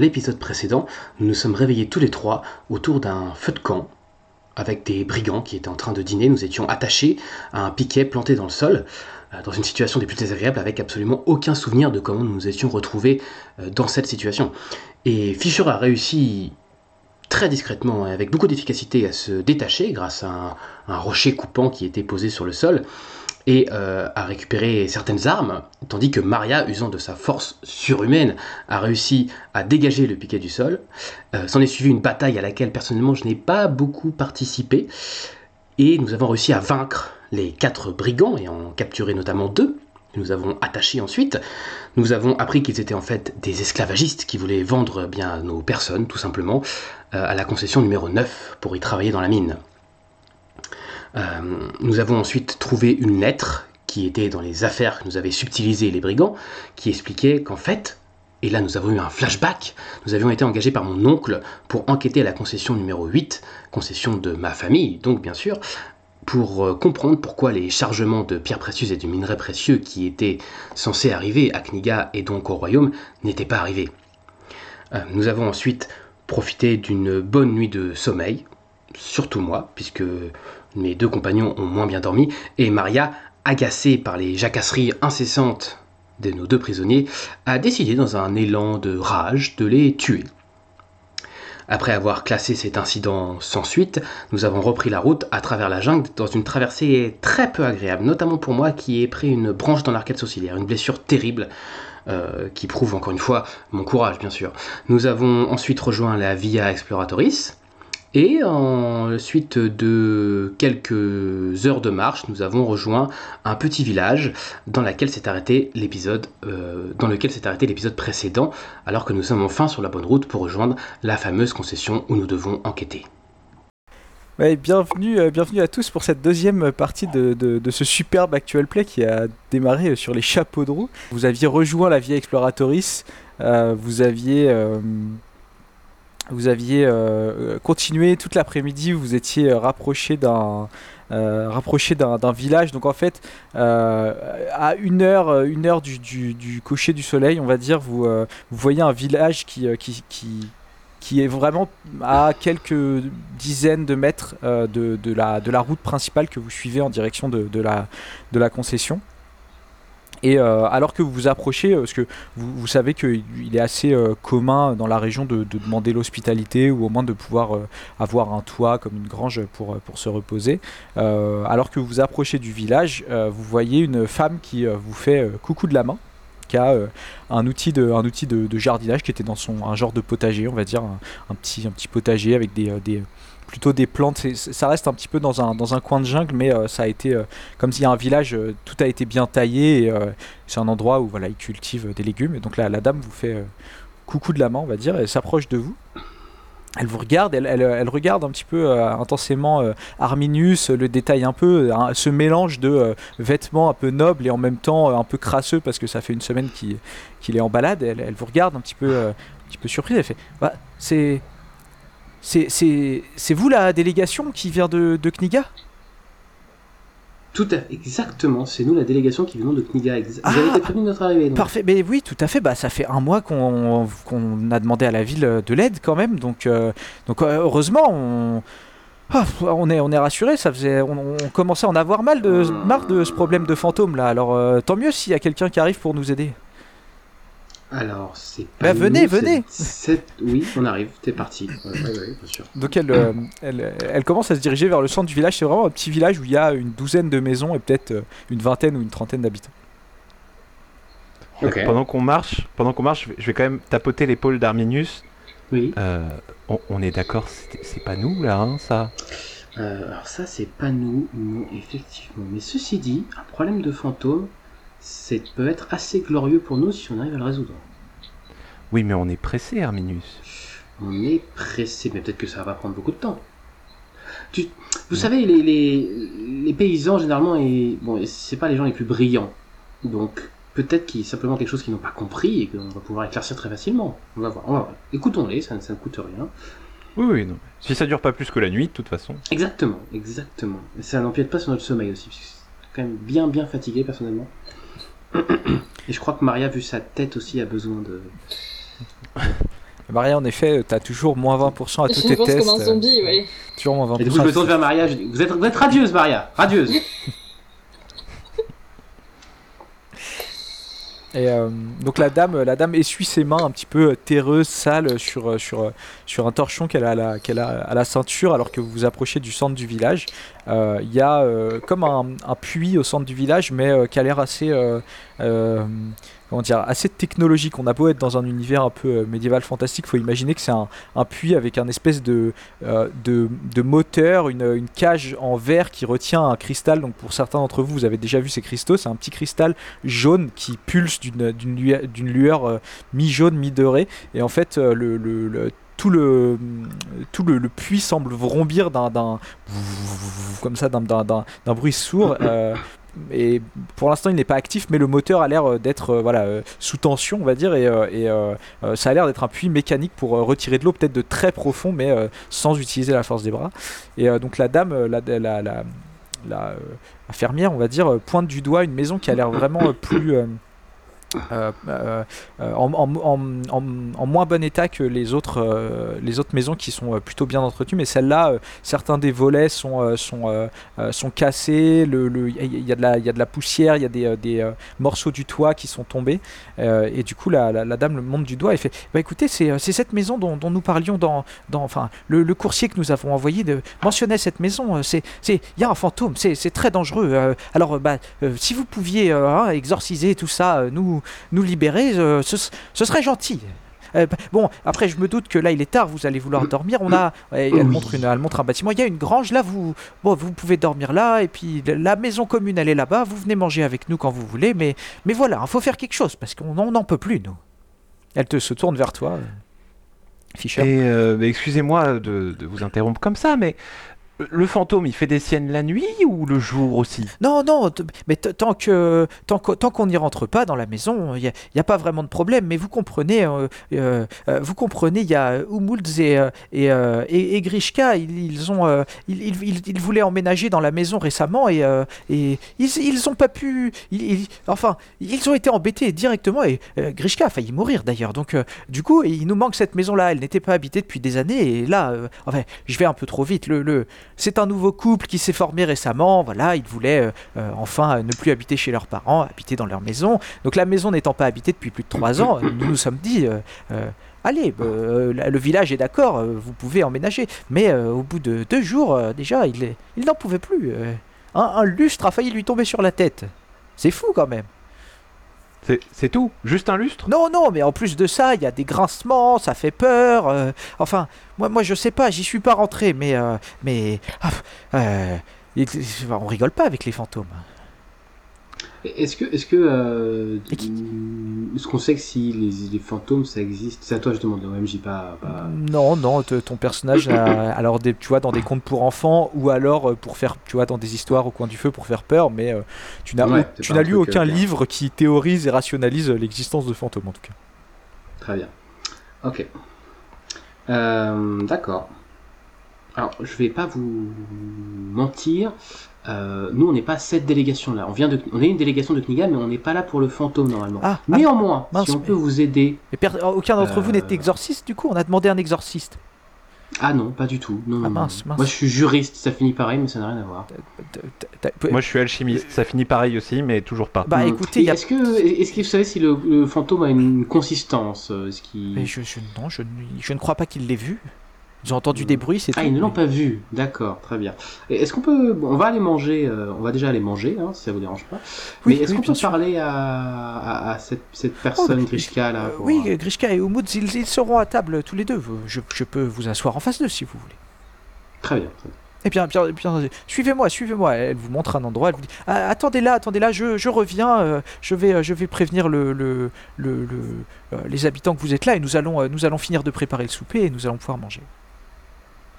l'épisode précédent, nous nous sommes réveillés tous les trois autour d'un feu de camp avec des brigands qui étaient en train de dîner. Nous étions attachés à un piquet planté dans le sol, euh, dans une situation des plus désagréables, avec absolument aucun souvenir de comment nous nous étions retrouvés euh, dans cette situation. Et Fischer a réussi très discrètement et avec beaucoup d'efficacité à se détacher grâce à un, un rocher coupant qui était posé sur le sol et euh, a récupéré certaines armes, tandis que Maria, usant de sa force surhumaine, a réussi à dégager le piquet du sol. Euh, S'en est suivi une bataille à laquelle personnellement je n'ai pas beaucoup participé, et nous avons réussi à vaincre les quatre brigands et en capturer notamment deux. Nous avons attachés ensuite. Nous avons appris qu'ils étaient en fait des esclavagistes qui voulaient vendre bien nos personnes, tout simplement, euh, à la concession numéro 9 pour y travailler dans la mine. Euh, nous avons ensuite trouvé une lettre qui était dans les affaires que nous avaient subtilisées les brigands, qui expliquait qu'en fait, et là nous avons eu un flashback, nous avions été engagés par mon oncle pour enquêter à la concession numéro 8, concession de ma famille, donc bien sûr, pour euh, comprendre pourquoi les chargements de pierres précieuses et de minerais précieux qui étaient censés arriver à Kniga et donc au royaume n'étaient pas arrivés. Euh, nous avons ensuite profité d'une bonne nuit de sommeil, surtout moi, puisque mes deux compagnons ont moins bien dormi, et Maria, agacée par les jacasseries incessantes de nos deux prisonniers, a décidé dans un élan de rage de les tuer. Après avoir classé cet incident sans suite, nous avons repris la route à travers la jungle dans une traversée très peu agréable, notamment pour moi qui ai pris une branche dans l'arcade sourcilière, une blessure terrible euh, qui prouve encore une fois mon courage bien sûr. Nous avons ensuite rejoint la Via Exploratoris, et ensuite de quelques heures de marche, nous avons rejoint un petit village dans lequel s'est arrêté l'épisode, euh, dans lequel s'est arrêté l'épisode précédent, alors que nous sommes enfin sur la bonne route pour rejoindre la fameuse concession où nous devons enquêter. Ouais, bienvenue, euh, bienvenue à tous pour cette deuxième partie de, ce superbe actual play qui a démarré sur les chapeaux de roue. Vous aviez rejoint la Via Exploratorice, euh, vous aviez, euh, vous aviez euh, continué toute l'après-midi, vous étiez euh, rapproché d'un euh, rapproché d'un village. Donc en fait, euh, à une heure, euh, une heure du, du, du du soleil, on va dire, vous, euh, voyez un village qui, euh, qui, qui, qui est vraiment à quelques dizaines de mètres euh, de, de, la, de la route principale que vous suivez en direction de, de, la, de la concession. Et euh, alors que vous vous approchez, euh, parce que vous, savez qu'il il est assez euh, commun dans la région de, de demander l'hospitalité ou au moins de pouvoir avoir un toit comme une grange pour, pour se reposer. Alors que vous vous approchez du village, vous voyez une femme qui vous fait coucou de la main, qui a un outil, de, outil de, jardinage qui était dans son, un genre de potager, on va dire, un, petit, un petit potager avec des, plutôt des plantes. Ça reste un petit peu dans un, dans un coin de jungle, mais euh, ça a été euh, comme s'il y a un village, euh, tout a été bien taillé. c'est un endroit où voilà, ils cultivent des légumes. Et donc la, la dame vous fait coucou de la main, on va dire, elle s'approche de vous. Elle vous regarde, elle, elle, regarde un petit peu intensément Arminius, le détail un peu, hein, ce mélange de vêtements un peu nobles et en même temps un peu crasseux parce que ça fait une semaine qu'il est en balade. Elle, elle vous regarde un petit peu, un petit peu surprise. Elle fait Bah, C'est. C'est, vous la délégation qui vient de, de Kniga? Tout à exactement, c'est nous la délégation qui venons de Kniga. Vous avez Ah, été prévenu de notre arrivée. donc. Parfait, mais oui, tout à fait. Bah, ça fait un mois qu'on a demandé à la ville de l'aide quand même, donc, euh, donc euh, heureusement, on, ah, on est, on est rassuré. Ça faisait, on, on commençait à en avoir mal de, marre de ce problème de fantôme là. Alors euh, tant mieux s'il y a quelqu'un qui arrive pour nous aider. Alors, c'est Bah, pas venez, nous, c'est- venez. c'est- Oui, on arrive, t'es parti. Ouais, ouais, ouais, bien sûr. Donc elle, euh, elle, elle commence à se diriger vers le centre du village. C'est vraiment un petit village où il y a une douzaine de maisons et peut-être euh, une vingtaine ou une trentaine d'habitants. Pendant qu'on marche, pendant qu'on marche, je vais- je vais quand même tapoter l'épaule d'Arminius. Oui. Euh, on, on est d'accord, c'est c'est pas nous là, hein, ça? Euh, alors ça, c'est pas nous, non, effectivement. Mais ceci dit, un problème de fantôme, c'est peut être assez glorieux pour nous si on arrive à le résoudre. Oui, mais on est pressé, Arminius. On est pressé, mais peut-être que ça va prendre beaucoup de temps. Tu- vous savez, les, les, les paysans, généralement, et, bon, c'est pas les gens les plus brillants. Donc, peut-être qu'il y a simplement quelque chose qu'ils n'ont pas compris et qu'on va pouvoir éclaircir très facilement. On va voir. Écoutons-les, ça, ça ne coûte rien. Oui, oui, non. Si ça dure pas plus que la nuit, de toute façon. Exactement, exactement. Et ça n'empiète pas sur notre sommeil aussi, parce que c'est quand même bien, bien fatigué personnellement. Et je crois que Maria, vu sa tête aussi, a besoin de. Maria, en effet, t'as toujours moins 20% à tous Je tes pense tests. comme un zombie, ouais. euh, Toujours moins 20%. Et du coup, je me tourne vers Maria, je dis Vous êtes, vous êtes radieuse, Maria Radieuse Et euh, donc la dame, la dame essuie ses mains un petit peu euh, terreuses, sales sur, euh, sur, sur un torchon qu'elle a, à la- qu'elle a à la ceinture alors que vous vous approchez du centre du village. Il y a comme un, puits au centre du village mais qui a l'air assez, comment dire, assez technologique. On a beau être dans un univers un peu euh, médiéval fantastique, faut imaginer que c'est un, puits avec un espèce de, euh, moteur, une, cage en verre qui retient un cristal. Donc pour certains d'entre vous, vous avez déjà vu ces cristaux. C'est un petit cristal jaune qui pulse d'une lueur, lueur euh, mi-jaune, mi-dorée. Et en fait, le, tout le, tout le, puits semble vrombir d'un, comme d'un, bruit sourd. Et pour l'instant, il n'est pas actif, mais le moteur a l'air euh, d'être euh, voilà, euh, sous tension, on va dire, et, ça a l'air d'être un puits mécanique pour retirer de l'eau, peut-être de très profond, mais sans utiliser la force des bras. Et donc la dame, la, la, fermière, on va dire, pointe du doigt une maison qui a l'air vraiment plus. Euh, euh, en, moins bon état que les autres, euh, les autres maisons qui sont plutôt bien entretenues, mais celle-là, certains des volets sont, sont, sont cassés, le- le- il y, a de la- il y a de la poussière, il y a des, des, morceaux du toit qui sont tombés, et du coup la, la- dame le montre du doigt et fait bah écoutez, c'est cette maison dont, dont nous parlions dans, dans le, le coursier que nous avons envoyé de, mentionnait cette maison, c'est il y a un fantôme, c'est très dangereux. alors bah si vous pouviez hein, exorciser tout ça, euh, nous nous libérer, euh, ce, ce serait gentil. Euh, bon, après, je me doute que là, il est tard, vous allez vouloir dormir. On a, elle, Oui. montre une, elle montre un bâtiment. Il y a une grange là, vous, bon, vous pouvez dormir là. Et puis la maison commune, elle est là-bas. Vous venez manger avec nous quand vous voulez. Mais, mais voilà, il faut faire quelque chose parce qu'on n'en peut plus, nous. Elle te se tourne vers toi, euh, Fischer. Et euh, excusez-moi de, de vous interrompre comme ça, mais le fantôme, il fait des siennes la nuit ou le jour aussi? Non, non, mais tant que tant qu'on n'y rentre pas dans la maison, il n'y a, a pas vraiment de problème. Mais vous comprenez, euh, euh, euh, vous comprenez, il y a Umulz et et, Grishka, ils, ont ils, ils- voulaient emménager dans la maison récemment et et ils ils ont pas pu, enfin ils ont été embêtés directement et Grishka a failli mourir d'ailleurs. Donc du coup, il nous manque cette maison là. Elle n'était pas habitée depuis des années et là, enfin, je vais un peu trop vite. Le, le c'est un nouveau couple qui s'est formé récemment. Voilà, ils voulaient euh, euh, enfin euh, ne plus habiter chez leurs parents, habiter dans leur maison. Donc la maison n'étant pas habitée depuis plus de trois ans, nous nous sommes dit. Allez, bah, le village est d'accord, vous pouvez emménager. Mais au bout de deux jours, déjà, il, n'en pouvait plus. un lustre a failli lui tomber sur la tête. C'est fou quand même. C'est tout? Juste un lustre? Non, non, mais en plus de ça, il y a des grincements, ça fait peur. euh, enfin, moi, moi, je sais pas, j'y suis pas rentré, mais, euh, mais, ah, euh, on rigole pas avec les fantômes. Est-ce que, est-ce que, euh, est-ce qu'on sait que si les, les fantômes ça existe? C'est à toi je demande, même j'ai pas, pas... Non, non, ton personnage, a- alors des, tu vois, dans des contes pour enfants, ou alors euh, pour faire, tu vois, dans des histoires au coin du feu pour faire peur, mais euh, tu n'as, Ouais, tu n'as lu aucun livre qui théorise et rationalise l'existence de fantômes en tout cas. Très bien. Ok. Euh, D'accord. Alors, je vais pas vous mentir. Euh, nous, on n'est pas cette délégation là. On vient de, on est une délégation de Kniga, mais on n'est pas là pour le fantôme normalement. Ah, ah, Néanmoins, mince, si on mais- peut vous aider. Et per- aucun d'entre vous Euh. n'est exorciste du coup? On a demandé un exorciste. Ah non, pas du tout. Non, Ah, non, non. mince, mince. Moi, je suis juriste. Ça finit pareil, mais ça n'a rien à voir. T- Moi, je suis alchimiste. Ça finit pareil aussi, mais toujours pas. Bah Hmm. écoutez, a est-ce que, est-ce que vous savez si le, le fantôme a une consistance euh, qu'il... Mais je, je- non, je, ne- je ne crois pas qu'il l'ait vu. J'ai entendu des bruits, c'est Ah, tout. ils ne l'ont pas vu. D'accord, très bien. Est-ce qu'on peut, bon, on va aller manger. euh, on va déjà aller manger, hein, si ça vous dérange pas. Oui, Mais est-ce oui, qu'on peut sûr. parler à, à, à cette, cette personne, mais- Grishka là Euh, pour, oui, euh, Grishka et Umut, ils, ils seront à table tous les deux. Je, je peux vous asseoir en face d'eux si vous voulez. Très bien. très bien. Eh bien, bien, bien, suivez-moi, suivez-moi. Elle vous montre un endroit. Elle vous dit Ah, attendez là, attendez là. Je, je reviens. euh, je vais, je vais prévenir le, le, le- le- euh, les habitants que vous êtes là et nous allons, euh, nous allons finir de préparer le souper et nous allons pouvoir manger.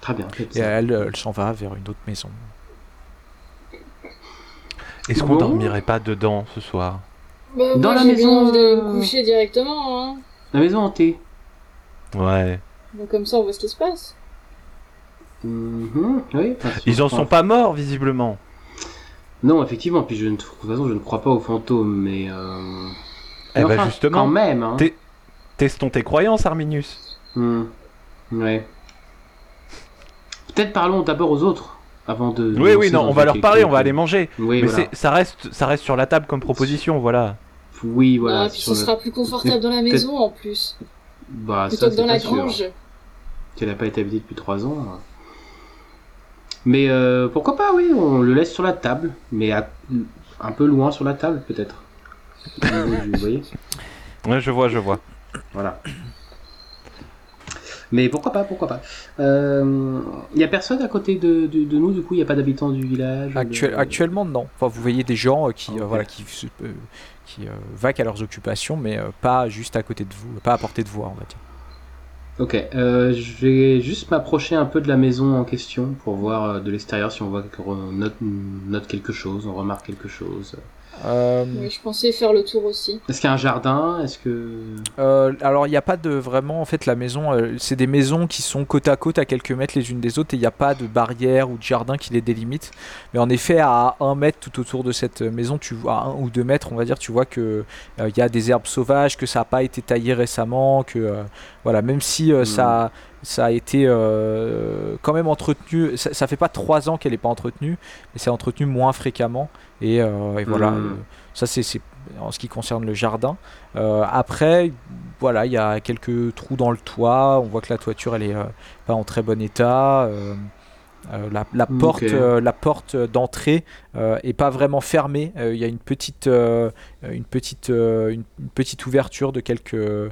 Très bien. Et elle, elle s'en va vers une autre maison. Est-ce qu'on dormirait pas dedans ce soir? Bah, Dans moi, la maison, envie d'aller euh, me coucher directement. Hein. La maison hantée. Ouais. Donc, comme ça, on voit ce qui se passe. Mhm, oui. enfin, si Ils en sont pas morts, visiblement. Non, effectivement. Puis je ne, de toute façon, je ne crois pas aux fantômes, mais. Euh... Eh mais ben, enfin, justement, Quand même. Hein. t'es- Testons tes croyances, Arminius. Hmm, Ouais. Peut-être parlons d'abord aux autres avant de. Oui, oui, non, on va leur parler, on va aller manger. Oui, Mais voilà. c'est- ça reste, ça reste sur la table comme proposition, voilà. Oui, voilà. ah, puis ce le- sera plus confortable dans la maison en plus, Bah, plutôt ça, que dans la grange. qu'elle n'a pas été habitée depuis 3 ans. hein. Mais euh, pourquoi pas, oui, on le laisse sur la table, mais à- un peu loin sur la table peut-être. Vous voyez Ouais, je vois, je vois. Voilà. Mais pourquoi pas, pourquoi pas. Il n'y a personne à côté de, de- de nous, du coup, il n'y a pas d'habitants du village Actuel- de- Actuellement, non. Enfin, vous voyez des gens euh, qui, euh, Ok. voilà, qui, euh, qui euh, vaquent à leurs occupations, mais euh, pas juste à côté de vous, pas à portée de voix, on va dire. Ok, euh, je vais juste m'approcher un peu de la maison en question pour voir euh, de l'extérieur si on voit note, note quelque chose, on remarque quelque chose. Euh, Oui, je pensais faire le tour aussi. Est-ce qu'il y a un jardin? Est-ce que... Euh, alors il n'y a pas de vraiment en fait la maison euh, c'est des maisons qui sont côte à côte à quelques mètres les unes des autres et il n'y a pas de barrière ou de jardin qui les délimite mais en effet à un mètre tout autour de cette maison tu vois à un ou deux mètres on va dire tu vois que euh, il y a des herbes sauvages que ça n'a pas été taillé récemment que euh, voilà même si euh, Mhm. ça ça a été euh, quand même entretenu ça, ça fait pas trois ans qu'elle n'est pas entretenue mais c'est entretenu moins fréquemment et, euh, et voilà euh, ça c'est en ce qui concerne le jardin après, voilà, il y a quelques trous dans le toit. On voit que la toiture, elle est pas en très bon état. Euh, euh, la, porte, euh, la porte d'entrée euh, est pas vraiment fermée. Euh, Il y a une petite, euh, une petite, euh, une, une petite ouverture de quelques, euh,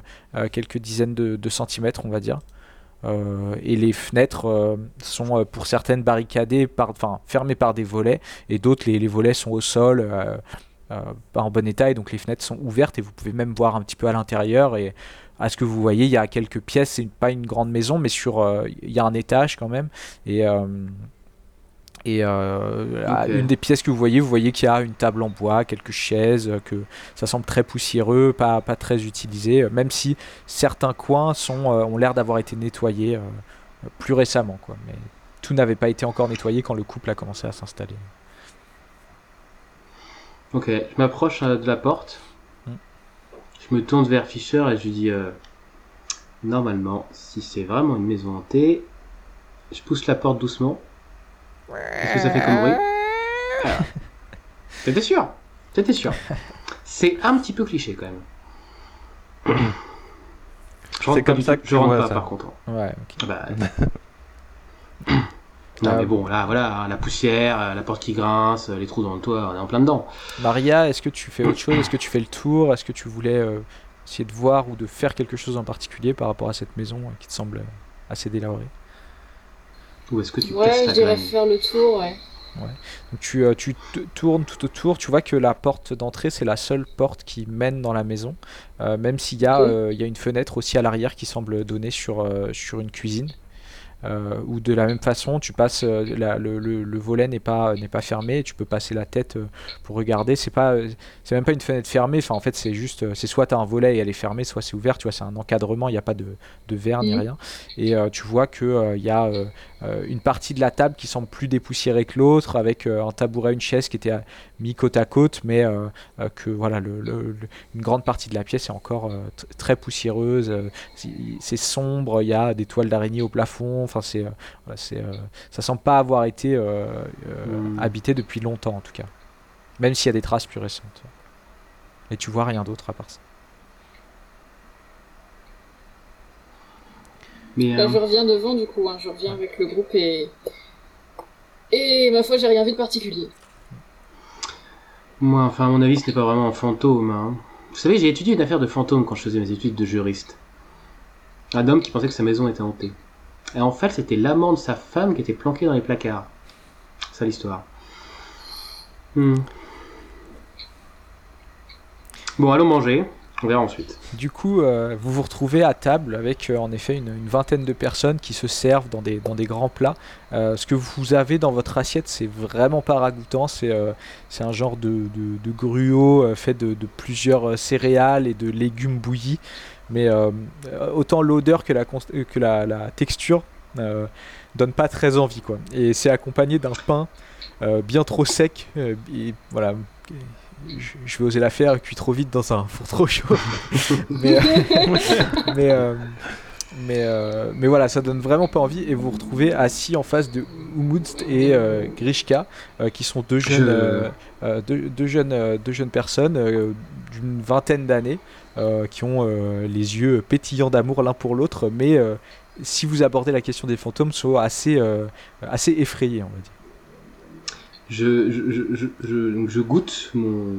quelques dizaines de, de centimètres, on va dire. Euh, et les fenêtres euh, sont euh, pour certaines barricadées, par, fermées par des volets, et d'autres les, les volets sont au sol. Euh, pas en bon état et donc les fenêtres sont ouvertes et vous pouvez même voir un petit peu à l'intérieur et à ce que vous voyez il y a quelques pièces c'est pas une grande maison mais sur euh, il y a un étage quand même et euh, et euh, à une des pièces que vous voyez vous voyez qu'il y a une table en bois quelques chaises que ça semble très poussiéreux pas, pas très utilisé même si certains coins sont, ont l'air d'avoir été nettoyés plus récemment quoi. Mais tout n'avait pas été encore nettoyé quand le couple a commencé à s'installer Ok, je m'approche euh, de la porte. Hmm. Je me tourne vers Fischer et je lui dis euh, Normalement, si c'est vraiment une maison hantée, je pousse la porte doucement. Qu'est-ce que ça fait comme bruit Ah. T'étais sûr? T'étais sûr? C'est un petit peu cliché quand même. Je rentre C'est pas comme ça que je rentre vois pas ça. par contre. ouais ok Bah, non mais bon, là voilà, la poussière, euh, la porte qui grince, euh, les trous dans le toit, on est en plein dedans. Maria, est-ce que tu fais autre chose? Est-ce que tu fais le tour? Est-ce que tu voulais euh, essayer de voir ou de faire quelque chose en particulier par rapport à cette maison euh, qui te semble assez délabrée? Ou est-ce que tu Ouais, je dirais faire le tour, ouais. Donc tu, euh, tu tournes tout autour, tu vois que la porte d'entrée c'est la seule porte qui mène dans la maison, euh, même s'il y, a, euh, y a une fenêtre aussi à l'arrière qui semble donner sur, euh, sur une cuisine. Euh, ou de la même façon, tu passes euh, la- le, le- le volet n'est pas n'est pas fermé, tu peux passer la tête euh, pour regarder. C'est pas euh, c'est même pas une fenêtre fermée. Enfin en fait c'est juste c'est soit tu as un volet et elle est fermée, soit c'est ouvert. Tu vois c'est un encadrement, il n'y a pas de, de verre ni rien. Et tu vois que il y a une partie de la table qui semble plus dépoussiérée que l'autre, avec euh, un tabouret, une chaise qui était euh, mis côte à côte, mais euh, euh, que voilà, le, le- le- une grande partie de la pièce est encore euh, très poussiéreuse. euh, c'est- sombre, il y a des toiles d'araignée au plafond. Enfin, c'est, euh, voilà, euh, ça semble pas avoir été euh, euh, Mm. habité depuis longtemps en tout cas, même s'il y a des traces plus récentes. Et tu vois rien d'autre à part ça. Mais Là, euh, je reviens devant, du coup, hein. je reviens avec le groupe et... Et ma foi, j'ai rien vu de particulier. moi, enfin à mon avis, ce n'est pas vraiment un fantôme. hein. Vous savez, j'ai étudié une affaire de fantôme quand je faisais mes études de juriste. Un homme qui pensait que sa maison était hantée. Et en fait, c'était l'amant de sa femme qui était planqué dans les placards. C'est ça l'histoire. Hmm. Bon, allons manger. On verra ensuite. Du coup, euh, vous vous retrouvez à table avec euh, en effet une, vingtaine de personnes qui se servent dans des, dans des grands plats. Euh, ce que vous avez dans votre assiette, c'est vraiment pas ragoûtant. C'est un genre de, de, gruau fait de, de plusieurs céréales et de légumes bouillis. Mais autant l'odeur que, la, que la, texture donne pas très envie quoi. Et c'est accompagné d'un pain bien trop sec. voilà, je, vais oser la faire, cuit trop vite dans un four trop chaud. mais, euh, mais, euh, mais, euh, mais voilà, ça donne vraiment pas envie. Et vous vous retrouvez assis en face de Umut et Grishka, qui sont deux jeunes, Je- deux, deux jeunes, deux jeunes personnes d'une vingtaine d'années qui ont les yeux pétillants d'amour l'un pour l'autre, mais si vous abordez la question des fantômes, sont assez, assez effrayés, on va dire. Je, goûte mon,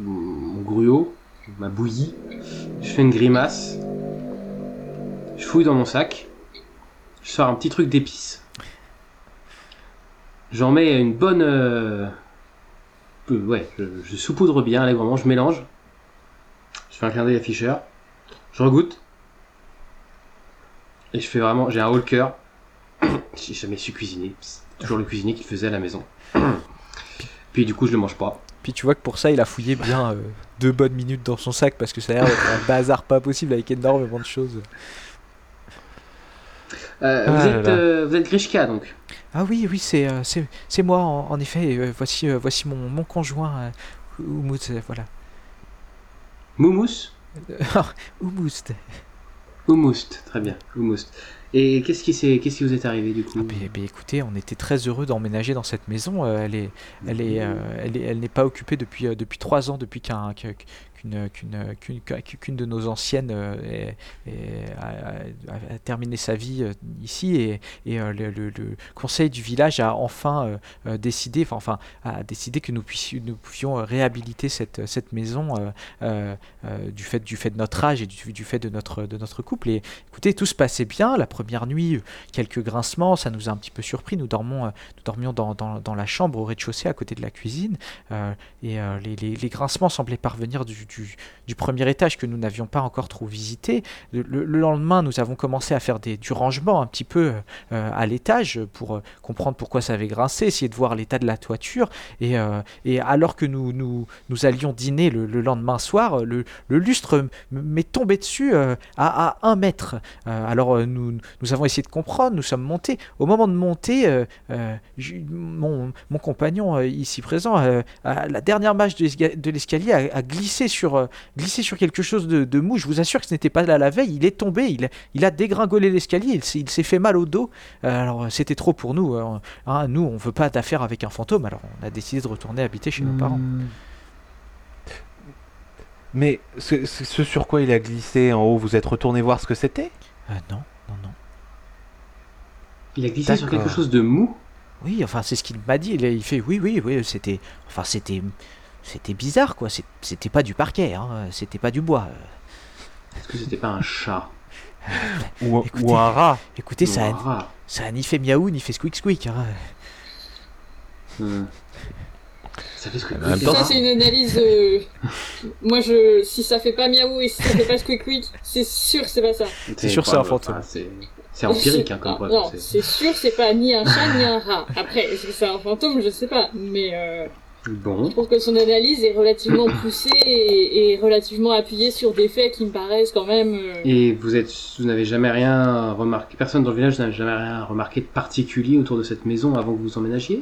mon, gruau, ma bouillie. Je fais une grimace. Je fouille dans mon sac. Je sors un petit truc d'épices. J'en mets une bonne. euh, ouais, je, saupoudre bien allègrement, je mélange. Je fais un clin d'œil à Fischer. Je regoute. Et je fais vraiment. J'ai un haut cœur. J'ai jamais su cuisiner. Toujours le cuisinier qui le faisait à la maison. Puis du coup, je le mange pas. Puis tu vois que pour ça, il a fouillé bien euh, deux bonnes minutes dans son sac parce que ça a l'air d'être un bazar pas possible avec énormément de choses. Euh, Ah vous, là êtes, là. euh, vous êtes Grishka donc. Ah oui, oui, c'est c'est moi en, en effet. et, voici, voici mon, mon conjoint, euh, voilà. Moumous Umut. Oumoust, très bien. Oumoust. Et qu'est-ce qui, vous est arrivé du coup? Ah, ben, ben, écoutez, on était très heureux d'emménager dans cette maison. euh, euh, elle est- elle n'est pas occupée depuis euh, trois ans, depuis qu'un- qu'une de nos anciennes euh, a, terminé sa vie euh, ici et, euh, le, conseil du village a enfin décidé, enfin, a décidé que nous puissions pouvions réhabiliter cette maison du fait de notre âge et du, fait de notre couple. Et écoutez, tout se passait bien. La première nuit, quelques grincements, ça nous a un petit peu surpris. Nous, dormons, dormions dans, la chambre au rez-de-chaussée à côté de la cuisine et les, grincements semblaient parvenir du- du premier étage que nous n'avions pas encore trop visité. Le, le- le lendemain, nous avons commencé à faire du rangement un petit peu euh, à l'étage pour euh, comprendre pourquoi ça avait grincé, essayer de voir l'état de la toiture. Et, euh, et alors que nous, nous, nous allions dîner le, le lendemain soir, le, lustre m'est tombé dessus à, à un mètre. Alors nous, nous avons essayé de comprendre, nous sommes montés. Au moment de monter, mon, mon compagnon ici présent, à la dernière marche de l'escalier, a, a glissé, sur, euh, glissé sur quelque chose de, de mou. Je vous assure que ce n'était pas là la veille. Il est tombé, il, a- il a dégringolé l'escalier, il, s'est- il s'est fait mal au dos. Euh, alors euh, c'était trop pour nous. hein. nous, on veut pas d'affaires avec un fantôme, alors on a décidé de retourner habiter chez nos parents. Hmm. Mais ce, sur quoi il a glissé en haut, vous êtes retourné voir ce que c'était? Euh, non, non, non. Il a glissé sur quelque chose de mou? Oui, enfin, c'est ce qu'il m'a dit. Il, il fait oui, oui, oui, c'était. Enfin, c'était. C'était bizarre, quoi. C'était pas du parquet, hein. C'était pas du bois. Est-ce que c'était pas un chat ou, Écoutez, ou un rat Écoutez, Ou ça un a, rat ça a ni fait miaou, ni fait squeak squeak. Hein. Hmm. Ça fait ce que En même temps, Ça, c'est une analyse. euh, Moi, je. Si ça fait pas miaou et si ça fait pas squeak squeak, c'est sûr que c'est pas ça. C'est sûr, c'est un fantôme. enfin, c'est empirique hein, comme Ah, quoi. Non, c'est- c'est sûr, c'est pas ni un chat ni un rat. Après, est-ce que c'est un fantôme? Je sais pas. Mais euh, je Bon. trouve que son analyse est relativement poussée et, et relativement appuyée sur des faits qui me paraissent quand même. euh, Et vous êtes, vous n'avez jamais rien remarqué, personne dans le village n'a jamais rien remarqué de particulier autour de cette maison avant que vous emménagiez?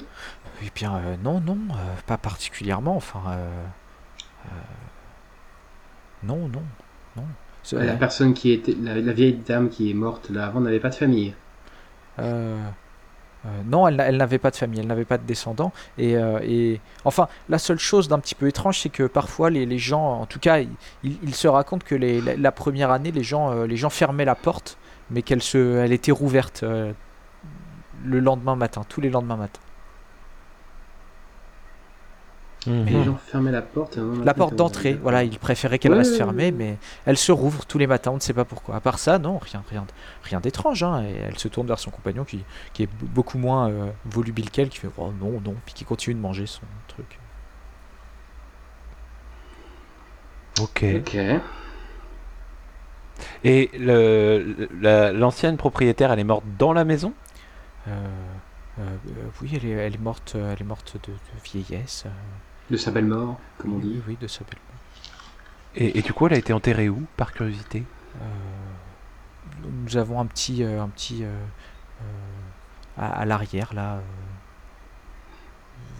Eh bien, euh, non, non, euh, pas particulièrement. Enfin, euh, euh, non, non, non. La personne qui était, la, la vieille dame qui est morte là avant n'avait pas de famille? Euh, non, elle, elle n'avait pas de famille, elle n'avait pas de descendants. Et, euh, et enfin, la seule chose d'un petit peu étrange, c'est que parfois les, gens, en tout cas, ils, se racontent que la, première année, les gens, euh, les gens fermaient la porte, mais qu'elle se, elle était rouverte euh, le lendemain matin, tous les lendemains matins. Et Mhm. les gens fermaient la porte. et un moment La porte d'entrée, voilà, ils préféraient qu'elle Ouais, reste ouais, fermée, ouais. mais elle se rouvre tous les matins, on ne sait pas pourquoi. À part ça, non, rien, rien, rien d'étrange. hein, Et elle se tourne vers son compagnon qui, qui est beaucoup moins euh, volubile qu'elle, qui fait oh, non, non, puis qui continue de manger son truc. Ok. Ok. Et le- le- la- l'ancienne propriétaire, elle est morte dans la maison? Euh, euh, oui, elle est, elle est morte, elle est morte de, de vieillesse. De sa belle mort, comme on oui, dit. oui, de sa belle. et, et du coup, elle a été enterrée où, par curiosité? Euh, nous avons un petit, euh, un petit euh, euh, à, à l'arrière là. euh,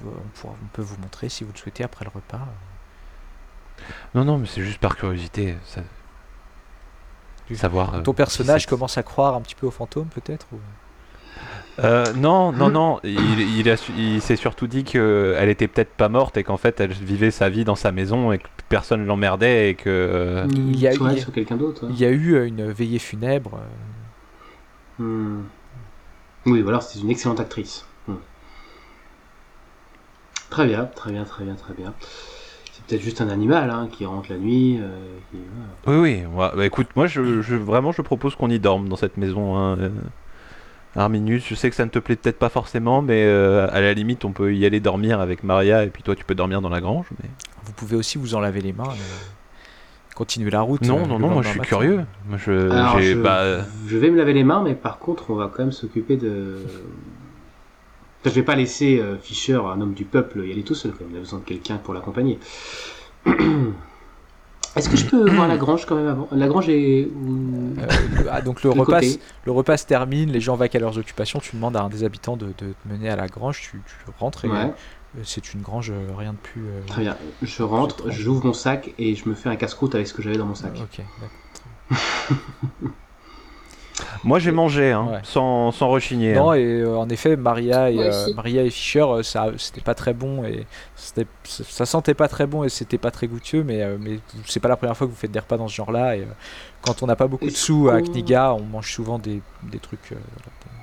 on, pourra- on peut vous montrer si vous le souhaitez après le repas. Non, non, mais c'est juste par curiosité. ça- Tu- Savoir. Ton personnage si commence à croire un petit peu aux fantômes peut-être ou- Euh, non, non, non. Il, il, il s'est surtout dit qu'elle était peut-être pas morte et qu'en fait elle vivait sa vie dans sa maison et que personne l'emmerdait et que. Il y a- Toi, il y a- sur quelqu'un d'autre. Il y a eu euh, une veillée funèbre. euh, Hmm. Oui, ou alors c'est une excellente actrice. Hmm. Très bien, très bien, très bien, très bien. C'est peut-être juste un animal hein, qui rentre la nuit. euh, qui- voilà. Oui, oui. moi- bah, écoute, moi, je, je- vraiment, je propose qu'on y dorme dans cette maison. Hein. Euh. Arminus, je sais que ça ne te plaît peut-être pas forcément, mais euh, à la limite, on peut y aller dormir avec Maria et puis toi, tu peux dormir dans la grange. Mais... Vous pouvez aussi vous en laver les mains. et continuer la route. Non, euh, non, non, moi je suis matin. curieux. Moi, je, Alors, j'ai- je, bah, je vais me laver les mains, mais par contre, on va quand même s'occuper de. Je vais pas laisser euh, Fischer, un homme du peuple, y aller tout seul. Quand même. On a besoin de quelqu'un pour l'accompagner. Est-ce que je peux voir la grange quand même avant? La grange est. où- Euh, ah, donc le repas, le repas se termine, les gens vaquent à leurs occupations, tu demandes à un des habitants de, de te mener à la grange, tu, tu rentres et Ouais, euh, c'est une grange, euh, rien de plus... euh, très bien. Je rentre, j'ouvre mon sac et je me fais un casse-croûte avec ce que j'avais dans mon sac. Ok, d'accord. moi j'ai mangé, hein, Ouais. sans, sans rechigner. Non, hein. et euh, en effet, Maria et, euh. Maria et Fischer, euh, ça, c'était pas très bon et ça sentait pas très bon et c'était pas très goûteux, mais, euh, mais c'est pas la première fois que vous faites des repas dans ce genre-là. Et euh, quand on n'a pas beaucoup de sous à Kniga, on mange souvent des, des trucs. euh,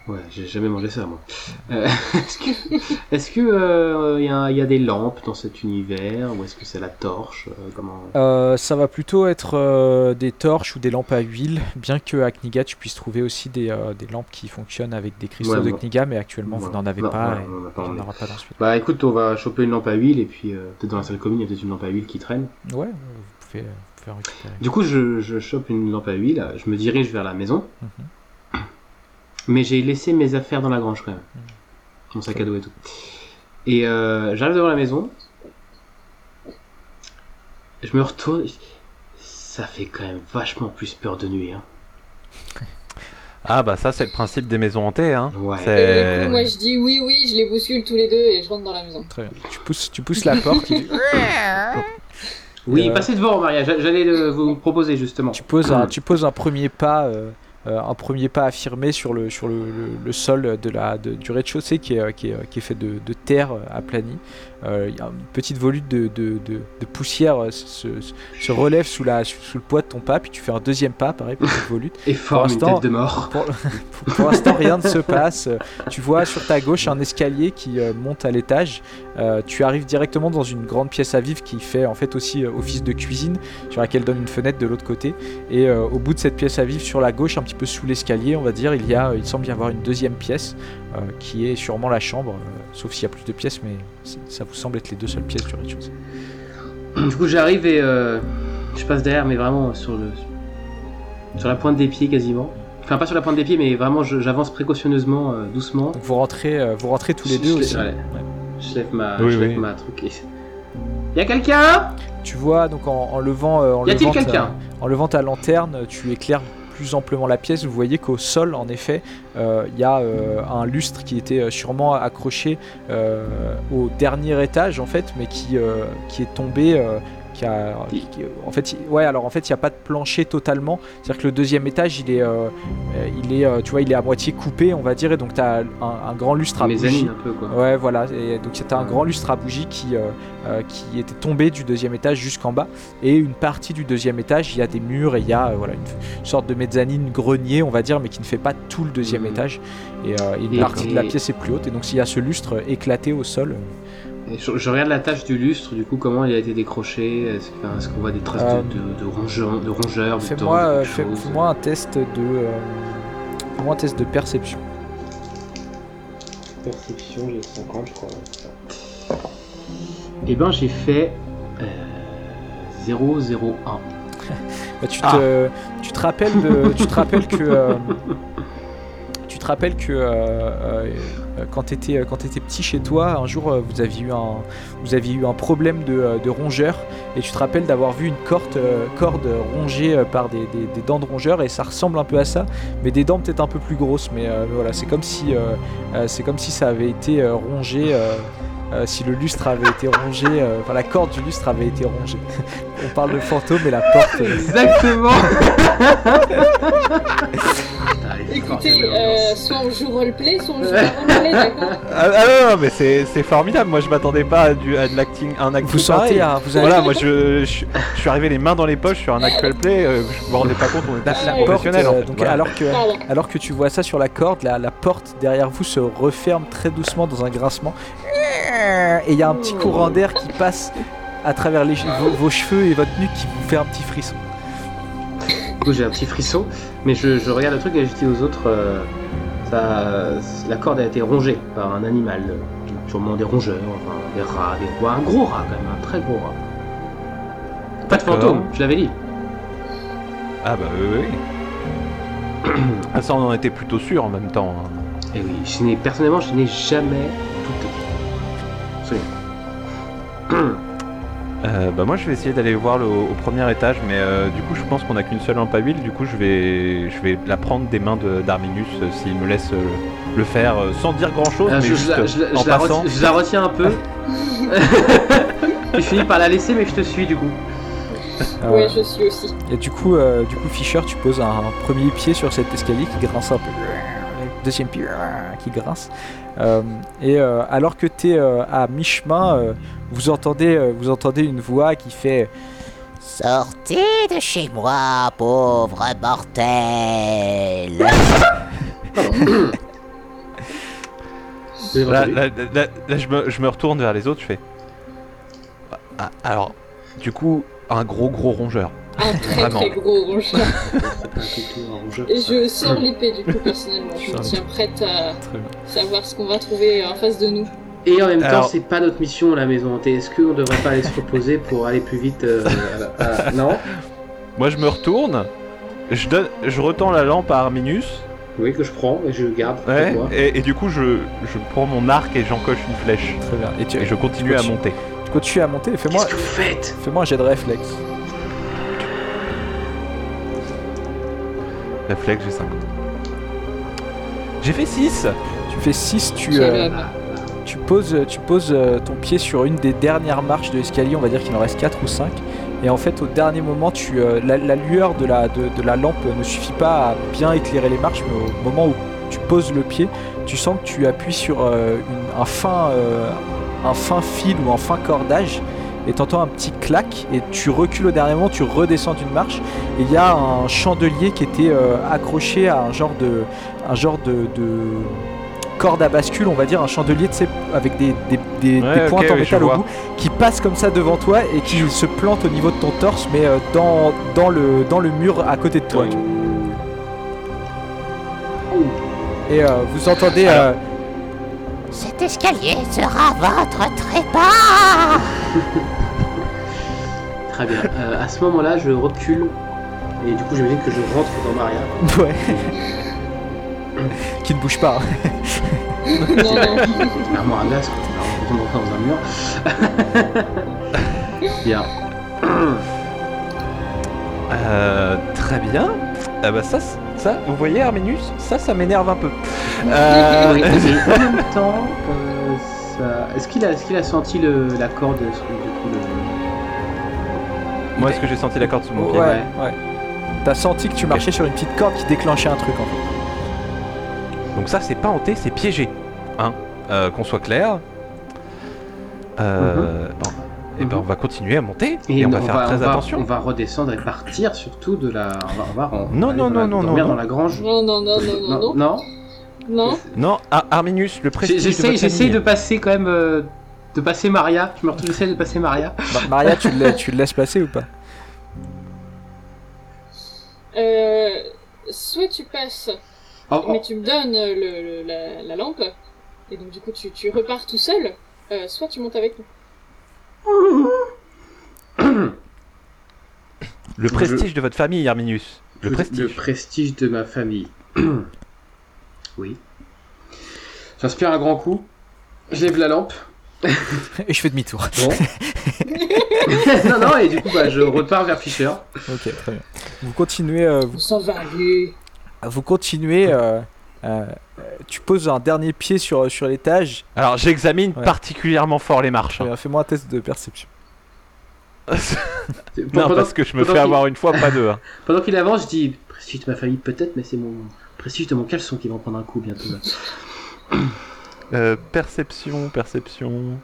Ouais, j'ai jamais mangé ça, moi. Euh, est-ce que, est-ce que euh, y, a, y a des lampes dans cet univers ou est-ce que c'est la torche euh, Comment? Euh, ça va plutôt être euh, des torches ou des lampes à huile, bien que à Kniga tu puisses trouver aussi des, euh, des lampes qui fonctionnent avec des cristaux Ouais, de Kniga, mais actuellement vous Voilà. n'en avez Non, pas et on en a pas, il on n'y en est- aura pas dans celui Bah écoute, on va choper une lampe à huile et puis euh, peut-être dans la salle commune, il y a peut-être une lampe à huile qui traîne. Ouais, vous pouvez, récupérer. Du coup, je, je chope une lampe à huile, je me dirige vers la maison, Mhm. mais j'ai laissé mes affaires dans la grange quand même. Mon sac à dos et tout. Et euh, j'arrive devant la maison, je me retourne, ça fait quand même vachement plus peur de nuit. Hein. Ah bah ça c'est le principe des maisons hantées. Hein. Ouais. C'est- coup, moi je dis oui, oui, je les bouscule tous les deux et je rentre dans la maison. Très bien. Tu pousses, tu pousses la porte, Oui, Euh, passez devant, Maria, j'a- j'allais le- vous proposer justement. tu, poses un, tu poses un premier pas. euh, euh, un premier pas affirmé sur le, sur le, le- le sol de la, de- du rez-de-chaussée qui est, qui, est, qui est fait de, de terre aplanie. Euh, Il y a une petite volute de, de, de- de poussière euh, se, se- se relève sous, la, sous le poids de ton pas, puis tu fais un deuxième pas, pareil, petite volute. Et forme une l'instant- tête de mort. Pour, pour- pour l'instant, rien ne se passe. Euh, Tu vois sur ta gauche un escalier qui euh, monte à l'étage. Euh, tu arrives directement dans une grande pièce à vivre qui fait en fait aussi office de cuisine, sur laquelle donne une fenêtre de l'autre côté. Et au bout de cette pièce à vivre, sur la gauche, un petit peu sous l'escalier, on va dire, il y a, il semble y avoir une deuxième pièce qui est sûrement la chambre, euh, sauf s'il y a plus de pièces, mais ça vous semble être les deux seules pièces du rez-de-chaussée. Du coup, j'arrive et euh, je passe derrière, mais vraiment sur le sur la pointe des pieds quasiment. Enfin, pas sur la pointe des pieds, mais vraiment, j'avance précautionneusement, euh, doucement. Donc vous rentrez, euh, vous rentrez tous les Je- deux je- aussi. ouais. Ouais. Je lève ma, Oui, je lève oui. ma truc. Et... Y a quelqu'un? Tu vois donc en, en levant, euh, en Y levant ta- En levant ta lanterne, tu éclaires amplement la pièce. Vous voyez qu'au sol, en effet, euh, il y a euh, un lustre qui était euh, sûrement accroché au dernier étage, en fait, mais qui, qui est tombé. Qui a, qui- en fait, il- ouais. Alors en fait, il n'y a pas de plancher totalement. C'est-à-dire que le deuxième étage, il est, euh, euh, il est, tu vois, il est à moitié coupé, on va dire, et donc tu as un, un grand lustre à bougie. Un peu, quoi. Ouais, voilà. Et donc c'était un grand lustre à bougie qui, euh, qui était tombé du deuxième étage jusqu'en bas. Et une partie du deuxième étage, il y a des murs et il y a euh, voilà, une, sorte de mezzanine grenier, on va dire, mais qui ne fait pas tout le deuxième Mhm. étage. Et, une Et- partie de la pièce est plus haute. Et donc s'il y a ce lustre éclaté au sol, Et je, je regarde la tâche du lustre, du coup, comment il a été décroché. Est-ce enfin, qu'on voit des traces Euh, de, de, de rongeurs, de rongeurs, fais-moi euh, fais- fais-moi un test de. euh, fais-moi un test de perception. Perception, j'ai 50, je crois. Et ben, j'ai fait euh, 001. Bah, tu, Ah. te, tu te rappelles de, tu te rappelles que euh, tu te rappelles que euh, euh, quand tu étais, étais petit chez toi, un jour euh, vous aviez eu un, vous aviez eu un problème de, euh, de rongeur et tu te rappelles d'avoir vu une corde, euh, corde rongée euh, par des, des- des dents de rongeur et ça ressemble un peu à ça, mais des dents peut-être un peu plus grosses. Mais euh, voilà, c'est comme si, euh, euh, c'est comme si ça avait été euh, rongé. euh, euh, si le lustre avait été rongé, euh, enfin la corde du lustre avait été rongée. On parle de fantôme et la porte. euh, Exactement Écoutez, euh, soit on joue roleplay, soit on joue pas roleplay, d'accord Ah, ah non, non, mais c'est c'est formidable. Moi, je m'attendais pas à, du, à de l'acting, un acting vous sentez, un- vous avez Voilà, moi je, je, je suis arrivé les mains dans les poches sur un actual play, euh, je me rendais pas compte, on était Ouais. porte, professionnels. en euh, fait. donc Voilà. alors que alors que tu vois ça sur la corde, la, la porte derrière vous se referme très doucement dans un grincement et il y a un petit courant d'air qui passe à travers les, vos, vos cheveux et votre nuque qui vous fait un petit frisson. Du coup, j'ai un petit frisson, mais je, je regarde le truc et je dis aux autres euh, ça, la corde a été rongée par un animal, euh, sûrement des rongeurs, enfin des rats, des ouais, un gros rat quand même, un très gros rat. Pas de fantôme, je l'avais dit. Ah bah oui, oui. ah, ça, on en était plutôt sûr en même temps. hein. Et oui, je n'ai personnellement, je n'ai jamais douté. Absolument. Euh, bah moi je vais essayer d'aller voir le, au premier étage, mais euh, du coup je pense qu'on a qu'une seule lampe à huile, du coup je vais, je vais la prendre des mains de- d'Arminius euh, s'il me laisse euh, le faire euh, sans dire grand chose, mais je, juste je la, je en je passant. retiens, je la retiens un peu. tu finis par la laisser, mais je te suis du coup. Ouais, je suis aussi. Et du coup, euh, du coup, Fischer, tu poses un, premier pied sur cet escalier qui grince un peu. Deuxième pied qui grince. Euh, et euh, alors que tu es à mi-chemin, euh, vous, entendez, euh, vous entendez une voix qui fait Sortez de chez moi, pauvre mortel. Là, là, là- là, je, me, je me retourne vers les autres, je fais. Ah, alors, du coup, un gros gros rongeur. Un très Vraiment. très gros rongeur. Un couteau, un rongeur, Et je sors l'épée du coup personnellement. Je me tiens prête à savoir ce qu'on va trouver en face de nous. Et en même temps, c'est pas notre mission à la maison hantée. Est-ce qu'on devrait pas aller se reposer pour aller plus vite euh, à la- à- Non Moi je me retourne, je, donne, je retends la lampe à Arminius, Oui, que je prends et je garde pour ouais, moi. et, et du coup je, je prends mon arc et j'encoche une flèche. Très bien. Et tu, Et je continue à monter. tu continues à monter. Fais-moi Qu'est-ce que vous faites? fais-moi un jet de réflexe. Réflexe, j'ai 5. J'ai fait 6 Tu fais 6, tu, Quel euh, tu poses, tu poses euh, ton pied sur une des dernières marches de l'escalier, on va dire qu'il en reste 4 ou 5. Et en fait, au dernier moment, tu, euh, la, la lueur de la, de, de la lampe ne suffit pas à bien éclairer les marches, mais au moment où tu poses le pied, tu sens que tu appuies sur euh, une- un, fin, euh, un fin fil ou un fin cordage. Et t'entends un petit clac et tu recules au dernier moment, tu redescends d'une marche et il y a un chandelier qui était euh, accroché à un genre de, un genre de, de corde à bascule, on va dire, un chandelier tu sais, avec des, des, des- Ouais, des ok, pointes en oui, métal au bout qui passe comme ça devant toi et qui se plante au niveau de ton torse, mais euh, dans, dans, le, dans le mur à côté de toi. Et euh, vous entendez. euh, Cet escalier sera votre trépas. Très bien. Euh, à ce moment-là, je recule et du coup, j'imagine que je rentre dans Maria. ouais. qui ne bouge pas. Non, non. À glace. Alors, on rentre dans un mur. bien. Euh, très bien. Ah bah ça, ça, vous voyez Arminius, ça, ça m'énerve un peu. Euh, Oui, mais en même temps, euh, ça... est-ce qu'il a, est qu'il a senti le, la corde sous du coup, le... Moi, est-ce que j'ai senti la corde sous mon pied? Ouais. T'as senti que tu marchais sur une petite corde qui déclenchait un truc en fait. Donc ça, c'est pas hanté, c'est piégé. Hein Euh, Qu'on soit clair. Euh, bon, Et ben, Mhm. on va continuer à monter et, on va faire très on va- attention. On va redescendre et partir surtout de la. On va, on va en- Non, aller non, dans la- non, non, dormir non, dans la grange. Non, non, non, non, non, non. non. Non. Non, Ar- Arminius, le prestige de j'essaie famille. de passer quand même, euh, de passer Maria. Je me retrouve, j'essaie de passer Maria. Ma- Maria, tu le, tu le laisses passer ou pas Euh, soit tu passes, Oh, oh, mais tu me donnes le, le- la, la lampe, et donc du coup tu, tu repars tout seul, euh, soit tu montes avec nous. Le prestige de votre famille, Arminius. Le le prestige. prestige de ma famille. Oui. J'inspire un grand coup. Je lève la lampe. Et je fais demi-tour. Bon. non, non, et du coup, bah, je repars vers Fischer. Ok, très bien. Vous continuez, euh, vous, aller. vous continuez. euh, euh, tu poses un dernier pied sur, sur l'étage. Alors j'examine Ouais. particulièrement fort les marches. hein. Fais-moi un test de perception. non, pendant, parce que je me fais avoir une fois, pas deux. hein. pendant qu'il avance, je dis de ma famille peut-être, mais c'est mon prestige de mon caleçon qui va en prendre un coup bientôt. là. Euh, perception, perception.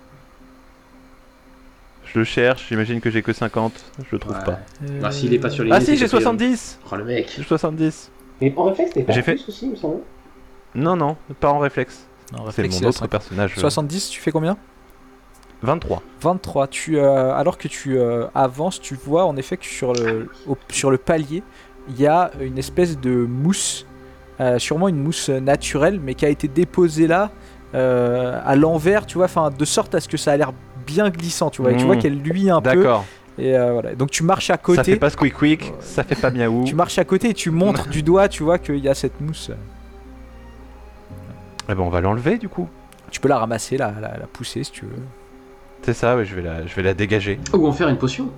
Je le cherche, j'imagine que j'ai que 50, je le trouve Ouais. pas. Ah, s'il est pas sur les Ah si, j'ai que- 70 Oh le mec. J'ai 70 Mais en réflexe, t'es pas plus fait- aussi, il me semble. Non, non, pas en réflexe. Non, C'est mon autre 50. personnage. euh, 70, tu fais combien? 23. 23. Tu, euh, alors que tu euh, avances, tu vois en effet que sur le, au- sur le palier, il y a une espèce de mousse, euh, sûrement une mousse naturelle, mais qui a été déposée là euh, à l'envers, tu vois, enfin de sorte à ce que ça a l'air bien glissant, tu vois, et tu Mmh. vois qu'elle luit un peu. D'accord. Et euh, voilà. Donc tu marches à Ça côté. fait pas squeak quick, ça fait pas miaou. Tu marches à côté et tu montres du doigt, tu vois qu'il y a cette mousse. Eh ben on va l'enlever du coup. Tu peux la ramasser, la, la, la pousser si tu veux. C'est ça, ouais, je vais la, je vais la dégager. Ou en faire une potion.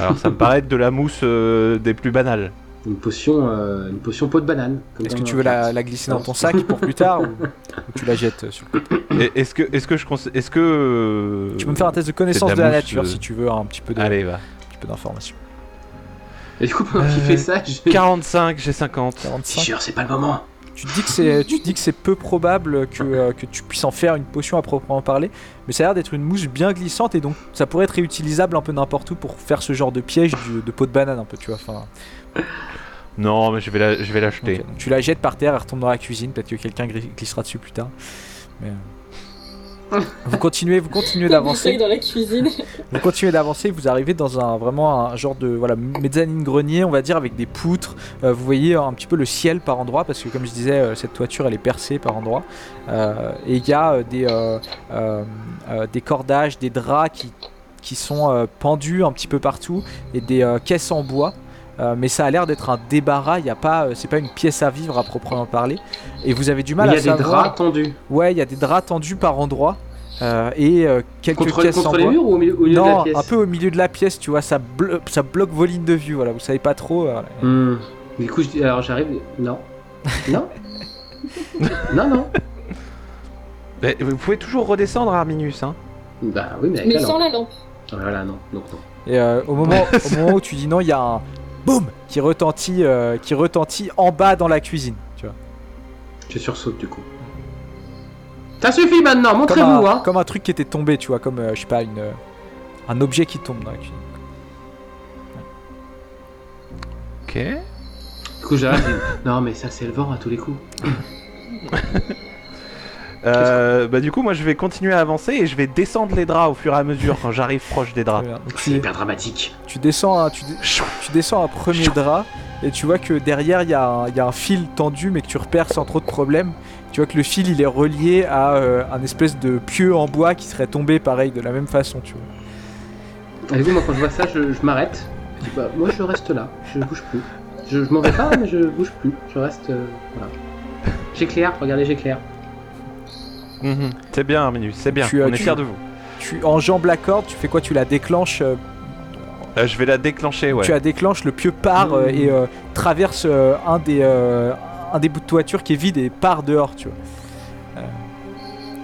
Alors ça me paraît être de la mousse euh, des plus banales. Une potion, euh, une potion peau de banane. Est-ce que tu veux la, glisser dans ton sac pour plus tard ou, ou tu la jettes euh, sur le côté Est-ce que, est-ce que je est-ce que euh, Tu peux me faire un test de connaissance de, de la nature euh. si tu veux un petit peu de- Allez, va. un petit peu d'informations. Et du coup, pendant qu'il fait ça, je 45, j'ai 50. 45. Fischer, c'est pas le moment. Tu te dis que c'est, tu te dis que c'est peu probable que, euh, que tu puisses en faire une potion à proprement parler, mais ça a l'air d'être une mousse bien glissante et donc ça pourrait être réutilisable un peu n'importe où pour faire ce genre de piège du- de peau de banane un peu, tu vois. Enfin, Non, mais je vais la, je vais l'acheter. tu la jettes par terre, elle retombe dans la cuisine, peut-être que quelqu'un glissera dessus plus tard. Mais, euh, vous continuez, vous continuez d'avancer. dans la cuisine. Vous continuez d'avancer, vous arrivez dans un vraiment un genre de voilà mezzanine grenier, on va dire, avec des poutres. Euh, vous voyez un petit peu le ciel par endroits, parce que comme je disais, euh, cette toiture elle est percée par endroits. Euh, et il y a euh, des, euh, euh, euh, des cordages, des draps qui, qui sont euh, pendus un petit peu partout, et des euh, caisses en bois. Euh, mais ça a l'air d'être un débarras, il y a pas, euh, c'est pas une pièce à vivre à proprement parler. Et vous avez du Mais mal il y à a des savoir. draps tendus. Ouais, il y a des draps tendus par endroits. euh, et euh, quelques Contre, en contre bois. les murs ou au milieu, au milieu de la Non, pièce un peu au milieu de la pièce, tu vois, ça, blo- ça bloque vos lignes de vue, voilà, vous savez pas trop. euh. Hmm. Du coup, je dis, alors j'arrive. Non. Non. non, non. Mais vous pouvez toujours redescendre, Arminus. Hein. Bah oui, mais avec Mais la sans lampe. la lampe. Voilà, non. Donc, non. Et euh, au, moment, au moment où tu dis non, il y a un boum qui retentit, euh, qui retentit en bas dans la cuisine, tu vois. Je sursaute du coup. Ça suffit maintenant, montrez-vous, hein. comme un truc qui était tombé, tu vois, comme, euh, je sais pas, une, euh, un objet qui tombe dans la cuisine. Ok. Du coup, j'arrête. non, mais ça, c'est le vent à tous les coups. Euh, bah du coup, moi je vais continuer à avancer et je vais descendre les draps au fur et à mesure quand j'arrive proche des draps. C'est hyper dramatique. tu descends, un, tu, descends un premier drap et tu vois que derrière il y, a un- il y a un fil tendu mais que tu repères sans trop de problème. Tu vois que le fil il est relié à euh, un espèce de pieu en bois qui serait tombé pareil de la même façon, tu vois. Et du coup, moi, quand je vois ça, je, je m'arrête. Bah, moi, je reste là. Je bouge plus. Je, je m'en vais pas, mais je bouge plus. Je reste. euh, voilà. J'éclaire, regardez, j'éclaire. Mhm. C'est bien, Arminus, c'est bien. Tu, On est tu- fiers de vous. Tu enjambes la corde, tu fais quoi? Tu la déclenches euh, Euh, je vais la déclencher, ouais. Tu la déclenches, le pieu part euh, Mmh. et euh, traverse euh, un, des, euh, un des bouts de toiture qui est vide et part dehors, tu vois.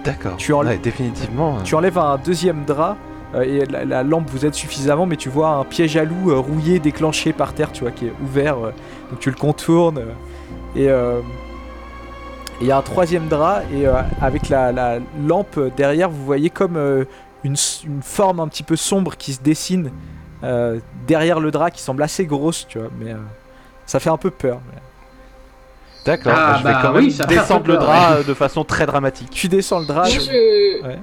D'accord. Tu enlè- Ouais, définitivement. euh, Tu enlèves un deuxième drap euh, et la, la lampe vous aide suffisamment, mais tu vois un piège à loup euh, rouillé déclenché par terre, tu vois, qui est ouvert. euh, donc tu le contournes euh, et euh, et il y a un troisième drap et euh, avec la, la lampe derrière, vous voyez comme euh, une, forme un petit peu sombre qui se dessine euh, derrière le drap, qui semble assez grosse, tu vois, mais euh, ça fait un peu peur. mais- D'accord. Ah, bah, je vais bah quand oui, même descendre le peur, drap de façon très dramatique. Tu descends le drap. Moi, je... Ouais.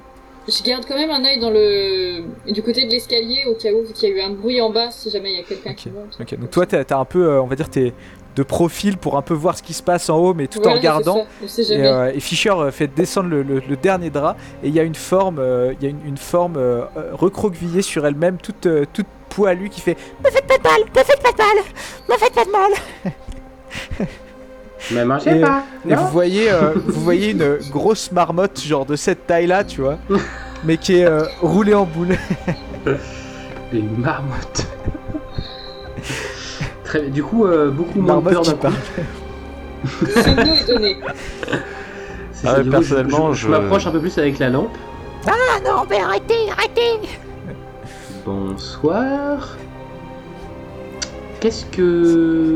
je garde quand même un œil dans le du côté de l'escalier au cas où vu qu'il y a eu un bruit en bas si jamais il y a quelqu'un qui monte. Ok, donc toi, t'as t'as un peu, euh, on va dire, t'es de profil pour un peu voir ce qui se passe en haut, mais tout en regardant. ça, Et, euh, et Fischer euh, fait descendre le, le- le dernier drap et il y a une forme, euh, il y a une, une forme euh, recroquevillée sur elle-même, toute, euh, toute poilue qui fait Me faites pas de mal, me faites pas de mal, me faites pas de mal. Mais mangez Et- pas. Et non vous voyez, euh, vous voyez une grosse marmotte, genre de cette taille-là, tu vois, mais qui est euh, roulée en boule. Une marmotte. Très bien. Du coup, euh, beaucoup moins peur qui d'un coup. C'est Ah ouais, du coup, je- personnellement, je, je je- m'approche un peu plus avec la lampe. Ah non, mais arrêtez, arrêtez Bonsoir. Qu'est-ce que.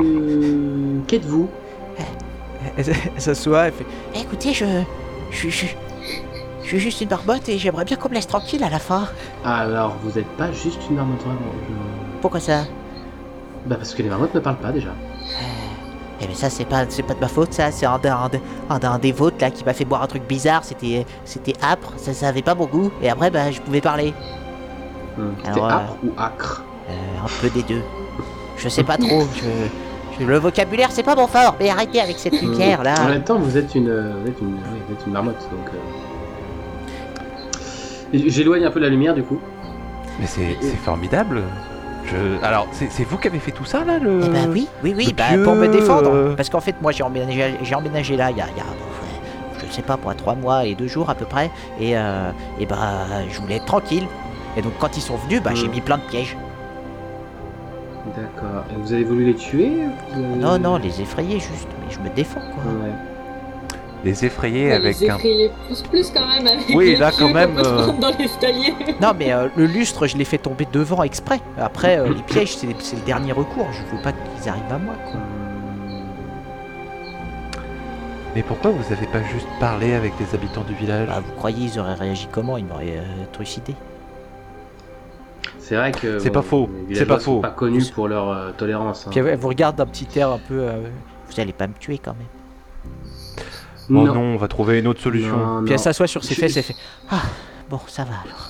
Qu'êtes-vous? Elle, elle s'assoit, elle fait Écoutez, je... Je, je... je suis juste une marmotte et j'aimerais bien qu'on me laisse tranquille à la fin. Alors, vous n'êtes pas juste une marmotte vraiment. je- Pourquoi ça? Bah, parce que les marmottes ne parlent pas déjà. Eh mais ça c'est pas c'est pas de ma faute ça, c'est un, d'un- un, un des vôtres là qui m'a fait boire un truc bizarre, c'était c'était âpre, ça, ça avait pas bon goût et après bah je pouvais parler. Hmm. C'était Alors, euh, âpre ou acre Euh, un peu des deux. Je sais pas trop, je, je- le vocabulaire c'est pas mon fort, mais arrêtez avec cette lumière En là. même temps, vous êtes une, vous êtes une, vous êtes une marmotte, donc. euh. J'éloigne un peu la lumière du coup. Mais c'est c'est formidable. Je... Alors, c'est vous qui avez fait tout ça là le... Eh bah oui, oui, oui, bah, pieu, pour me défendre. euh. Parce qu'en fait, moi, j'ai emménagé, là il y a, y a, je sais pas, pour trois mois et deux jours à peu près. Et, euh, et bah, je voulais être tranquille. Et donc, quand ils sont venus, bah, j'ai Mm. mis plein de pièges. D'accord. Et vous avez voulu les tuer avez- Non, non, les effrayer juste, mais je me défends quoi. Ouais. Les effrayer Ouais, avec les un... effrayer plus plus quand même avec Oui, là, quand même, euh, dans l'escalier. Non, mais euh, le lustre, je l'ai fait tomber devant exprès. Après, euh, les pièges, c'est le dernier recours. Je veux pas qu'ils arrivent à moi quoi. Mais pourquoi vous avez pas juste parlé avec les habitants du village? Bah, vous croyez, ils auraient réagi comment? Ils m'auraient euh, trucidé. C'est vrai que. C'est pas faux, c'est pas villageois sont faux. pas connus pour leur euh, tolérance. hein. Puis vous regarde d'un petit air un peu. euh, Vous allez pas me tuer quand même. Oh non, on va trouver une autre solution. Non, Puis non. elle s'assoit sur ses fesses et fait Bon, ça va alors.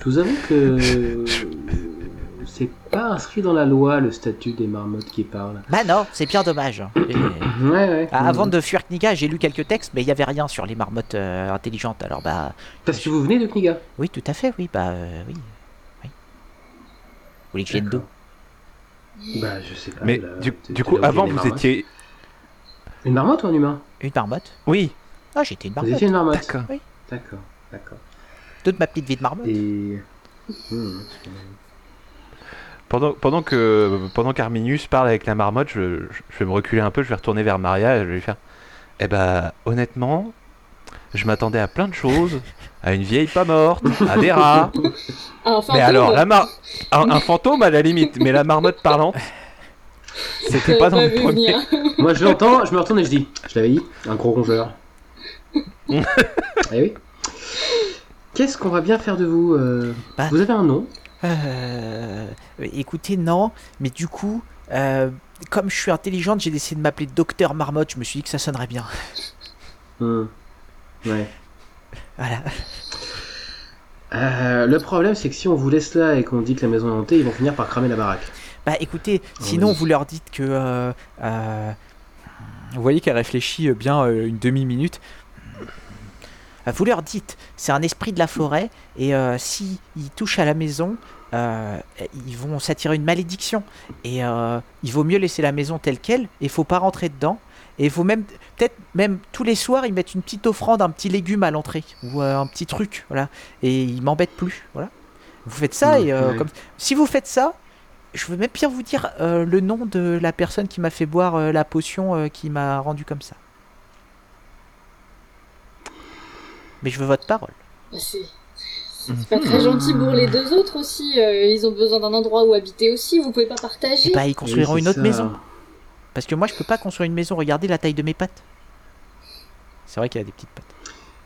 Je vous avoue que. C'est pas inscrit dans la loi le statut des marmottes qui parlent. Bah non, c'est bien dommage. Et- Ouais, ouais. Ah, Avant de fuir Kniga, j'ai lu quelques textes, mais il y avait rien sur les marmottes euh, intelligentes. Alors bah Parce que vous venez de Kniga. oui, tout à fait, oui, bah euh, oui, oui. Vous voulez que je vienne d'où Bah, je sais pas. Mais là, du, du coup, avant vous marmottes. étiez... Une marmotte ou un humain? Une marmotte Oui, Ah, j'étais une Vous marmotte. étiez une marmotte. d'accord. D'accord, d'accord. Toute ma petite vie de marmotte. Et. Hmm. Pendant, pendant que pendant qu'Arminius parle avec la marmotte, je, je- je vais me reculer un peu, je vais retourner vers Maria et je vais lui faire Eh bah, honnêtement, je m'attendais à plein de choses, à une vieille pas morte, à des rats. Mais alors, la mar... un, un fantôme à la limite, mais la marmotte parlante, c'était pas dans le premier. Moi, je l'entends, je me retourne et je dis Je l'avais dit, un gros rongeur. eh oui. Qu'est-ce qu'on va bien faire de vous euh, Bah. Vous avez un nom Euh, écoutez, non, mais du coup, euh, comme je suis intelligente, j'ai décidé de m'appeler Docteur Marmotte. Je me suis dit que ça sonnerait bien. Hmm. Ouais. Voilà. Euh, le problème, c'est que si on vous laisse là et qu'on dit que la maison est hantée, ils vont finir par cramer la baraque. Bah écoutez, Ah, sinon vous leur dites que euh, euh, Vous voyez qu'elle réfléchit euh, bien euh, une demi-minute. Euh, Vous leur dites, c'est un esprit de la forêt, et euh, si ils touchent à la maison, euh, ils vont s'attirer une malédiction. Et euh, il vaut mieux laisser la maison telle qu'elle, et il faut pas rentrer dedans. Et il faut même, peut-être même tous les soirs, ils mettent une petite offrande, un petit légume à l'entrée, ou euh, un petit truc, voilà. Et ils m'embêtent plus, voilà. Vous faites ça, et euh, comme... si vous faites ça, je veux même bien vous dire euh, le nom de la personne qui m'a fait boire euh, la potion euh, qui m'a rendu comme ça. Mais je veux votre parole. Bah, C'est pas très gentil pour les deux autres aussi. euh, ils ont besoin d'un endroit où habiter aussi. Vous pouvez pas partager. Et bah, ils construiront Oui, une autre ça. maison. Parce que moi, je peux pas construire une maison. Regardez la taille de mes pattes. C'est vrai qu'il a des petites pattes.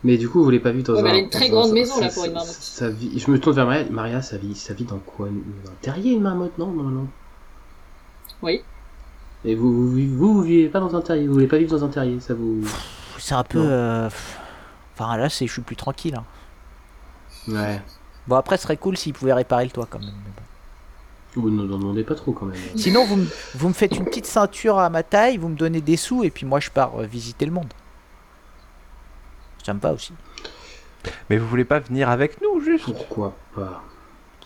Mais du coup, vous voulez pas vivre dans Ouais, mais un. elle a une très un- grande maison, ça- là, pour ça- une marmotte. Ça vit... Je me tourne vers Maria. Maria, ça vit, ça vit dans quoi? Dans un terrier, une marmotte Non, non, non. Oui. Et vous, vous, vous, vous vivez pas dans un terrier. Vous voulez pas vivre dans un terrier, ça vous. C'est un peu. Euh, Enfin, là, c'est, je suis plus tranquille. hein. Ouais. Bon, après, ce serait cool s'ils pouvaient réparer le toit quand même. mais bon. Vous ne demandez pas trop quand même. Sinon, vous me, vous me faites une petite ceinture à ma taille, vous me donnez des sous, et puis moi, je pars euh, visiter le monde. Ça me va aussi. Mais vous voulez pas venir avec nous, juste? Pourquoi pas?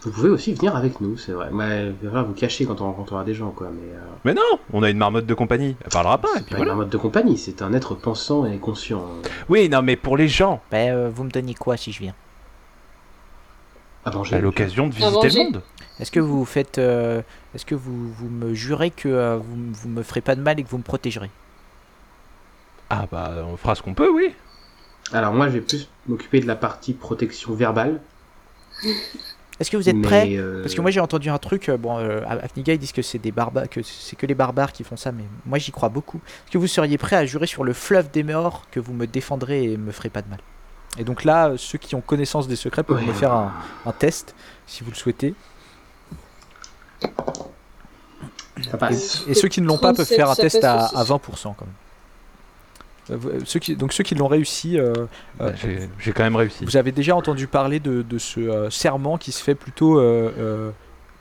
Vous pouvez aussi venir avec nous, c'est vrai. Mais il va vous cacher quand on rencontrera des gens, quoi. Mais euh, Mais non, on a une marmotte de compagnie. Elle parlera pas. Et c'est puis pas voilà. une mode de compagnie, c'est un être pensant et conscient. Oui, non, mais pour les gens, euh, vous me donnez quoi si je viens? À manger. à l'occasion de visiter le monde. Est-ce que vous faites. euh, Est-ce que vous, vous me jurez que euh, vous, vous me ferez pas de mal et que vous me protégerez? Ah bah, on fera ce qu'on peut, oui. Alors moi, je vais plus m'occuper de la partie protection verbale. Est-ce que vous êtes prêts? euh, Parce que moi j'ai entendu un truc, euh, bon, euh, à à Kniga ils disent que c'est des barbares, que c'est que les barbares qui font ça, mais moi j'y crois beaucoup. Est-ce que vous seriez prêts à jurer sur le fleuve des morts que vous me défendrez et me ferez pas de mal? Et donc là, ceux qui ont connaissance des secrets peuvent Ouais. me faire un, un test, si vous le souhaitez. Et ceux qui ne l'ont pas peuvent 37, faire un test à, passe aussi. à 20% quand même. Euh, euh, Ceux qui, donc ceux qui l'ont réussi, euh, Bah, euh, J'ai j'ai quand même réussi. vous avez déjà entendu parler de, de ce euh, serment qui se fait plutôt euh, euh,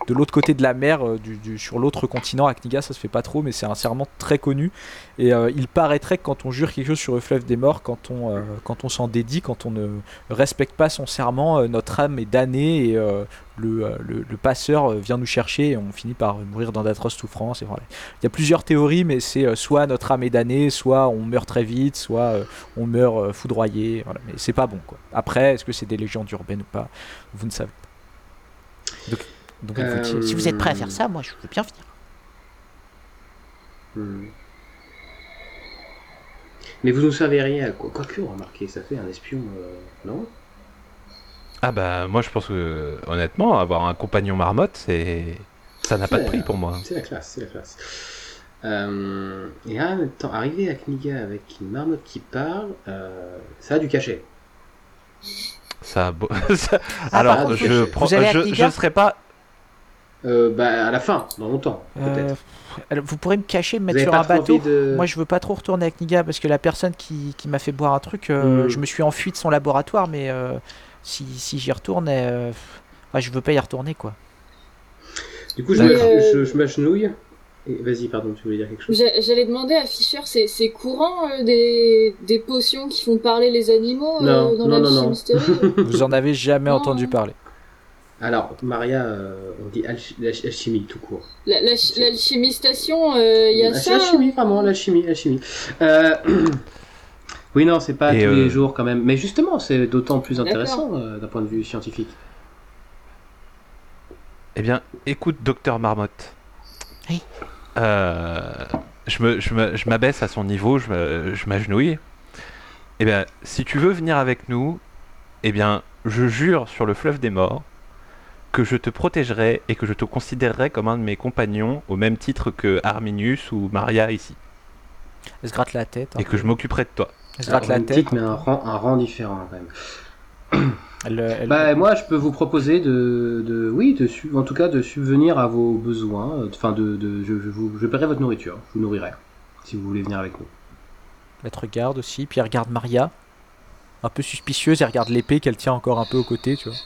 de l'autre côté de la mer, euh, sur l'autre continent. À Kniga, ça se fait pas trop, mais c'est un serment très connu. Et euh, il paraîtrait que quand on jure quelque chose sur le fleuve des morts, quand on, euh, quand on s'en dédie, quand on ne respecte pas son serment, notre âme est damnée et le, le- passeur vient nous chercher et on finit par mourir dans d'atroces souffrances. Et voilà. Il y a plusieurs théories, mais c'est soit notre âme est damnée, soit on meurt très vite, soit on meurt foudroyé. Voilà. Mais c'est pas bon. Après, est-ce que c'est des légendes urbaines ou pas? Vous ne savez pas. Donc, donc, Euh, Si vous êtes prêts à faire ça, moi je veux bien venir. Hmm. Mais vous nous savez rien. Quoi- Quoique, remarquez, ça fait un espion, euh, non? Ah bah, moi je pense que, honnêtement, avoir un compagnon marmotte, c'est. Ça n'a pas de prix pour moi. C'est la classe, c'est la classe. Euh, et en même temps, arriver à Kniga avec une marmotte qui parle, euh, ça a du cachet. Ça, a beau- ça- Ah, Alors, je prends, à je, je serai pas. Euh, bah, à la fin, dans longtemps, peut-être. Euh, vous pourrez me cacher, me mettre sur un bateau. de... Moi, je veux pas trop retourner à Kniga parce que la personne qui, qui m'a fait boire un truc, euh, Mm. je me suis enfui de son laboratoire, mais euh, si, si j'y retourne, euh, enfin, je veux pas y retourner quoi. Du coup, je, euh, m'agenouille. Vas-y, pardon, tu voulais dire quelque chose? J'a- J'allais demander à Fischer, c'est courant euh, des, des potions qui font parler les animaux euh, Non, dans non, la non, non. Vous en avez jamais Non. entendu parler. Alors, Maria, euh, on dit alchi- alchimie tout court. La- la- L'alchimistation, euh, il y a ça L'alchimie, vraiment, l'alchimie, l'alchimie. Euh... Oui, non, c'est pas Et, tous euh, les jours quand même. Mais justement, c'est d'autant plus intéressant euh, d'un point de vue scientifique. Eh bien, écoute, docteur Marmotte. Oui. Euh, je me- je me- je m'abaisse à son niveau, je m'agenouille. Eh bien, si tu veux venir avec nous, eh bien, je jure sur le fleuve des morts que je te protégerai et que je te considérerai comme un de mes compagnons au même titre que Arminius ou Maria ici. Elle se gratte la tête. un Et que je m'occuperai de toi. Elle se gratte Alors, la tête. petite, mais un rang, un rang différent quand même. Elle, euh, elle- Bah, moi, je peux vous proposer de, de oui, de en tout cas, de subvenir à vos besoins. Enfin, de, de, je, je vous, je paierai votre nourriture. Je vous nourrirai si vous voulez venir avec nous. elle te regarde aussi, puis elle regarde Maria, un peu suspicieuse, elle regarde l'épée qu'elle tient encore un peu au côté, tu vois.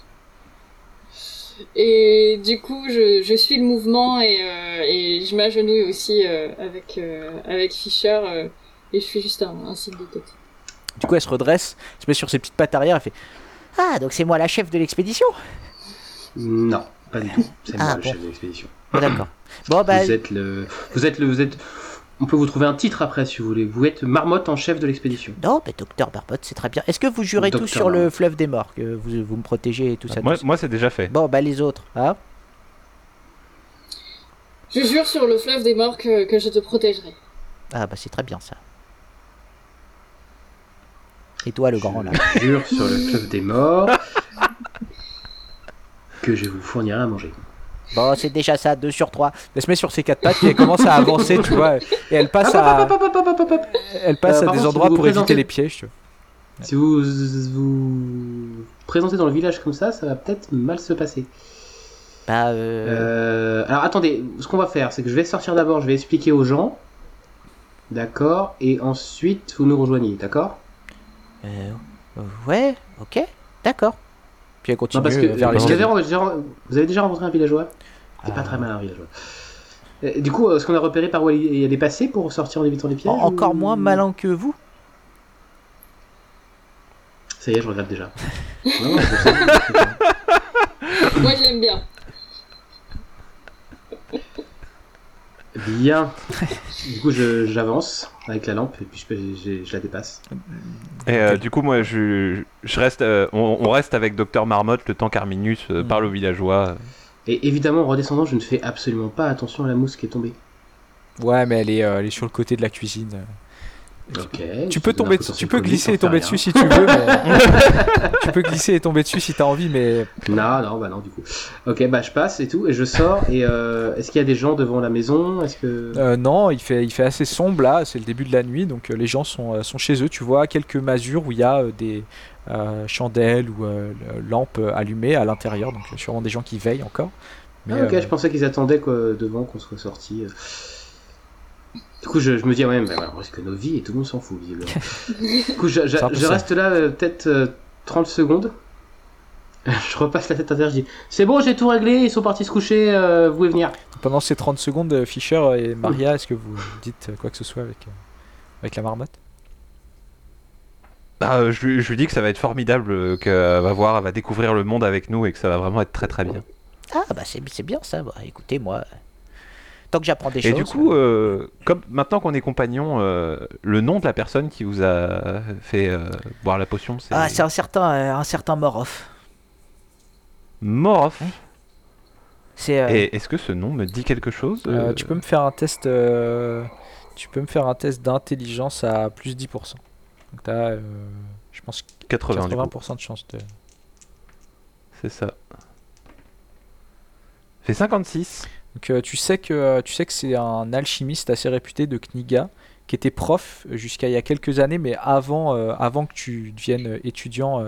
Et du coup, je, je suis le mouvement et, euh, et je m'agenouille aussi euh, avec, euh, avec Fischer euh, et je fais juste un, un signe de tête. Du coup, elle se redresse, se met sur ses petites pattes arrière, elle fait Ah, donc c'est moi la chef de l'expédition? Non, pas du tout. C'est Ah, moi bon. chef de l'expédition. D'accord. Bon, bah, Vous êtes le, vous êtes le, vous êtes. On peut vous trouver un titre après si vous voulez. Vous êtes marmotte en chef de l'expédition. non, mais docteur Barbotte, c'est très bien. Est-ce que vous jurez Docteur tous sur le fleuve des morts, que vous, vous me protégez et tout ça, moi, tout ça moi, c'est déjà fait. Bon, bah, les autres, hein Je jure sur le fleuve des morts que, que je te protégerai. Ah, bah, c'est très bien ça. Et toi, le grand, là Je jure sur le fleuve des morts que je vous fournirai à manger. Bon, c'est déjà ça, 2 sur 3. Elle se met sur ses quatre pattes et elle commence à avancer, tu vois. Et elle passe à, hop, hop. elle passe Euh, à des endroits pour vous éviter présentez- les pièges, tu vois. Si vous vous présentez dans le village comme ça, ça va peut-être mal se passer. Bah, euh... Euh, alors attendez, ce qu'on va faire, c'est que je vais sortir d'abord, je vais expliquer aux gens. D'accord? Et ensuite, vous nous rejoignez, d'accord? euh, ouais, ok, d'accord. Puis elle continue Non, parce que euh, vers vous, les avez, vous avez déjà rencontré un villageois? C'est pas Ah. très mal un villageois. Euh, Du coup, est-ce qu'on a repéré par où elle est passée pour sortir en évitant les pièges Encore ou- moins malin que vous? Ça y est, je regrette déjà. Non. Moi, je l'aime bien. Bien. du coup, je- j'avance avec la lampe et puis je, peux- je- je la dépasse. Et euh, du coup, moi, je, je reste, euh, on, on reste avec Docteur Marmotte le temps qu'Arminus euh, parle aux villageois. Et évidemment, en redescendant, je ne fais absolument pas attention à la mousse qui est tombée. Ouais, mais elle est, euh, elle est sur le côté de la cuisine. Ok. Tu peux tomber, tu peux glisser et tomber dessus si tu veux. mais- tu peux glisser et tomber dessus si t'as envie, mais. Non, non, bah non, du coup. Ok, bah je passe et tout, et je sors. Et euh, est-ce qu'il y a des gens devant la maison? Est-ce que. Euh, non, il fait, il fait assez sombre là, c'est le début de la nuit, donc euh, les gens sont, euh, sont chez eux. Tu vois quelques masures où il y a des euh, chandelles ou lampes allumées à l'intérieur, donc sûrement des gens qui veillent encore. Mais, Ah, ok, je pensais qu'ils attendaient quoi, devant qu'on soit sorti. Du coup, je, je me dis, ah ouais, mais on risque nos vies et tout le monde s'en fout, visiblement. du coup, je, reste là euh, peut-être euh, 30 secondes. je repasse la tête à terre, je dis, c'est bon, j'ai tout réglé, ils sont partis se coucher, euh, vous pouvez venir. pendant ces 30 secondes, euh, Fischer et Maria, est-ce que vous dites euh, quoi que ce soit avec, euh, avec la marmotte? Ah, euh, je, lui- je lui dis que ça va être formidable, euh, qu'elle va voir, elle va découvrir le monde avec nous et que ça va vraiment être très très bien. Ah, bah c'est c'est bien ça. Bah, écoutez, moi, tant que j'apprends des Et choses. du coup, euh, comme maintenant qu'on est compagnons, euh, le nom de la personne qui vous a fait euh, boire la potion, c'est Ah, c'est un certain, euh, un certain Morov. Morov. C'est. euh, Et est-ce que ce nom me dit quelque chose Tu peux me faire un test, euh, tu peux me faire un test d'intelligence à plus 10%. Donc t'as, euh, je pense, 80 du coup. 80% de chance de. C'est ça. Fait 56. Donc euh, tu sais que euh, tu sais que c'est un alchimiste assez réputé de Kniga qui était prof jusqu'à il y a quelques années, mais avant, euh, avant que tu deviennes étudiant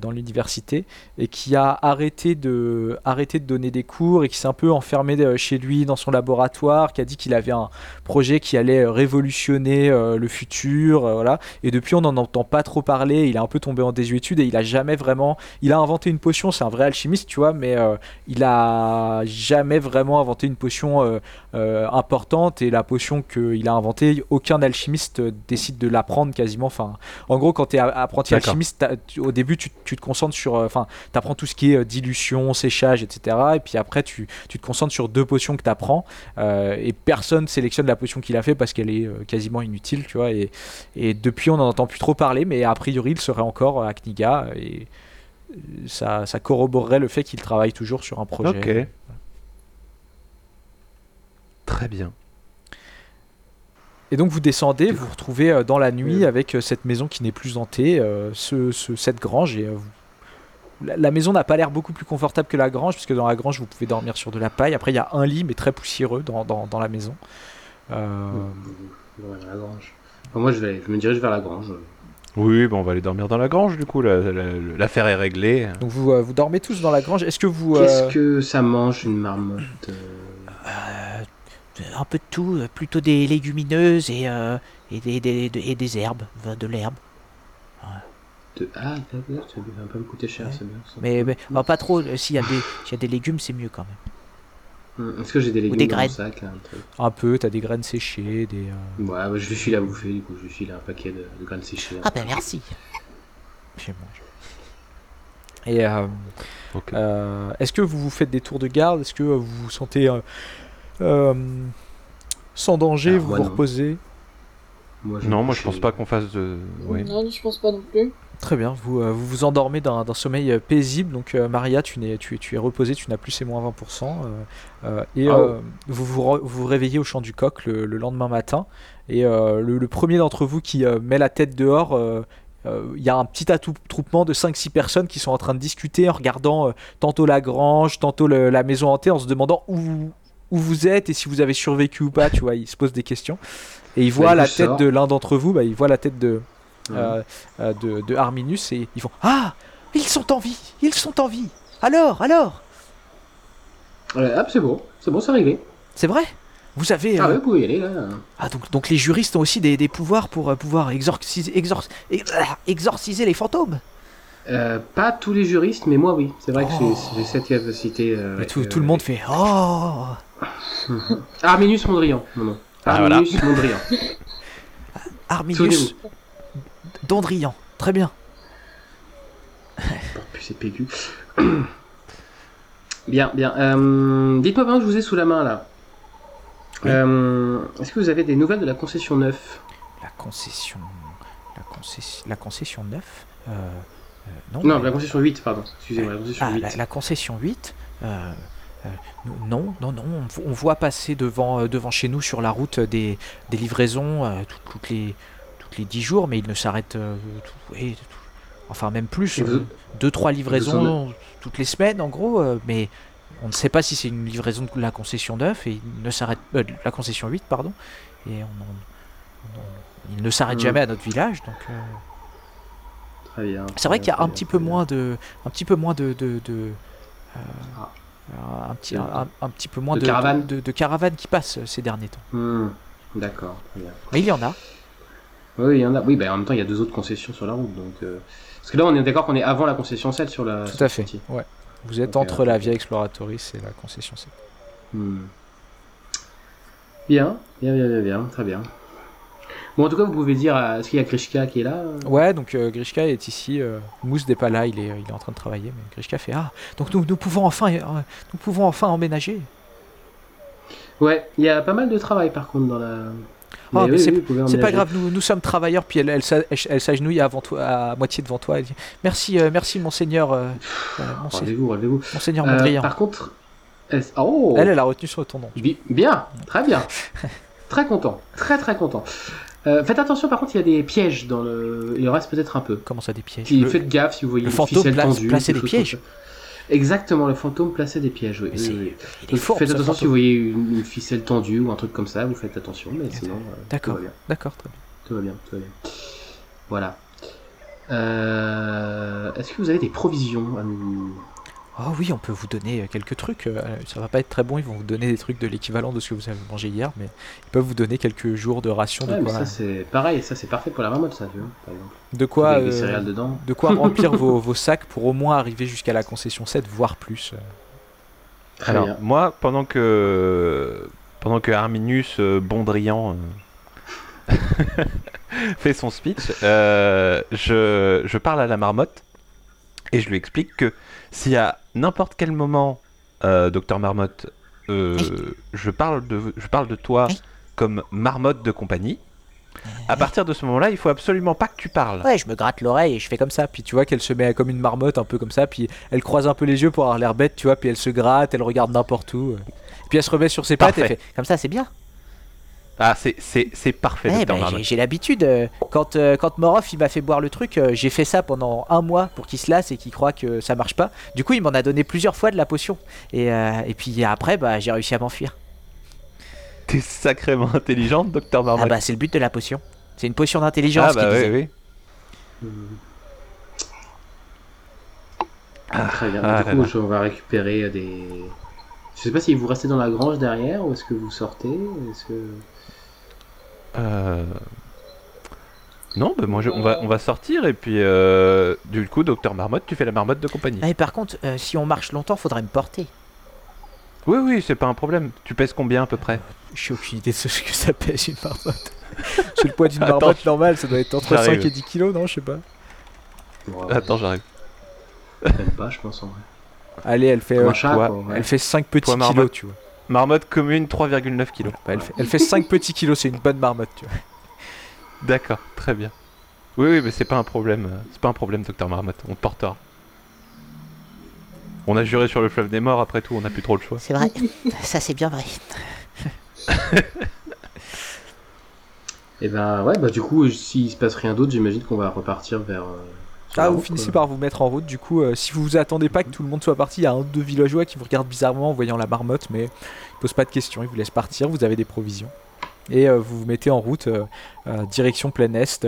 dans l'université, et qui a arrêté de, arrêté de donner des cours et qui s'est un peu enfermé euh, chez lui dans son laboratoire, qui a dit qu'il avait un projet qui allait euh, révolutionner euh, le futur, euh, voilà. Et depuis, on n'en entend pas trop parler. Il est un peu tombé en désuétude et il a jamais vraiment. Il a inventé une potion. C'est un vrai alchimiste, tu vois, mais euh, il a jamais vraiment inventé une potion euh, euh, importante. Et la potion qu'il a inventée, aucun alchimiste euh, décide de l'apprendre quasiment. Enfin, en gros, quand tu es apprenti alchimiste, au début, tu, tu te concentres sur. euh, Enfin, tu apprends tout ce qui est euh, dilution, séchage, etc. Et puis après, tu, tu te concentres sur deux potions que tu apprends. et personne sélectionne la potion qu'il a fait parce qu'elle est euh, quasiment inutile, tu vois. Et, et depuis, on n'en entend plus trop parler, mais a priori, il serait encore à Kniga. Et euh, ça, ça corroborerait le fait qu'il travaille toujours sur un projet. Ok. Très bien. Et donc vous descendez, vous vous retrouvez euh, dans la nuit avec euh, cette maison qui n'est plus hantée, euh, ce, ce- cette grange. Et, euh, la, la maison n'a pas l'air beaucoup plus confortable que la grange, puisque dans la grange vous pouvez dormir sur de la paille. Après il y a un lit, mais très poussiéreux dans, dans- dans la maison. Euh, Ouais, la grange. Enfin, moi, je, vais, je me dirige vers la grange. Oui, bon, on va aller dormir dans la grange du coup. la- la- L'affaire est réglée. donc vous, euh, vous dormez tous dans la grange. Est-ce que vous... euh, Qu'est-ce que ça mange, une marmotte euh, un peu de tout, euh, plutôt des légumineuses et, euh, et, des, des- de- et des herbes, enfin, de l'herbe. de... Ah, ça va pas me coûter cher, Ouais. c'est bien. ça. Mais, mais enfin, pas trop, euh, s'il y, a des- s'il y a des légumes, c'est mieux quand même. Hum, Est-ce que j'ai des légumes des dans mon graines. sac là, un truc? Un peu, t'as des graines séchées, des... euh, Ouais, bah, je lui file à bouffer, du coup, je lui file un paquet de, de graines séchées. Ah ben merci. Je mange. Et euh, euh, est-ce que vous vous faites des tours de garde? Est-ce que vous vous sentez euh, euh, sans danger Alors, Vous moi, vous non. reposez Moi, Non, moi je pense pas qu'on fasse de. Oui. Non, je pense pas non plus. Très bien, vous euh, vous, vous endormez d'un d'un sommeil euh, paisible. Donc, euh, Maria, tu, n'es- tu, es- tu es reposée, tu n'as plus ces moins 20%. euh, euh, et Ah euh, vous, vous re- vous vous réveillez au chant du coq le, le lendemain matin. Et euh, le, le premier d'entre vous qui euh, met la tête dehors, euh, euh, il y a un petit attroupement de 5-6 personnes qui sont en train de discuter en regardant euh, tantôt la grange, tantôt le- la maison hantée, en se demandant où, où vous êtes et si vous avez survécu ou pas. Tu vois, ils se posent des questions. Et ils voient du la tête de l'un d'entre vous, bah, ils voient la tête de, euh, euh, de, de Arminus et ils font Ah Ils sont en vie Ils sont en vie Alors Alors Ouais, hop, c'est bon, c'est bon, c'est réglé. C'est vrai? Vous avez. Ah euh, ouais, vous pouvez y aller là. ah, donc, donc les juristes ont aussi des, des pouvoirs pour euh, pouvoir exorciser, exor- ex- ah, exorciser les fantômes Euh, pas tous les juristes, mais moi oui. C'est vrai que Oh. j'ai- j'ai cette capacité. euh, tout, euh, tout le monde fait Oh Arminus Mondrian, non, non. Ah, voilà. Arminus Mondrian. Arminius. Dondrian. » Très bien. C'est pégu. Bien, bien. Euh, Dites-moi que je vous ai sous la main là. Oui. Euh, Est-ce que vous avez des nouvelles de la concession 9 La concession. La concession, la concession 9 euh, euh, Non. Non, mais- la concession 8, pardon. Excusez-moi, la concession Ah, 8. la, la concession 8 euh, euh, Non, non, non. On, vo- on voit passer devant, euh, devant chez nous sur la route des, des livraisons euh, tout- toutes, les, toutes les 10 jours, mais ils ne s'arrêtent. euh, enfin, même plus. Et vous- euh, deux, trois livraisons toutes les semaines, en gros. euh, mais on ne sait pas si c'est une livraison de la concession 9 et il ne s'arrête. euh, la concession 8, pardon. Et on, on il ne s'arrête jamais à notre village, donc. euh, Très bien. c'est vrai qu'il y a un petit peu moins de, un petit peu moins de, de, de, euh, Ah. Un petit, un, un petit peu moins de de, caravanes de, de caravanes qui passent euh, ces derniers temps. Hmm, D'accord. Mais il y en a. Oui, il y en a. Oui, ben en même temps, il y a deux autres concessions sur la route. Donc, euh, Parce que là, on est d'accord qu'on est avant la concession 7 sur la. Tout sur à fait. Ouais. Vous êtes entre la vieille Exploratoris et la concession 7. Hmm. Bien, bien, bien, bien, bien, très bien. Bon, en tout cas, vous pouvez dire, euh, est-ce qu'il y a Krishka qui est là euh Ouais, donc euh, Grishka est ici. euh, Mousse n'est pas là, il est, il est en train de travailler. Mais Grishka fait Ah, donc nous, nous, pouvons, enfin, euh, nous pouvons enfin emménager. Ouais, il y a pas mal de travail par contre dans la. Ah, mais c'est- pas grave, nous, nous sommes travailleurs. Puis elle, elle, s'a- elle, elle s'agenouille avant toi, à moitié devant toi. Elle dit Merci, merci, monseigneur, monseigneur, Relevez-vous, relevez-vous. monseigneur Mondrian. par contre. Oh Elle, elle a retenu sur ton nom. Bi- Bien, très bien. très content, très très content. Euh, faites attention, par contre, il y a des pièges dans le. Il en reste peut-être un peu. Comment ça, des pièges Le- faites gaffe si vous voyez le une fantôme ficelle place- tendue. plaçait quelque des pièges. Exactement, le fantôme plaçait des pièges, oui. Oui, oui. Fort, faites attention si vous voyez une, ficelle tendue ou un truc comme ça, vous faites attention, mais sinon. euh, D'accord. Tout va bien. D'accord, très bien. Tout va bien, tout va bien. Voilà. Euh, Est-ce que vous avez des provisions à nous Oh oui, on peut vous donner euh, quelques trucs. euh, Ça va pas être très bon, ils vont vous donner des trucs de l'équivalent de ce que vous avez mangé hier, mais ils peuvent vous donner quelques jours de ration de mais ça c'est pareil, ça c'est parfait pour la marmotte, ça, tu vois, par exemple. de quoi, Avec des euh, céréales dedans. de quoi remplir vos, vos sacs pour au moins arriver jusqu'à la concession 7, voire plus. Très Alors, bien. moi, pendant que pendant que Arminius euh, Bondrian euh, fait son speech, euh, je, je parle à la marmotte et je lui explique que si à n'importe quel moment, euh, docteur Marmotte, euh, je parle de je parle de toi Oui. comme marmotte de compagnie, à partir de ce moment-là, il faut absolument pas que tu parles. Ouais, je me gratte l'oreille et je fais comme ça. Puis tu vois qu'elle se met comme une marmotte, un peu comme ça. Puis elle croise un peu les yeux pour avoir l'air bête, tu vois. Puis elle se gratte, elle regarde n'importe où. euh. Puis elle se remet sur ses pattes et fait comme ça, c'est bien. Ah, c'est c'est c'est parfait, Ouais, docteur bah, j'ai- l'habitude. euh, quand euh, quand Morov il m'a fait boire le truc, euh, j'ai fait ça pendant un mois pour qu'il se lasse et qu'il croit que ça marche pas. Du coup, il m'en a donné plusieurs fois de la potion. Et, euh, et puis après, bah, j'ai réussi à m'enfuir. T'es sacrément intelligente, docteur Ah Marmotte. bah, c'est le but de la potion. C'est une potion d'intelligence. Ah bah qu'il oui, disait. oui. Très bien. ah du coup, là. on va récupérer des. Je sais pas si vous restez dans la grange derrière ou est-ce que vous sortez Est-ce que Euh... Non, bah moi je- on, va, on va sortir et puis euh, du coup, docteur Marmotte, tu fais la marmotte de compagnie. Ah, et par contre, euh, si on marche longtemps, faudrait me porter. Oui, oui, c'est pas un problème. Tu pèses combien à peu près? Je suis aucune idée de ce que ça pèse une marmotte. C'est le poids d'une Attends, marmotte normale, ça doit être entre j'arrive. 5 et 10 kilos, non Je sais pas. Bon, Attends, j'arrive. Même pas, je pense en vrai. Allez, elle fait, euh, un chat, toi, quoi, ouais. elle fait 5 petits Toi, kilos, tu vois. Marmotte commune, 3,9 kilos. Bah, elle, fait, elle fait 5 petits kilos, c'est une bonne marmotte, tu vois. D'accord, très bien. Oui, oui, mais c'est pas un problème. euh, C'est pas un problème, docteur Marmotte. On te portera. On a juré sur le fleuve des morts, après tout, on n'a plus trop le choix. C'est vrai, ça c'est bien vrai. Et ben ouais, bah du coup, s'il se passe rien d'autre, j'imagine qu'on va repartir vers. euh, sur Ah, vous finissez par vous mettre en route, du coup, euh, si vous vous attendez pas que tout le monde soit parti, il y a un ou deux villageois qui vous regardent bizarrement en voyant la marmotte, mais ils posent pas de questions, ils vous laissent partir, vous avez des provisions. Et euh, vous vous mettez en route, euh, direction plein est,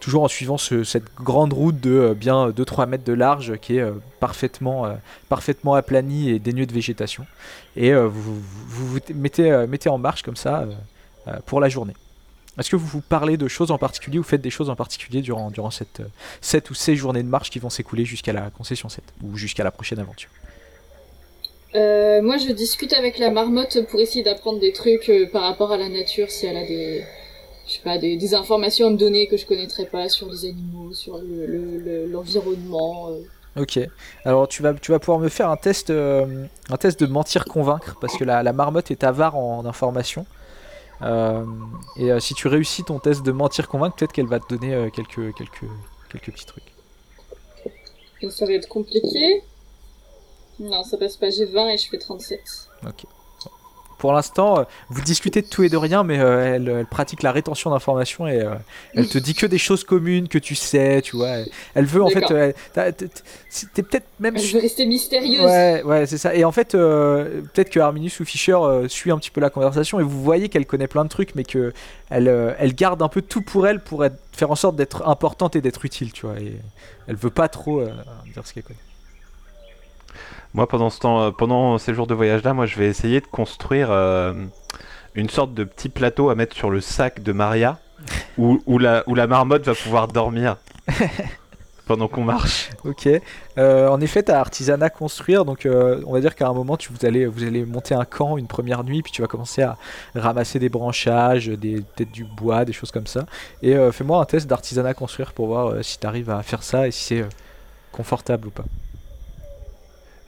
toujours en suivant ce- cette grande route de bien 2-3 mètres de large qui est parfaitement, parfaitement aplanie et dénuée de végétation. Et vous, vous vous mettez, mettez en marche comme ça pour la journée. Est-ce que vous vous parlez de choses en particulier ou faites des choses en particulier durant, durant cette, euh, 7 ou 6 journées de marche qui vont s'écouler jusqu'à la concession 7 ou jusqu'à la prochaine aventure? Euh, moi, je discute avec la marmotte pour essayer d'apprendre des trucs euh, par rapport à la nature, si elle a des, je sais pas, des, des informations à me donner que je connaîtrais pas sur les animaux, sur le- le- le- l'environnement, Ok. Alors tu vas, tu vas pouvoir me faire un test, euh, un test de mentir convaincre parce que la, la marmotte est avare en, information. Euh, et euh, si tu réussis ton test de mentir convaincre, peut-être qu'elle va te donner euh, quelques, quelques, quelques petits trucs. Ça va être compliqué. Non, ça passe pas. J'ai 20 et je fais 37. Pour l'instant, euh, vous discutez de tout et de rien, mais euh, elle, elle pratique la rétention d'informations et euh, elle te dit que des choses communes que tu sais, tu vois. Elle, elle veut en fait, euh, elle- t'es peut-être même Je veux rester mystérieuse. Ouais, ouais, c'est ça. Et en fait, euh, peut-être que Arminus ou Fischer suit un petit peu la conversation et vous voyez qu'elle connaît plein de trucs, mais que elle, elle garde un peu tout pour elle pour être, faire en sorte d'être importante et d'être utile, tu vois. Et elle veut pas trop dire ce qu'elle connaît. Moi, pendant ce temps, euh, pendant ces jours de voyage-là, moi, je vais essayer de construire euh, une sorte de petit plateau à mettre sur le sac de Maria, où, où la, où la marmotte va pouvoir dormir pendant qu'on marche. Ok. Euh, en effet, t'as artisanat construire, donc euh, on va dire qu'à un moment, tu, vous, allez, vous allez monter un camp une première nuit, puis tu vas commencer à ramasser des branchages, des, peut-être du bois, des choses comme ça. Et euh, fais-moi un test d'artisanat construire pour voir si t'arrives à faire ça et si c'est confortable ou pas.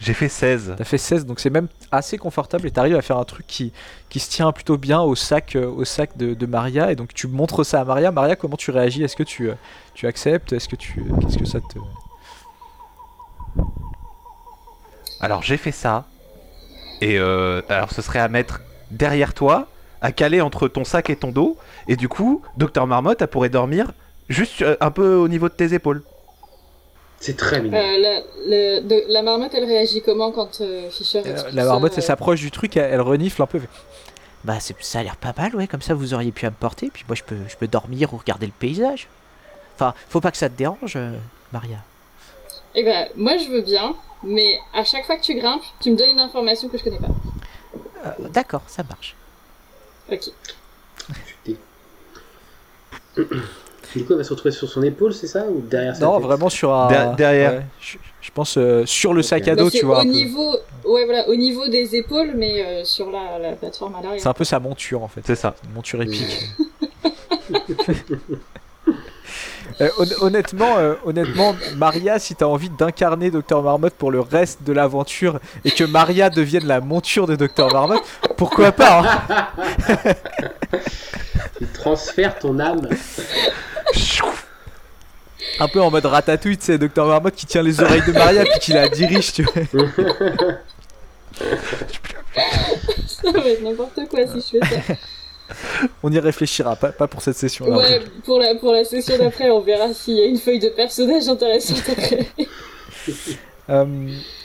J'ai fait 16. T'as fait 16, donc c'est même assez confortable et t'arrives à faire un truc qui, qui se tient plutôt bien au sac, euh, au sac de, de Maria. Et donc tu montres ça à Maria. Maria, comment tu réagis? Est-ce que tu, euh, tu acceptes? Est-ce que tu. Qu'est-ce que ça te. Alors, j'ai fait ça. Et euh, alors, ce serait à mettre derrière toi, à caler entre ton sac et ton dos. Et du coup, Docteur Marmotte, elle pourrait dormir juste un peu au niveau de tes épaules. C'est très mignon. Euh, la, le- de- la marmotte, elle réagit comment quand euh, Fischer Euh, la ça, marmotte, elle s'approche du truc, elle, elle renifle un peu. Bah, c'est- ça a l'air pas mal, ouais. Comme ça, vous auriez pu à me porter. Puis moi, je peux, je peux dormir ou regarder le paysage. Enfin, faut pas que ça te dérange, euh, Maria. Eh ben, moi je veux bien, mais à chaque fois que tu grimpes, tu me donnes une information que je connais pas. Euh, D'accord, ça marche. Ok. Du coup, elle va se retrouver sur son épaule, c'est ça Ou derrière sa Non, tête vraiment sur un. Der- derrière. ouais, je, je pense euh, sur le sac à dos, Bah, tu vois. au un peu. niveau, ouais voilà, au niveau des épaules, mais euh, sur la, la plateforme à l'arrière. C'est un peu sa monture en fait. C'est ça. Une monture épique. Euh, hon- honnêtement, euh, honnêtement, Maria, si t'as envie d'incarner Dr Marmotte pour le reste de l'aventure et que Maria devienne la monture de Dr Marmotte, pourquoi pas hein Tu transfères ton âme. Un peu en mode ratatouille, sais, Dr Marmotte qui tient les oreilles de Maria puis qui la dirige, tu vois. Ça va être n'importe quoi si je fais ça. On y réfléchira, pas, pas pour cette session-là. Ouais, pour la, pour la session d'après, on verra s'il y a une feuille de personnage intéressante après. Euh,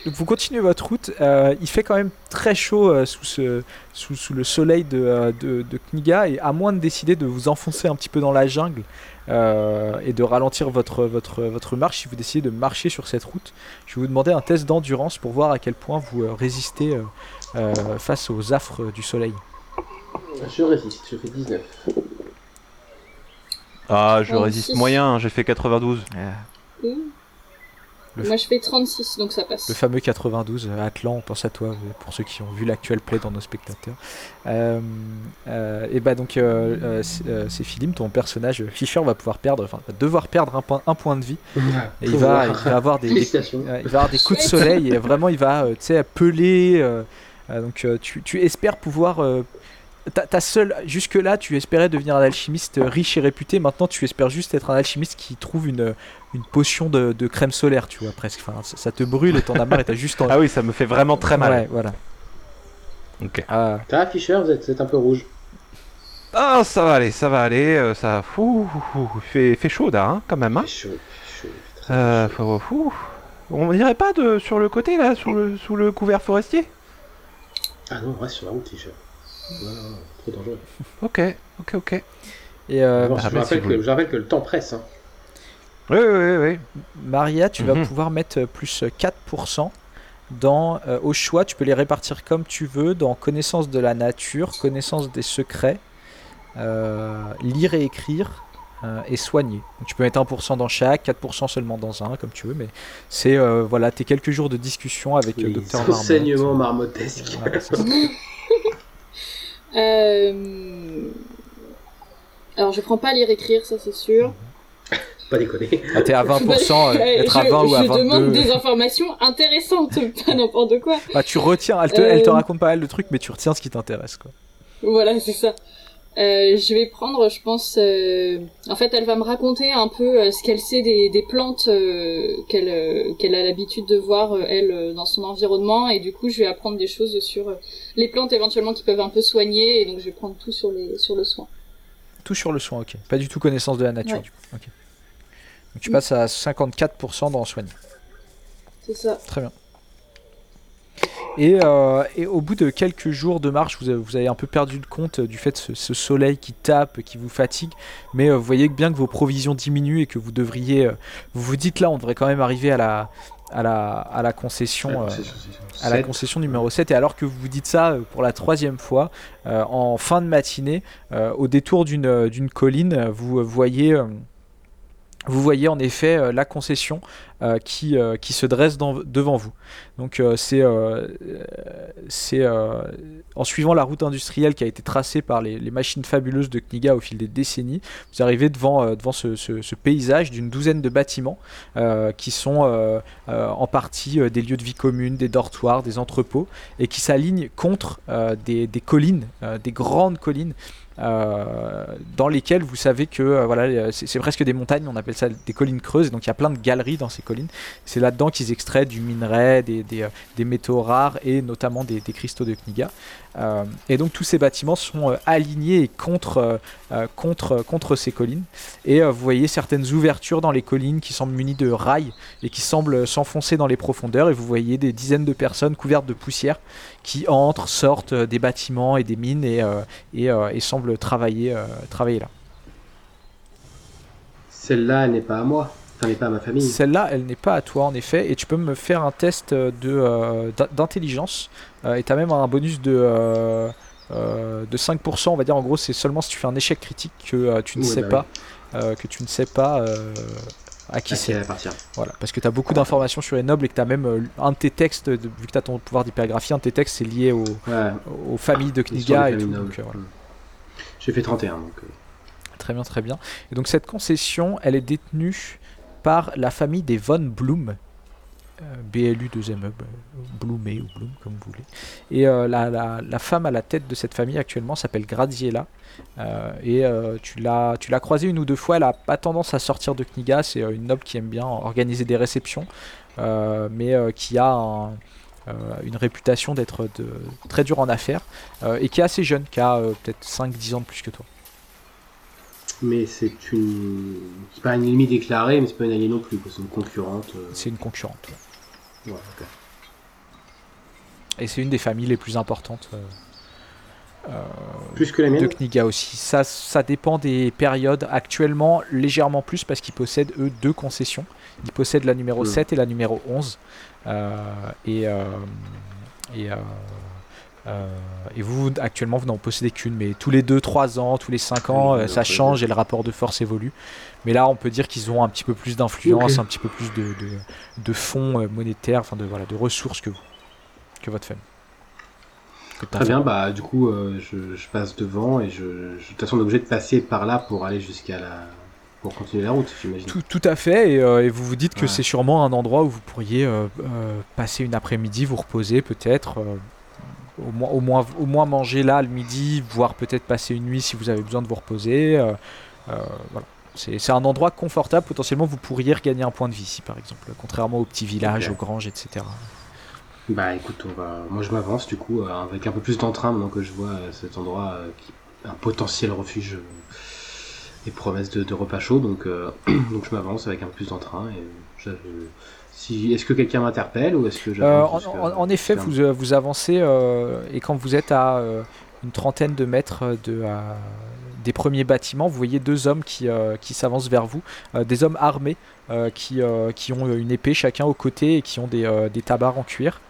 donc vous continuez votre route. Euh, il fait quand même très chaud euh, sous, ce, sous, sous le soleil de, euh, de, de Kniga et à moins de décider de vous enfoncer un petit peu dans la jungle euh, et de ralentir votre, votre, votre marche, si vous décidez de marcher sur cette route, je vais vous demander un test d'endurance pour voir à quel point vous euh, résistez euh, euh, face aux affres du soleil. Je résiste, je fais 19. Ah, je résiste moyen, hein, j'ai fait 92. Le Moi je fais 36, donc ça passe. Le fameux 92, euh, Atlan, on pense à toi, euh, pour ceux qui ont vu l'actuel play dans nos spectateurs. Euh, euh, et bah donc, euh, euh, c'est Philippe, ton personnage, Fischer va pouvoir perdre, enfin, va devoir perdre un point, un point de vie. Et il va, il va avoir des, euh, il va avoir des coups de soleil et vraiment il va, euh, tu sais, peler. euh, euh, donc euh, tu, tu espères pouvoir. Ta, ta seule, jusque là, tu espérais devenir un alchimiste riche et réputé. Maintenant, tu espères juste être un alchimiste qui trouve une, une potion de, de crème solaire, tu vois, presque. Enfin, ça, ça te brûle et t'en as marre et t'as juste envie. Ah oui, ça me fait vraiment très mal. Ouais, voilà. Ok. Ah, Ça va, Fischer, vous êtes, vous êtes un peu rouge. Ah, ça va aller, ça va aller. euh, ça fou, fait, fait chaud là, hein, quand même. Hein. fait chaud, fait chaud, il fait très Euh, chaud. faut- fou. On irait pas de, sur le côté là, sous le, sous le couvert forestier? Ah non, reste sur la route, Fischer. Trop dangereux. Ok, ok, ok. et euh, Bon, bah, je, rappelle que, voulez. je rappelle que le temps presse. Hein. Oui, oui, oui, oui. Maria, tu vas Mhm. pouvoir mettre euh, plus 4% dans, euh, au choix. Tu peux les répartir comme tu veux dans connaissance de la nature, connaissance des secrets, euh, lire et écrire euh, et soigner. Donc, tu peux mettre 1% dans chaque, 4% seulement dans un, comme tu veux. Mais c'est euh, voilà, tes quelques jours de discussion avec euh, Les Docteur marmottesques. Voilà. Euh... Alors je prends pas lire écrire, ça c'est sûr. Pas déconner. Ah, T'es à 20%, euh, être à je, 20 ou à je demande 22. des informations intéressantes, pas n'importe quoi. Bah, tu retiens, elle te, elle te Euh. raconte pas mal de trucs, mais tu retiens ce qui t'intéresse. quoi. Voilà, c'est ça. Euh, je vais prendre, je pense. euh, En fait, elle va me raconter un peu euh, ce qu'elle sait des, des plantes qu'elle qu'elle a l'habitude de voir elle dans son environnement, et du coup, je vais apprendre des choses sur les plantes éventuellement qui peuvent un peu soigner, et donc je vais prendre tout sur les sur le soin. Tout sur le soin, ok. Pas du tout connaissance de la nature, Ouais. du coup. Donc tu passes à 54% dans soigner. C'est ça. Très bien. Et, euh, et au bout de quelques jours de marche, vous avez, vous avez un peu perdu le compte du fait de ce, ce soleil qui tape, qui vous fatigue, mais euh, vous voyez bien que vos provisions diminuent et que vous devriez... euh, vous vous dites là, on devrait quand même arriver à la, à la, à la concession... euh, à la concession numéro 7. Et alors que vous vous dites ça pour la troisième fois, euh, en fin de matinée, euh, au détour d'une colline, vous voyez, vous voyez en effet euh, la concession euh, qui, euh, qui se dresse devant vous. Donc euh, c'est en suivant la route industrielle qui a été tracée par les, machines fabuleuses de Kniga au fil des décennies, vous arrivez devant, devant ce, ce- paysage d'une douzaine de bâtiments qui sont en partie des lieux de vie commune, des dortoirs, des entrepôts, et qui s'alignent contre des, des collines, des grandes collines, dans lesquelles vous savez que euh, voilà, euh, c'est presque des montagnes, on appelle ça des collines creuses, et donc il y a plein de galeries dans ces collines. C'est là-dedans qu'ils extraient du minerai, des, euh, métaux rares et notamment des, des cristaux de Kniga. Euh, et donc tous ces bâtiments sont euh, alignés contre, euh, contre, contre ces collines. Et vous voyez certaines ouvertures dans les collines qui semblent munies de rails et qui semblent s'enfoncer dans les profondeurs. Et vous voyez des dizaines de personnes couvertes de poussière qui entrent, sortent des bâtiments et des mines et, et, semblent travailler, travailler là. Celle-là, elle n'est pas à moi. Enfin, elle n'est pas à ma famille. Celle-là, elle n'est pas à toi en effet, et tu peux me faire un test de, euh, d'in- d'intelligence, euh, et tu as même un bonus de, euh, de 5%, on va dire en gros, c'est seulement si tu fais un échec critique que tu ne sais bah pas, que tu ne sais pas à qui c'est. Voilà, parce que tu as beaucoup d'informations sur les nobles et que tu as même euh, un de tes textes, de- vu que tu as ton pouvoir d'hypergraphie, un de tes textes c'est lié au- Ouais, aux familles de Kniga et tout. donc, euh, voilà. J'ai fait 31, donc... euh, Très bien, très bien. Et donc cette concession, elle est détenue par la famille des Von Blum. BLU 2 ME, Blumé ou Blum comme vous voulez. Et euh, la, la- femme à la tête de cette famille actuellement s'appelle Graziella. Euh, et euh, tu l'as croisée une ou deux fois, elle a pas tendance à sortir de Kniga, c'est une noble qui aime bien organiser des réceptions, mais qui a un- une réputation d'être très dur en affaires, et qui est assez jeune, qui a peut-être 5-10 ans de plus que toi. Mais c'est une... C'est pas une ennemie déclarée, mais c'est pas une alliée non plus. C'est une concurrente. euh, C'est une concurrente. ouais. Ouais, ok. Et c'est une des familles les plus importantes euh, euh, Plus que la de mienne Kniga aussi. Ça, ça dépend des périodes. Actuellement, légèrement plus parce qu'ils possèdent, eux, deux concessions. Ils possèdent la numéro Mm. 7 et la numéro 11. Euh, et, euh, et, euh, et vous, actuellement, vous n'en possédez qu'une. Mais tous les 2-3 ans, tous les 5 ans, Oui, euh, ça change et le rapport de force évolue. Mais là, on peut dire qu'ils ont un petit peu plus d'influence, un petit peu plus de, de, de fonds euh, monétaires, enfin de, voilà, de ressources que vous, que votre ta Très bien, bah du coup, euh, je, je passe devant et je, je- de toute façon, on est obligé de passer par là pour aller jusqu'à la... pour continuer la route, j'imagine. Tout, tout à fait, et, euh, et vous vous dites que c'est sûrement un endroit où vous pourriez euh, euh, passer une après-midi, vous reposer peut-être, euh, au, moins, au, moins, au moins manger là le midi, voire peut-être passer une nuit si vous avez besoin de vous reposer. euh, euh, voilà. C'est un endroit confortable, potentiellement vous pourriez regagner un point de vie ici par exemple, contrairement aux petits villages, aux granges, etc. Bah écoute, on va... moi je m'avance du coup, euh, avec un peu plus d'entrain maintenant que je vois cet endroit qui un potentiel refuge et promesse de, de repas chaud, donc, euh, donc je m'avance avec un peu plus d'entrain et je- si... est-ce que quelqu'un m'interpelle ou est-ce que Euh, j'avance en, jusqu'à- en- en effet, vous, euh, vous avancez euh, et quand vous êtes à euh, une trentaine de mètres de, euh, des premiers bâtiments, vous voyez deux hommes qui, euh, qui s'avancent vers vous, euh, des hommes armés euh, qui, euh, qui ont une épée chacun au côté et qui ont des, euh, des tabards en cuir.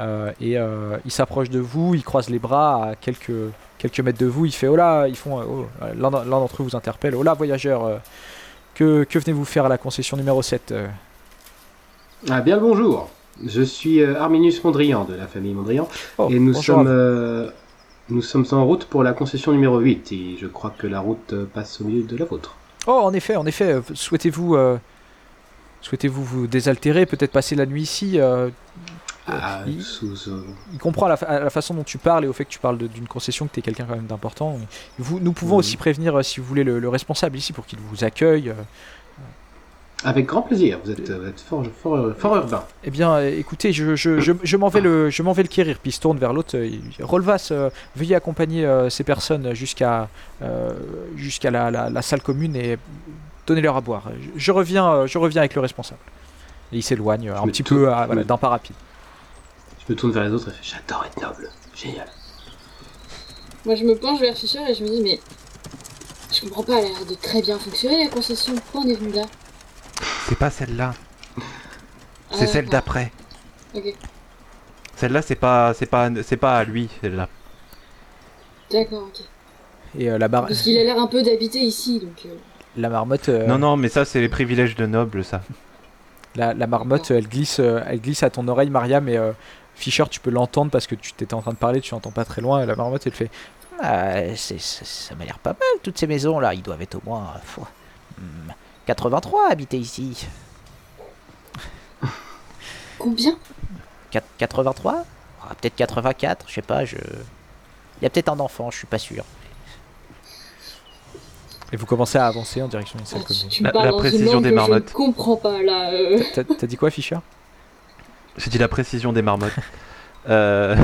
Euh, et euh, ils s'approchent de vous, ils croisent les bras à quelques, quelques mètres de vous, il fait oh là, ils font, euh, oh, euh, l'un d'en- l'un d'entre eux vous interpelle, oh là voyageur, euh, que, que venez-vous faire à la concession numéro 7 euh? Ah bien le bonjour, je suis euh, Arminius Mondrian de la famille Mondrian Oh, et nous sommes, euh, nous sommes en route pour la concession numéro 8 et je crois que la route euh, passe au milieu de la vôtre. Oh, en effet, en effet. Souhaitez-vous, euh, souhaitez-vous vous désaltérer, peut-être passer la nuit ici euh, Ah, il- sous, Il comprend à la, fa- à la façon dont tu parles et au fait que tu parles d'une concession, que tu es quelqu'un quand même d'important. Nous pouvons Mhm. aussi prévenir, si vous voulez, le, le responsable ici pour qu'il vous accueille. Euh. Avec grand plaisir. Vous êtes, vous êtes fort, fort, fort urbain. Eh bien, euh, écoutez, je, je, je, je m'en vais le, je m'en vais le quérir. Puis il se tourne vers l'autre. euh, il dit, Rolvas, euh, veuillez accompagner euh, ces personnes jusqu'à euh, jusqu'à la, la- la salle commune et donnez-leur à boire. Je, je reviens, euh, je reviens avec le responsable. Et il s'éloigne euh, un petit tourne- peu, voilà, d'un pas rapide. Je me tourne vers les autres et fais J'adore être noble. Génial. Moi, je me penche vers Fischer et je me dis, mais je comprends pas, elle a l'air de très bien fonctionner la concession. Pourquoi on est venu là? C'est pas celle-là, c'est celle d'accord. d'après. Ok, Celle-là, c'est pas, c'est pas, c'est pas à lui, celle-là. d'accord, ok. Et euh, la, bar- Parce qu'il a l'air un peu d'habiter ici, donc. euh, la marmotte. euh, Non, non, mais ça, c'est les privilèges de nobles, ça. La, la marmotte, elle glisse, euh, elle glisse à ton oreille, Maria, mais euh, Fischer, tu peux l'entendre parce que tu t'étais en train de parler, tu n'entends pas très loin. Et la marmotte, elle fait Ah, c'est- c'est- ça m'a l'air pas mal, toutes ces maisons là. Ils doivent être au moins euh, hmm, 83 habités ici. Combien? Quat- 83 Ah, Peut-être 84, je sais pas. Je... Il y a peut-être un enfant, je suis pas sûr. Et vous commencez à avancer en direction d'une salle Ah, commune. La- précision des marmottes. Je ne comprends pas là. euh. T'as t'as dit quoi, Fischer? J'ai dit la précision des marmottes. Euh,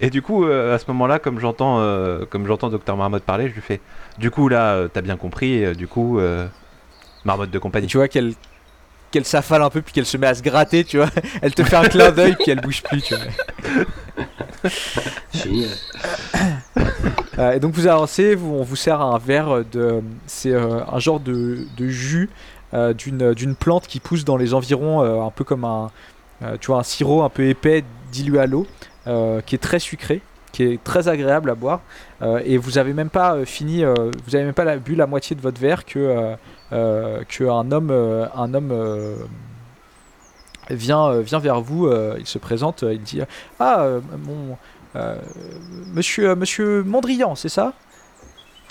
Et du coup, euh, à ce moment-là, comme j'entends, euh, comme j'entends Docteur Marmotte parler, je lui fais. Du coup, là, euh, t'as bien compris. euh, du coup, euh, Marmotte de compagnie. tu vois qu'elle qu'elle s'affale un peu, puis qu'elle se met à se gratter, tu vois. Elle te fait un clin d'œil, puis elle bouge plus, tu vois. Génial. Euh, et donc vous avancez, vous, on vous sert un verre de... C'est euh, un genre de, de jus euh, d'une d'une plante qui pousse dans les environs, euh, un peu comme un, euh, tu vois, un sirop un peu épais dilué à l'eau, euh, qui est très sucré, qui est très agréable à boire. Euh, et vous avez même pas fini, euh, vous avez même pas bu la moitié de votre verre que, euh, euh, que un homme, euh, un homme euh, vient, vient vers vous, il se présente, il dit Ah, mon... monsieur, monsieur Mondrian, c'est ça?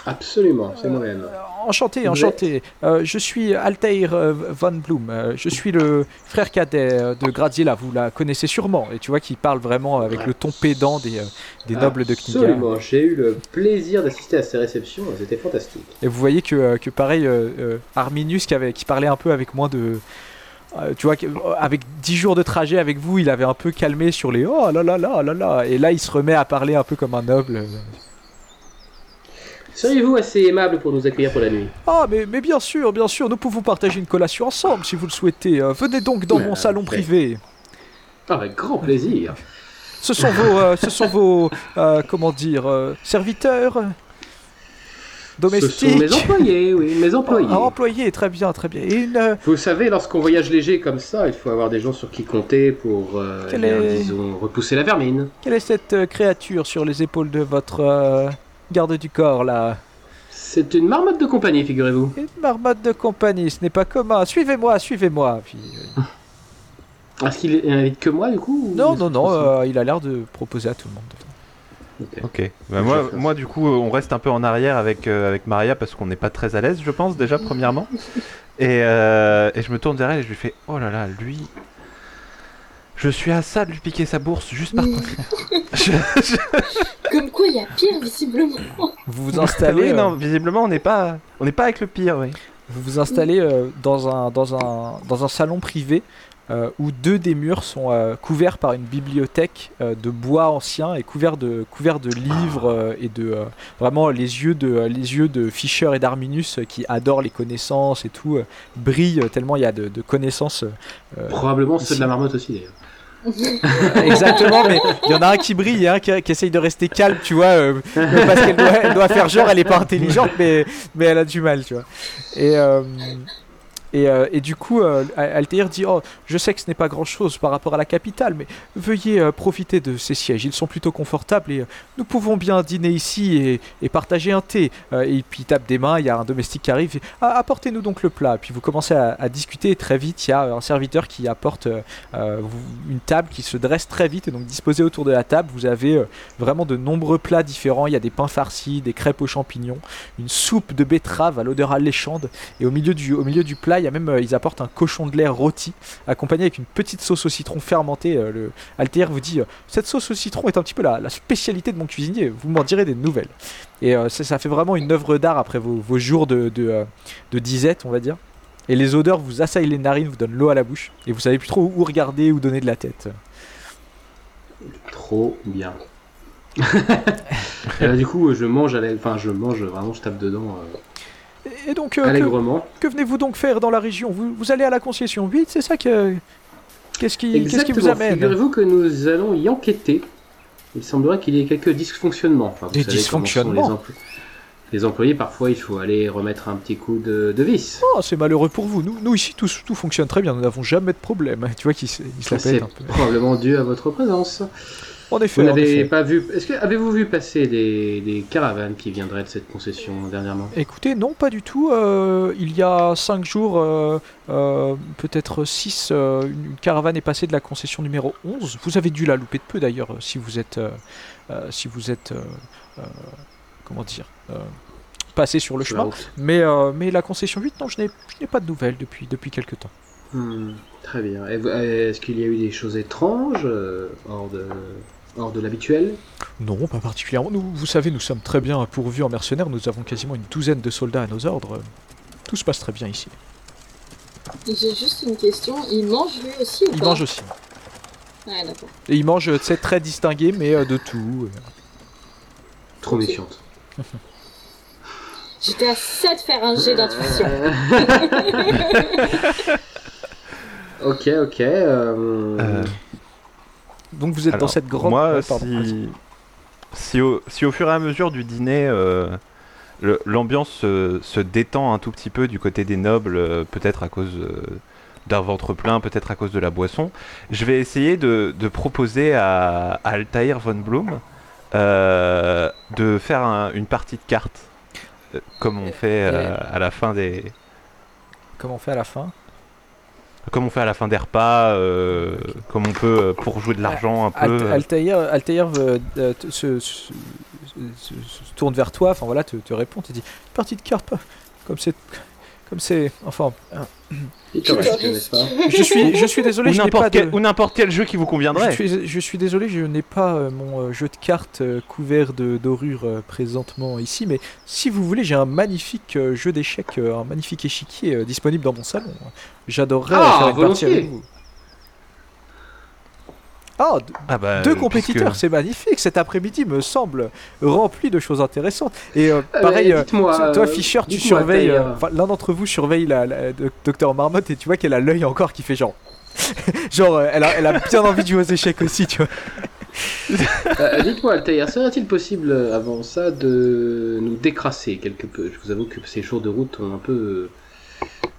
Absolument, c'est moi-même. Euh, Enchanté, enchanté. Euh, je suis Altair euh, von Blum. Euh, je suis le frère cadet euh, de Graziella. Vous la connaissez sûrement. Et tu vois qu'il parle vraiment avec le ton pédant des, euh, des nobles de Kniga. Absolument, j'ai eu le plaisir d'assister à ces réceptions, c'était fantastique. Et vous voyez que, euh, que pareil, euh, euh, Arminius qui, avait, qui parlait un peu avec moins de. euh, tu vois, euh, avec 10 jours de trajet avec vous, il avait un peu calmé sur les oh là là là là là. Et là, il se remet à parler un peu comme un noble. Seriez-vous assez aimable pour nous accueillir pour la nuit? Ah, mais, mais bien sûr, bien sûr, nous pouvons partager une collation ensemble si vous le souhaitez. Euh, venez donc dans Ouais, mon salon privé. Avec grand plaisir. Ce sont vos, euh, ce sont vos, euh, comment dire, serviteurs, euh, Ce domestiques, sont mes employés, oui, mes employés. Ah, employés, très bien, très bien. Une, Vous savez, lorsqu'on voyage léger comme ça, il faut avoir des gens sur qui compter pour, eh est- disons, repousser la vermine. quelle est cette créature sur les épaules de votre garde du corps là C'est une marmotte de compagnie, figurez-vous. Une marmotte de compagnie, ce n'est pas commun. Suivez-moi, suivez-moi. Puis, euh, Est-ce qu'il invite que moi, du coup ou- Non, non, non, euh, il a l'air de proposer à tout le monde. Ok. Bah, moi, du coup, euh, on reste un peu en arrière avec, euh, avec Maria parce qu'on n'est pas très à l'aise, je pense, déjà, premièrement. Et, euh, et je me tourne vers elle et je lui fais Oh là là, lui. Je suis à ça de lui piquer sa bourse juste par contre. Je- je- Comme quoi, il y a pire, visiblement. Vous vous installez, oui, euh, non, visiblement, on n'est pas, on n'est pas avec le pire, oui. vous vous installez euh, dans, un, dans, un, dans un salon privé euh, où deux des murs sont euh, couverts par une bibliothèque euh, de bois ancien et couverts de, couverts de livres euh, et de euh, vraiment les yeux de, les yeux de Fischer et d'Arminus euh, qui adorent les connaissances et tout euh, brillent tellement il y a de, de connaissances. euh, Probablement ceux de la marmotte aussi, d'ailleurs. Exactement, mais il y en a un qui brille un qui, qui essaye de rester calme, tu vois, euh, parce qu'elle doit, doit faire genre, elle est pas intelligente, mais, mais elle a du mal, tu vois. Et, euh, Et, euh, et du coup, euh, Al- Altair dit Oh, je sais que ce n'est pas grand chose par rapport à la capitale, mais veuillez euh, profiter de ces sièges. Ils sont plutôt confortables et nous pouvons bien dîner ici et, partager un thé. Et puis il tape des mains, il y a un domestique qui arrive. Ah, Apportez-nous donc le plat. Puis vous commencez à, discuter et très vite, il y a un serviteur qui apporte une table qui se dresse très vite. Et donc disposé autour de la table, vous avez vraiment de nombreux plats différents. Il y a des pains farcis, des crêpes aux champignons, une soupe de betterave à l'odeur alléchante. Et au milieu du, au milieu du plat, il y a même, euh, ils apportent un cochon de l'air rôti, accompagné avec une petite sauce au citron fermentée. Euh, le Altair vous dit, euh, cette sauce au citron est un petit peu la, spécialité de mon cuisinier, vous m'en direz des nouvelles. Et ça, fait vraiment une œuvre d'art après vos, jours de, disette, on va dire. Et les odeurs vous assaillent les narines, vous donnent l'eau à la bouche, et vous savez plus trop où regarder, où donner de la tête. Trop bien. Du coup, je mange, enfin, je mange vraiment, je tape dedans Et, donc, euh, que, allègrement. que venez-vous donc faire dans la région vous, vous allez à la concession 8, c'est ça que... Qu'est-ce qui, qu'est-ce qui vous amène Figurez-vous que nous allons y enquêter. Il semblerait qu'il y ait quelques dysfonctionnements. Enfin, vous Des savez dysfonctionnements les, empl- les employés, parfois, il faut aller remettre un petit coup de, de vis. Oh, c'est malheureux pour vous. Nous, nous ici, tout, tout fonctionne très bien. Nous n'avons jamais de problème. Tu vois qu'il pète un peu. probablement dû à votre présence. En effet, Vous n'avez pas vu. Est-ce que avez-vous vu passer des, des caravanes qui viendraient de cette concession dernièrement? Écoutez, non, pas du tout. Euh, il y a 5 jours, euh, euh, peut-être 6, une caravane est passée de la concession numéro 11. Vous avez dû la louper de peu d'ailleurs, si vous êtes, si vous êtes, euh, euh, comment dire, euh, passé sur le chemin. Mais, euh, mais la concession 8, non, je n'ai je n'ai pas de nouvelles depuis, depuis quelques temps. Hmm, Très bien. Est-ce qu'il y a eu des choses étranges euh, hors de, hors de l'habituel Non, pas particulièrement. Nous, vous savez, nous sommes très bien pourvus en mercenaires. Nous avons quasiment une douzaine de soldats à nos ordres. Tout se passe très bien ici. J'ai juste une question. Il mange lui aussi ou Il pas mange aussi. Ouais, d'accord. Et il mange, c'est très distingué, mais euh, de tout. Trop Ok. méfiante. J'étais à ça de faire un jet d'intuition. ok, ok. euh, Euh, Donc vous êtes dans cette grande. Moi, Ouais, pardon, vas-y. si... Si, au... si au fur et à mesure du dîner, euh, l'ambiance se... se détend un tout petit peu du côté des nobles, euh, peut-être à cause euh, d'un ventre plein, peut-être à cause de la boisson, je vais essayer de, de proposer à, à Altair von Blum euh, de faire un- une partie de cartes, euh, comme on fait euh, à la fin des, Comment on fait à la fin comme on fait à la fin des repas, euh, comme on peut euh, pour jouer de l'argent un peu. Alt- Altair, Altair euh, te- se, se- se- se tourne vers toi, enfin voilà, te, te répond, te dit une partie de pas- comme c'est, comme c'est, enfin, pas je suis, je suis désolé, ou je n'ai pas n'importe quel, jeu qui vous je conviendrait. suis, je suis désolé, je n'ai pas euh, mon euh, jeu de cartes euh, couvert de dorures euh, présentement ici, mais si vous voulez, j'ai un magnifique jeu d'échecs, un magnifique échiquier disponible dans mon salon. J'adorerais Ah, faire une partie volontiers. avec vous. Ah, d- Ah bah, Deux euh, compétiteurs, puisque- c'est magnifique. Cet après-midi me semble rempli de choses intéressantes. Et euh, Euh, pareil, euh, toi Fischer, tu surveilles. euh, L'un d'entre vous surveille la, Docteur Marmotte et tu vois qu'elle a l'œil encore qui fait genre. genre, euh, elle, a, elle a bien envie de jouer aux échecs aussi, tu vois. Euh, Dites-moi, Altair, serait-il possible avant ça de nous décrasser quelque peu? Je vous avoue que ces jours de route ont un peu euh,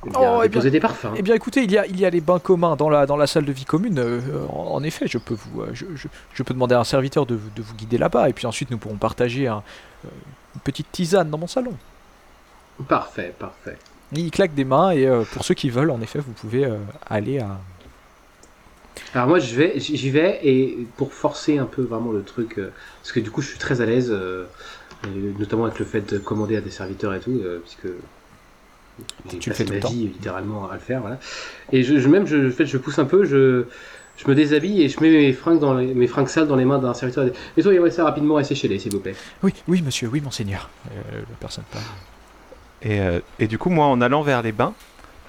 eh bien, Oh, eh déposé des parfums. Eh bien, écoutez, il y a, il y a les bains communs dans la, dans la salle de vie commune. euh, en, en effet, je peux vous, euh, je, je- je peux demander à un serviteur de, vous- de vous guider là-bas. Et puis ensuite, nous pourrons partager un, euh, une petite tisane dans mon salon. Parfait, parfait. Il claque des mains et euh, pour ceux qui veulent, en effet, vous pouvez euh, aller à. Alors moi, je vais, j'y vais et pour forcer un peu vraiment le truc, parce que du coup, je suis très à l'aise, notamment avec le fait de commander à des serviteurs et tout, puisque Tu le fais tout ma le temps. vie littéralement à le faire, voilà. Et je, je- même, je, en fait, je pousse un peu, je, je me déshabille et je mets mes fringues dans les, mes fringues sales dans les mains d'un serviteur. Nettoyez ça rapidement et séchez-les, s'il vous plaît. Oui, oui, monsieur, oui, monseigneur. Euh, la personne parle. Et, euh, et du coup, moi, en allant vers les bains,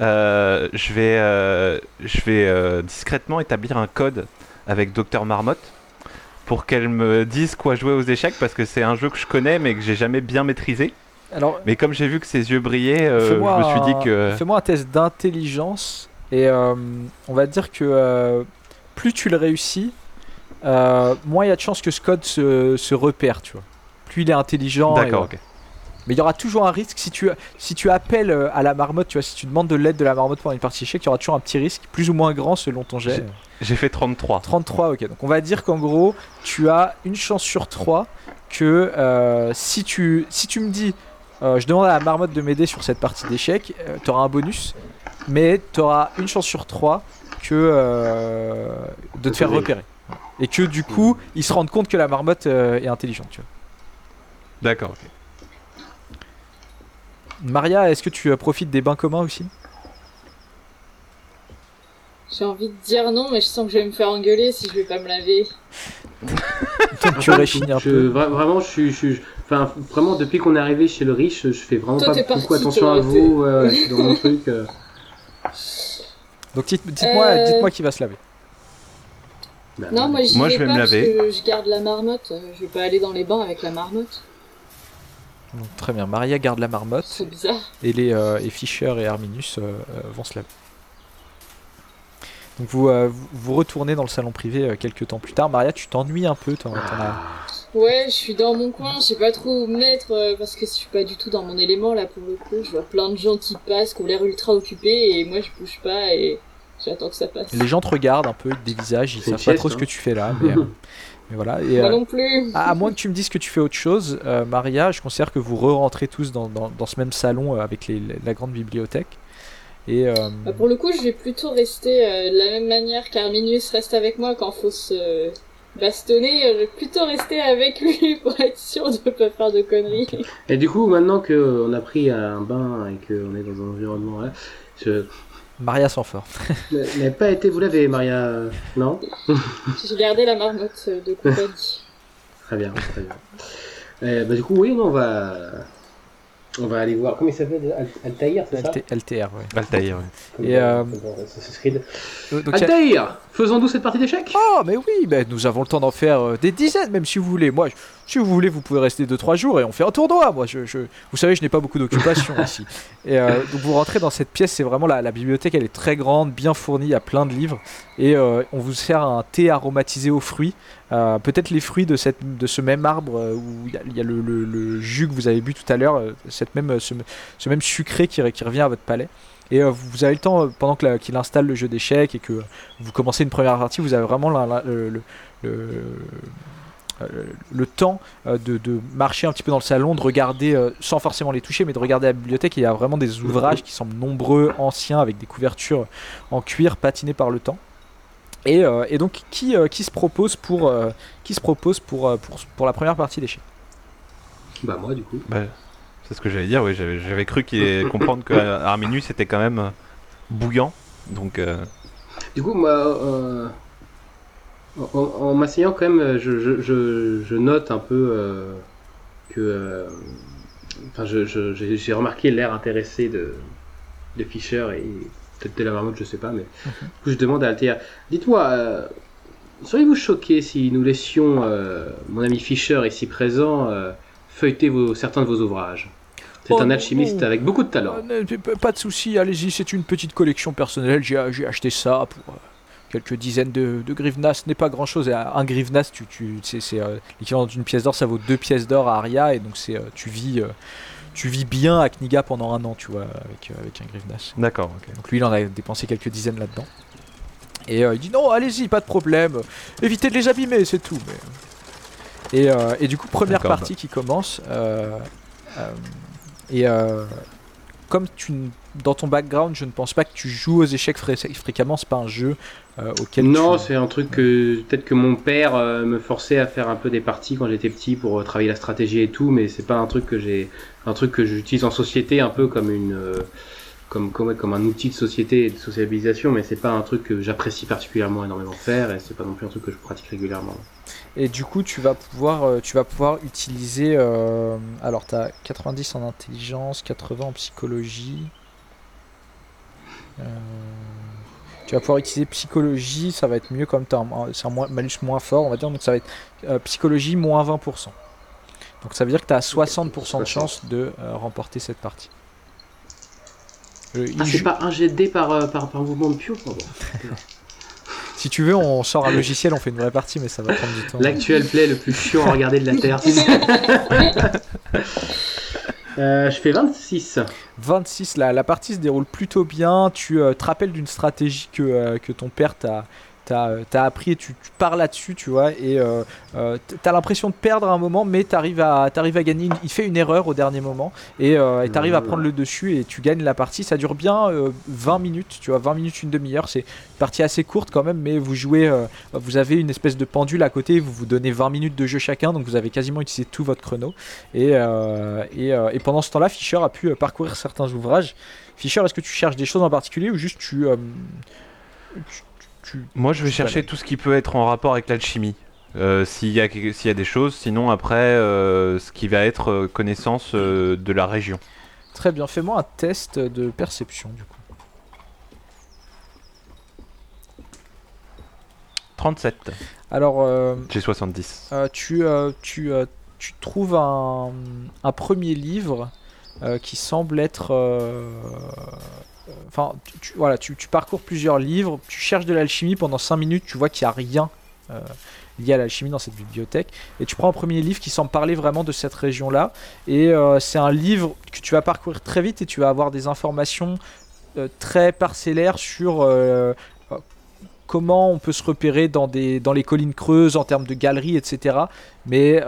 euh, je vais, euh, je vais euh, discrètement établir un code avec Docteur Marmotte pour qu'elle me dise quoi jouer aux échecs parce que c'est un jeu que je connais mais que j'ai jamais bien maîtrisé. Alors, Mais comme j'ai vu que ses yeux brillaient, euh, je me suis dit que. Fais-moi un test d'intelligence et euh, on va dire que euh, plus tu le réussis, moins il y a de chances que code se, se repère, tu vois. Plus il est intelligent. D'accord, ok. Mais il y aura toujours un risque si tu, si tu appelles à la marmotte, tu vois, si tu demandes de l'aide de la marmotte pendant une partie échec, il y aura toujours un petit risque, plus ou moins grand selon ton jet. J'ai fait 33. 33, ok. Donc on va dire qu'en gros, tu as une chance sur 3 que euh, si, tu, si tu me dis, euh, je demande à la marmotte de m'aider sur cette partie d'échec, tu auras un bonus, mais tu auras une chance sur 3 que, euh, de te faire repérer. Et que du coup, ils se rendent compte que la marmotte euh, est intelligente, tu vois. D'accord, ok. Maria, est-ce que tu euh, profites des bains communs aussi? J'ai envie de dire non, mais je sens que je vais me faire engueuler si je vais pas me laver. Tu réchignes un Je- peu. vra- Vraiment, je suis. je suis- Enfin, vraiment, depuis qu'on est arrivé chez le riche, je fais vraiment Toi, pas beaucoup parti, attention à vous. ouais, ouais, je suis dans mon truc. euh. Donc dites- dites-moi Euh, dites-moi qui va se laver. Bah, Non, moi j'y Moi, vais je vais pas me parce laver. que je garde la marmotte. euh, Je vais pas aller dans les bains avec la marmotte. Donc, très bien, Maria garde la marmotte C'est bizarre. et, les, euh, et Fischer et Arminus euh, euh, vont se laver. Donc vous, euh, vous, vous retournez dans le salon privé euh, quelques temps plus tard. Maria, tu t'ennuies un peu, t'en- t'en as- Ouais, je suis dans mon coin, je sais pas trop où me mettre euh, parce que je suis pas du tout dans mon élément là pour le coup. Je vois plein de gens qui passent, qui ont l'air ultra occupés et moi je bouge pas et j'attends que ça passe. Les gens te regardent un peu, ils te dévisagent, ils savent pas trop ce que tu fais là. Mais, euh, mais voilà. Et, Moi euh, non plus. à, à moins que tu me dises que tu fais autre chose, euh, Maria, je considère que vous re-rentrez tous dans, dans- dans ce même salon euh, avec les- la grande bibliothèque. Et euh, Bah, pour le coup, je vais plutôt rester euh, de la même manière qu'Arminius reste avec moi quand faut se bastonner. Je vais plutôt rester avec lui pour être sûr de pas faire de conneries. Et du coup, maintenant qu'on a pris un bain et qu'on est dans un environnement, là, je Maria s'en fort. n'avez pas été vous laver, Maria, euh, non? J'ai gardé la marmotte de compagnie. Très bien, très bien. Euh, bah, du coup, oui, non, on va, on va aller voir. Comment il s'appelle Al- Altaïr, c'est ça LT- LTR, ouais. Altaïr, ouais. Et, euh, Altaïr Faisons-nous cette partie d'échecs? Oh, mais oui, ben, nous avons le temps d'en faire euh, des dizaines, même si vous voulez. Moi, je- si vous voulez, vous pouvez rester 2-3 jours et on fait un tournoi. Moi, je, je- vous savez, je n'ai pas beaucoup d'occupation ici. Et euh, donc, vous rentrez dans cette pièce, c'est vraiment la, la bibliothèque, elle est très grande, bien fournie, il y a plein de livres. Et euh, on vous sert un thé aromatisé aux fruits. Peut-être les fruits de, cette, de ce même arbre où il y a, il y a le, le- le jus que vous avez bu tout à l'heure, cette même, ce, ce même sucré qui, qui revient à votre palais. Et euh, vous avez le temps, euh, pendant qu'il installe le jeu d'échecs et que vous commencez une première partie, vous avez vraiment la- la- le, le- le- euh, le temps de, de marcher un petit peu dans le salon, de regarder, sans forcément les toucher, mais de regarder la bibliothèque. Il y a vraiment des ouvrages qui semblent nombreux, anciens, avec des couvertures en cuir patinés par le temps. Et, euh, et donc, qui, euh, qui se propose pour, euh, qui se propose pour, pour, pour la première partie d'échecs? Bah, moi, du coup. Bah, c'est ce que j'allais dire, oui. J'avais cru qu'il comprendre que Arminius était quand même euh, bouillant. Donc, euh, Du coup, moi, euh, en, en m'asseyant quand même, je, je, je, je note un peu euh, que, enfin, j'ai remarqué l'air intéressé de, de Fischer et peut-être de la marmotte, je sais pas, mais du coup, je demande à Althea, dites-moi, seriez-vous choqué si nous laissions mon ami Fischer ici présent feuilleter vos, certains de vos ouvrages? C'est Oh un non. alchimiste avec beaucoup de talent. Euh, p- Pas de souci, allez-y, c'est une petite collection personnelle. J'ai acheté ça pour euh, quelques dizaines de, de grivnas. Ce n'est pas grand chose. Un grivnas, tu, tu, c'est euh, l'équivalent d'une pièce d'or, ça vaut deux pièces d'or à Aria. Et donc, c'est, euh, tu, vis, euh, tu vis bien à Kniga pendant un an, tu vois, avec, euh, avec un grivnas. d'accord, ok. Donc, lui, il en a dépensé quelques dizaines là-dedans. Et euh, il dit non, allez-y, pas de problème. Évitez de les abîmer, c'est tout. mais- Et, euh, et du coup, première D'accord, partie qui commence. euh, euh, et euh, comme tu, dans ton background, je ne pense pas que tu joues aux échecs fré- fréquemment. C'est pas un jeu euh, auquel Non, tu... c'est un truc que peut-être que mon père euh, me forçait à faire un peu des parties quand j'étais petit pour euh, travailler la stratégie et tout, mais c'est pas un truc que j'ai, un truc que j'utilise en société un peu comme une, comme comme comme un outil de société et de sociabilisation, mais c'est pas un truc que j'apprécie particulièrement énormément faire et c'est pas non plus un truc que je pratique régulièrement. Et du coup, tu vas pouvoir, euh, tu vas pouvoir utiliser. euh, alors, tu as 90 en intelligence, 80 en psychologie. Euh, tu vas pouvoir utiliser psychologie, ça va être mieux comme tu as un, c'est un moins- malus moins fort, on va dire. Donc, ça va être euh, psychologie moins 20%. Donc, ça veut dire que tu as 60% de chance de remporter cette partie. Ah, c'est pas un jet par, par par mouvement de pion. Si tu veux, on sort un logiciel, on fait une vraie partie, mais ça va prendre du temps. L'actuel play le plus chiant à regarder de la terre. Euh, je fais 26. 26, la, la partie se déroule plutôt bien. Tu euh, te rappelles d'une stratégie que, euh, que ton père t'a t'as, euh, t'as appris et tu, tu pars là-dessus, tu vois. Et euh, euh, t'as l'impression de perdre un moment, mais t'arrives à, à gagner. Il fait une erreur au dernier moment et euh, t'arrives à Mhm. prendre le dessus et tu gagnes la partie. Ça dure bien euh, 20 minutes, tu vois, 20 minutes, une demi-heure. C'est une partie assez courte quand même, mais vous jouez, vous avez une espèce de pendule à côté. Vous vous donnez 20 minutes de jeu chacun, donc vous avez quasiment utilisé tout votre chrono. Et, et, et pendant ce temps-là, Fischer a pu parcourir certains ouvrages. Fischer, est-ce que tu cherches des choses en particulier ou juste tu. tu- tu- Moi, je vais chercher tout ce qui peut être en rapport avec l'alchimie. Euh, s'il y, a y des choses, sinon après, euh, ce qui va être euh, connaissance euh, de la région. Très bien, fais-moi un test de perception du coup. 37, Alors, euh, j'ai 70. euh, tu, euh, tu, euh, tu trouves un, un premier livre euh, qui semble être. Enfin, tu, voilà, tu, parcours plusieurs livres, tu cherches de l'alchimie pendant 5 minutes, tu vois qu'il n'y a rien euh, lié à l'alchimie dans cette bibliothèque, et tu prends un premier livre qui semble parler vraiment de cette région-là, et euh, c'est un livre que tu vas parcourir très vite et tu vas avoir des informations euh, très parcellaires sur comment on peut se repérer dans, des, les collines creuses en termes de galeries, etc. Mais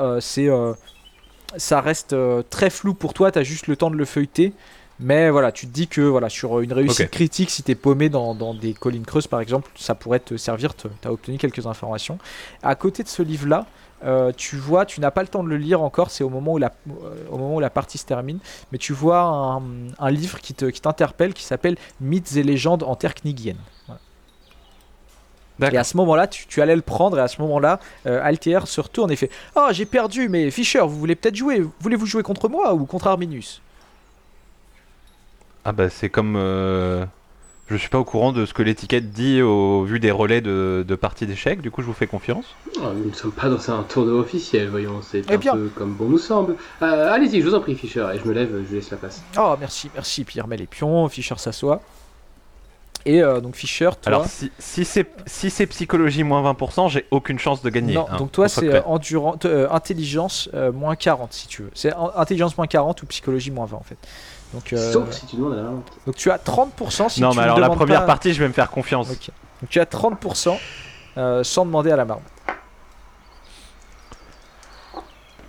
ça reste très flou pour toi, tu as juste le temps de le feuilleter. Mais voilà, tu te dis que voilà, sur une réussite critique, si tu es paumé dans, dans des collines creuses par exemple, ça pourrait te servir, tu as obtenu quelques informations. À côté de ce livre-là, euh, tu vois, tu n'as pas le temps de le lire encore, c'est au, moment où la- euh, au moment où la partie se termine, mais tu vois un, un livre qui, te, qui t'interpelle qui s'appelle Mythes et légendes en terre knigienne. Voilà. Et à ce moment-là, tu, tu allais le prendre, et à ce moment-là, euh, Altair se retourne et fait Ah, j'ai perdu, mais Fischer, vous voulez peut-être jouer Voulez-vous jouer contre moi ou contre Arminius? Ah bah c'est comme... euh, Je suis pas au courant de ce que l'étiquette dit au vu des relais de, de parties d'échecs, du coup je vous fais confiance. Oh, nous ne sommes pas dans un tournoi officiel, voyons, c'est Eh un bien. peu comme bon nous semble. Euh, Allez-y, je vous en prie, Fischer, et je me lève, je laisse la place. Oh, merci, merci. Puis il remet les pions, Fischer s'assoit. Et euh, donc Fischer, toi. Alors si, si c'est si c'est psychologie moins 20%, j'ai aucune chance de gagner. non, hein, donc toi qu'on soit c'est clair. euh, endurance, euh, intelligence euh, moins 40 si tu veux. C'est en- intelligence moins 40 ou psychologie moins 20 en fait. Donc, euh, Sauf si tu demandes à la main. donc tu as 30% si non tu mais alors la demandes première pas- partie je vais me faire confiance. Ok. Donc tu as 30% euh, sans demander à la marne.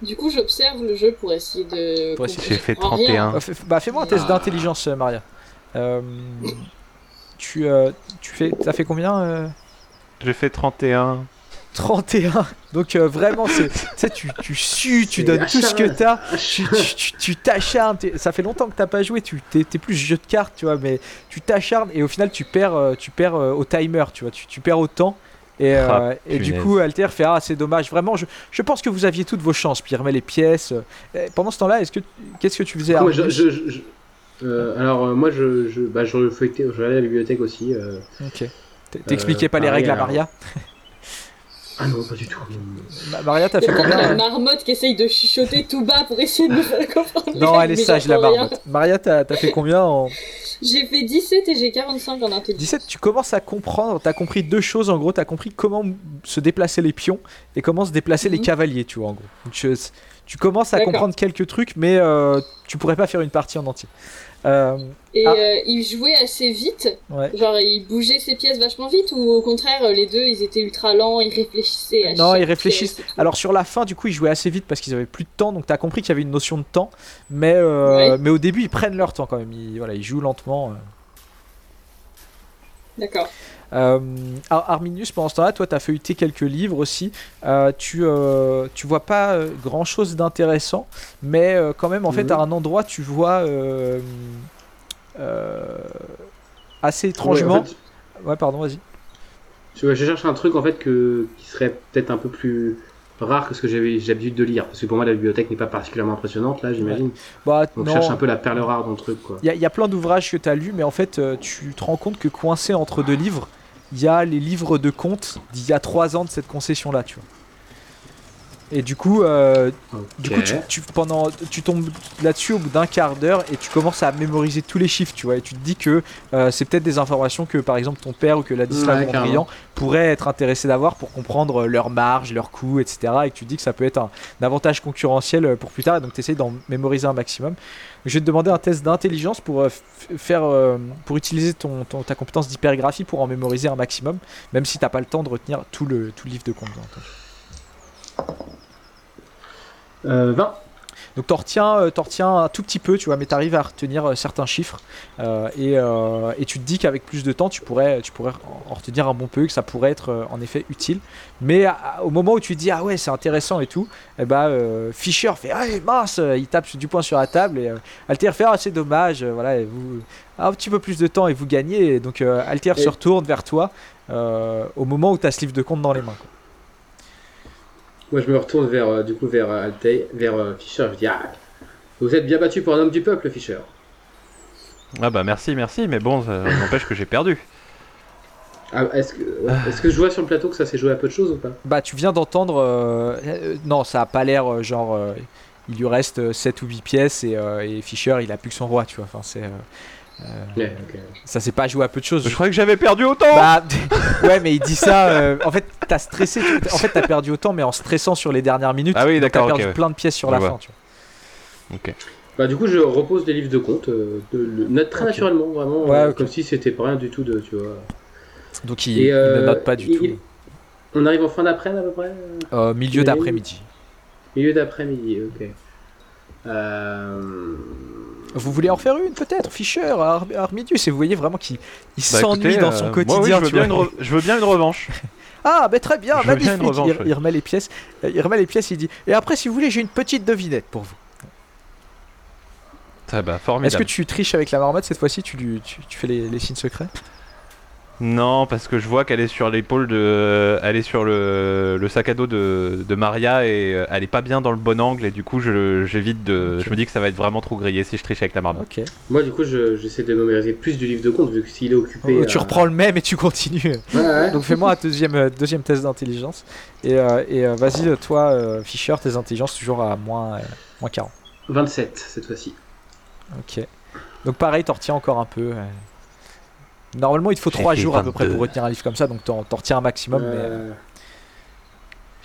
Du coup, j'observe le jeu pour essayer de. Pour essayer- J'ai fait En rien. 31. Euh, fais- bah fais-moi un test Ah. d'intelligence euh, Maria. Euh, tu, euh, tu fais, t'as fait combien euh? J'ai fait 31. 31. Donc euh, vraiment, c'est, tu sues, tu donnes tout ce que t'as, tu, tu, tu- tu t'acharnes. Ça fait longtemps que t'as pas joué, tu t'es, plus jeu de cartes, tu vois, mais tu t'acharnes et au final tu perds, euh, tu perds euh, au timer, tu vois, tu, tu perds au temps. Et, euh, Ah, et du coup, Alter fait Ah, c'est dommage, vraiment, je, je pense que vous aviez toutes vos chances. Puis il remet les pièces. Pendant ce temps-là, est-ce que, qu'est-ce que tu faisais Moi, je, euh, alors, euh, moi, je, je, bah, je regardais la bibliothèque aussi. euh. Ok. T'expliquais pas les règles à alors. Maria Ah non, pas du tout. Ma- Maria, t'as fait combien la euh marmotte qui essaye de chuchoter tout bas pour essayer de me faire comprendre. Non, elle est sage, la marmotte. Maria, t'as t'as fait combien en. J'ai fait 17 et j'ai 45 en intelligence. 17, tu commences à comprendre, t'as compris deux choses en gros, t'as compris comment se déplacer les pions et comment se déplacer les Mhm. cavaliers, tu vois en gros. Donc, je- tu commences à comprendre quelques trucs, mais euh, tu pourrais pas faire une partie en entier. Euh, Et Ah. euh, il jouait assez vite. ouais. Genre, il bougeait ses pièces vachement vite ou au contraire, les deux, ils étaient ultra lents, ils réfléchissaient à Non, ils réfléchissent. Alors sur la fin, du coup, ils jouaient assez vite parce qu'ils avaient plus de temps, donc t'as compris qu'il y avait une notion de temps, mais, euh, Ouais. mais au début, ils prennent leur temps quand même. Ils, voilà, ils jouent lentement. euh. D'accord. Euh, Ar- Arminius, pendant ce temps-là, toi, tu as feuilleté quelques livres aussi. Euh, tu, euh, tu vois pas euh, grand-chose d'intéressant, mais quand même, en fait, Mhm. à un endroit, tu vois assez Ouais, étrangement. en fait, Ouais, pardon, vas-y. je, je cherche un truc en fait que, qui serait peut-être un peu plus rare que ce que j'avais j'ai l'habitude de lire. Parce que pour moi, la bibliothèque n'est pas particulièrement impressionnante, là, j'imagine. Bah, Donc, non. je cherche un peu la perle rare dans le truc, quoi. Il y, y a plein d'ouvrages que tu as lus, mais en fait, tu te rends compte que coincé entre deux livres, il y a les livres de contes d'il y a trois ans de cette concession-là, tu vois. Et du coup, euh, du coup tu, tu- pendant, tu tombes là-dessus au bout d'un quart d'heure et tu commences à mémoriser tous les chiffres, tu vois. Et tu te dis que euh, c'est peut-être des informations que, par exemple, ton père ou que Ladislav Ouais, Mondrian pourrait être intéressé d'avoir pour comprendre leur marge, leurs coûts, etc. Et que tu te dis que ça peut être un, un avantage concurrentiel euh, pour plus tard. Et donc, tu essayes d'en mémoriser un maximum. Je vais te demander un test d'intelligence pour euh, faire, euh, pour utiliser ton, ton- ta compétence d'hypergraphie pour en mémoriser un maximum, même si t'as pas le temps de retenir tout le, tout le livre de compte. Euh, 20. Donc t'en retiens, euh, t'en retiens un tout petit peu, tu vois, mais t'arrives à retenir euh, certains chiffres euh, et, euh, et tu te dis qu'avec plus de temps, tu pourrais, tu pourrais en en retenir un bon peu, que ça pourrait être en effet utile. Mais à- au moment où tu te dis ah ouais c'est intéressant et tout, et bah euh, Fischer fait ah mince, il tape du poing sur la table et euh, Altair fait ah c'est dommage, voilà, et vous un petit peu plus de temps et vous gagnez. Et donc Et- se retourne vers toi au moment où t'as ce livre de compte dans les mains. quoi. Moi, je me retourne vers, euh, du coup, vers euh, Altay, vers euh, Fischer. Je dis Ah, vous êtes bien battu pour un homme du peuple, Fischer. Ah bah merci, merci, mais bon, ça n'empêche que j'ai perdu. Ah, est-ce que, ouais, est-ce que je vois sur le plateau que ça s'est joué à peu de choses ou pas? Bah tu viens d'entendre... euh, euh, non, ça a pas l'air euh, genre... euh, il lui reste 7 ou 8 pièces et, euh, et Fischer il a plus que son roi, tu vois. Enfin, c'est... euh, euh, Ouais, ok. Ça s'est pas joué à peu de choses. Je croyais que j'avais perdu autant Bah, ouais, mais il dit ça. euh, en fait, t'as stressé. tu- En fait, t'as perdu autant, mais en stressant sur les dernières minutes. Ah oui, donc T'as d'accord, perdu ouais. plein de pièces sur la vois. fin, tu vois. Ok. Bah, du coup, je repose les livres de compte, euh, de, le- note très naturellement, vraiment, Ouais, euh, comme si c'était pas rien du tout de, tu vois. Donc il, Et, il euh, ne note pas du il- tout. il- On arrive en fin d'après-midi à peu près euh, Euh, milieu il- d'après-midi. Milieu d'après-midi, ok. Euh... Vous voulez en faire une peut-être, Fischer, Ar- Armidius, et vous voyez vraiment qu'il il Bah, s'ennuie dans euh, son moi, quotidien. oui, je, veux tu bien vois. une re- je veux bien une revanche. Ah, bah très bien, Je veux bien magnifique. revanche, il, ouais. il remet les pièces. euh, Il remet les pièces. Il dit. Et après, si vous voulez, j'ai une petite devinette pour vous. Ah bah Est-ce que tu triches avec la marmotte cette fois-ci tu, lui- tu, tu fais les, les signes secrets? Non, parce que je vois qu'elle est sur l'épaule de. Elle est sur le, le sac à dos de, de Maria et euh, elle est pas bien dans le bon angle et du coup je- j'évite de. Je me dis que ça va être vraiment trop grillé si je triche avec la marmotte. Ok. Moi, du coup, je- j'essaie de mémoriser plus du livre de compte, vu que s'il est occupé. Oh, tu à- reprends le même et tu continues. Ouais, ouais. Donc fais-moi un deuxième, euh, deuxième test d'intelligence. Et, euh, et euh, vas-y, euh, toi, euh, Fischer, tes intelligences toujours à moins, euh, moins 40. 27 cette fois-ci. Ok. Donc pareil, t'en retiens encore un peu. euh. Normalement, il te faut J'ai 3 fait jours à peu près 22. pour retenir un livre comme ça, donc t'en t'en retiens un maximum. mais, euh, Euh,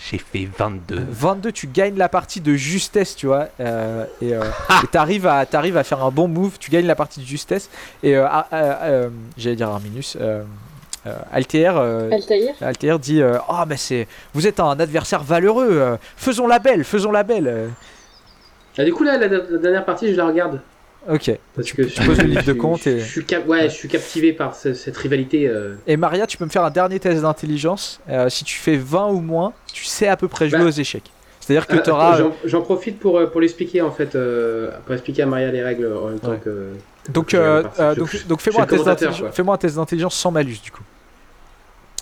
J'ai fait 22. 22, tu gagnes la partie de justesse, tu vois. euh, et euh, t'arrives à, t'arrives à faire un bon move, tu gagnes la partie de justesse. Et euh, ah, euh, euh, j'allais dire Arminus. Euh, euh, Altair, euh, Altair dit euh, Oh, mais c'est. Vous êtes un adversaire valeureux, euh, faisons la belle, faisons la belle. euh. Ah, du coup, là, la, la dernière partie, je la regarde. Ok. Parce Tu- que tu je- poses le livre de suis- compte et- Je suis, cap- ouais, je suis captivé par ce- cette rivalité. euh. Et Maria, tu peux me faire un dernier test d'intelligence. Euh, si tu fais 20 ou moins, tu sais à peu près jouer Bah. aux échecs. C'est-à-dire que Ah, tu auras. J'en profite pour, euh, pour l'expliquer en fait, euh, pour expliquer à Maria les règles en même temps Ouais. que. Donc, euh, euh, donc, donc un, fais-moi un test d'intelligence sans malus du coup.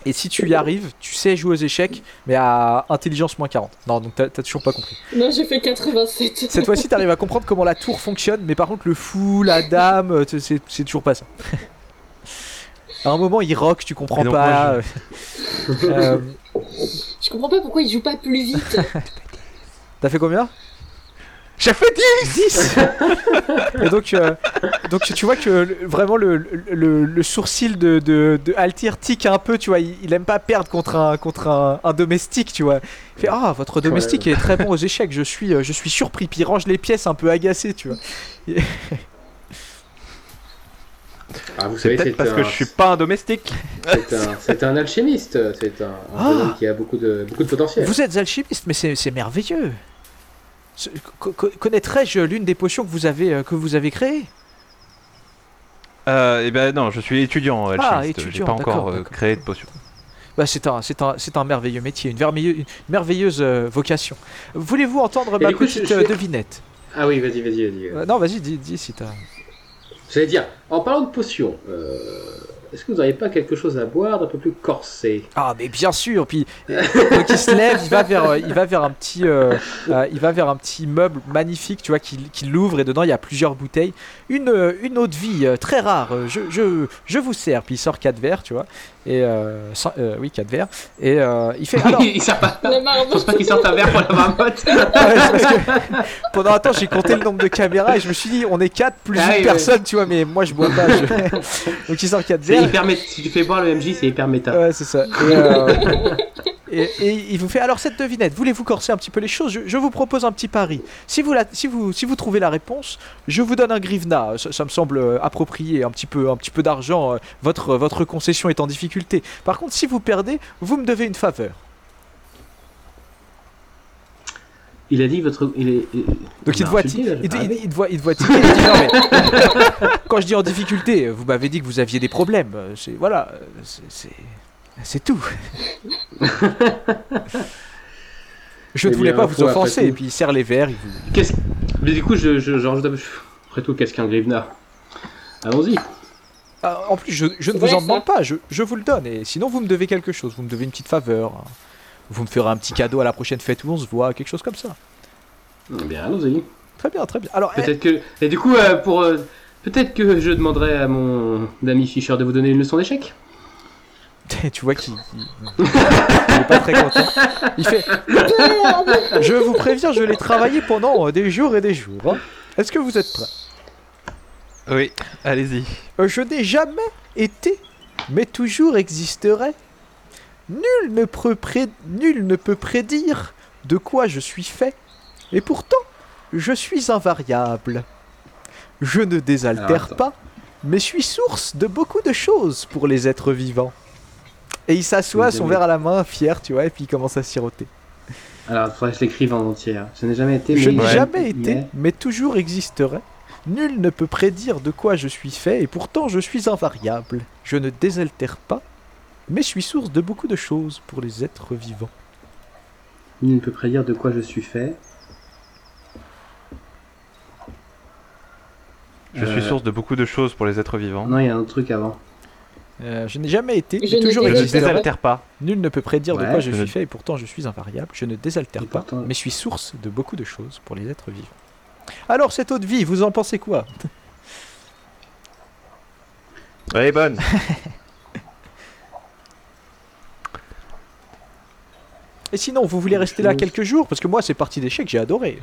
Et si tu y arrives, tu sais jouer aux échecs, mais à intelligence moins 40. Non, donc t'as toujours pas compris. Non, j'ai fait 87. Cette fois-ci, t'arrives à comprendre comment la tour fonctionne, mais par contre, le fou, la dame, euh, c'est c'est toujours pas ça. À un moment, il rock, tu comprends donc, pas. moi, euh, Je comprends pas pourquoi il joue pas plus vite. T'as fait combien? J'ai fait 10 10 Et donc, euh, donc tu vois que vraiment le, le, le sourcil de, de, de Altir tique un peu, tu vois, il, il aime pas perdre contre un, contre un, un domestique, tu vois. Il fait Ah, votre domestique est très bon aux échecs, je suis, euh, je suis surpris, puis il range les pièces un peu agacé, tu vois. Ah, vous C'est savez, c'est parce un, que je suis pas un domestique. c'est un, alchimiste. C'est un, un Ah. qui a beaucoup de, beaucoup de potentiel. Vous êtes alchimiste, mais c'est c'est merveilleux. Connaîtrais-je l'une des potions que vous avez, euh, que vous avez créées? Euh, et ben non, je suis étudiant alchimiste. Ah, J'ai étudiant, pas encore d'accord, euh, créé de potion. bah, C'est un, c'est un, c'est un merveilleux métier, une, merveilleuse euh, vocation. Voulez-vous entendre Et ma coup, je- petite je devinette? Ah oui, vas-y, vas-y, vas-y. Euh, Non, vas-y, dis, dis si t'as. J'allais dire, en parlant de potions, euh, est-ce que vous n'auriez pas quelque chose à boire d'un peu plus corsé? Ah mais bien sûr. Puis euh, il se lève, il va vers, euh, il va vers un petit, euh, il va vers un petit meuble magnifique, tu vois, qu'il qu'il l'ouvre et dedans il y a plusieurs bouteilles. Une, une eau de vie très rare. Je, je, je vous sers. Puis il sort quatre verres, tu vois. Et euh, cin- euh, oui, 4 verres. Et euh, il fait. Alors, il pas. Je pense pas qu'il sorte un verre pour la marmotte. Ouais, c'est parce que pendant un temps, j'ai compté le nombre de caméras et je me suis dit, on est 4 plus Ah une oui, oui. personne, tu vois, mais moi je bois pas. je- Donc il sort 4 C'est verres. hyper méta. Si tu fais boire le MJ, c'est hyper méta. Ouais, c'est ça. Et, euh, et- et il vous fait alors cette devinette. Voulez-vous corser un petit peu les choses? Je, je vous propose un petit pari. Si vous, la, si, vous, si vous trouvez la réponse, je vous donne un grivna. Ça, ça me semble euh, approprié, un petit peu, un petit peu d'argent. Votre, votre concession est en difficulté. Par contre, si vous perdez, vous me devez une faveur. Il a dit votre. Il est. il- Donc il te voit, il, il- il te voit, il voit tiquer, non, mais, Quand je dis en difficulté, vous m'avez dit que vous aviez des problèmes. C'est voilà, c'est- tout. Je ne Eh voulais pas vous offenser. Et puis il serre les verres. vous-. Mais du coup, je. je genre, je- Après tout, qu'est-ce qu'un Grivna Allons-y. Ah, en plus, je, je ne vous vrai, en ça. demande pas. Je, je vous le donne. Et sinon, vous me devez quelque chose. Vous me devez une petite faveur. Vous me ferez un petit cadeau à la prochaine fête où on se voit, quelque chose comme ça. Eh Bien, allons-y. Très bien, très bien. Alors, eh, Peut-être que. Et du coup, euh, pour. euh, Peut-être que je demanderai à mon ami Fischer de vous donner une leçon d'échec. tu vois qu'il il- il est pas très content. Il fait Je vous préviens, je l'ai travaillé pendant euh, des jours et des jours. hein. Est-ce que vous êtes prêts? Oui, allez-y. Je n'ai jamais été, mais toujours existerai. Nul ne, peut pré- Nul ne peut prédire de quoi je suis fait, et pourtant, je suis invariable. Je ne désaltère Alors, pas, mais suis source de beaucoup de choses pour les êtres vivants. Et il s'assoit, son verre à la main, fier, tu vois, et puis il commence à siroter. Alors, il faudrait que je l'écrive en entier. hein. Je n'ai jamais été. Je mais- n'ai Ouais. jamais été, mais- mais toujours existerai. Nul ne peut prédire de quoi je suis fait, et pourtant je suis invariable. Je ne désaltère pas, mais suis source de beaucoup de choses pour les êtres vivants. Nul ne peut prédire de quoi je suis fait. Je suis Euh, source de beaucoup de choses pour les êtres vivants. Non, il y a un autre truc avant. Euh, je n'ai jamais été, Je mais ne toujours Je ne désaltère pas. Nul ne peut prédire de quoi je je suis fait, et pourtant je suis invariable. Je ne désaltère pas, pourtant- mais suis source de beaucoup de choses pour les êtres vivants. Alors, cette autre vie, vous en pensez quoi Elle est bonne. Et sinon, vous voulez rester là quelques jours Parce que moi, c'est parti d'échec, j'ai adoré.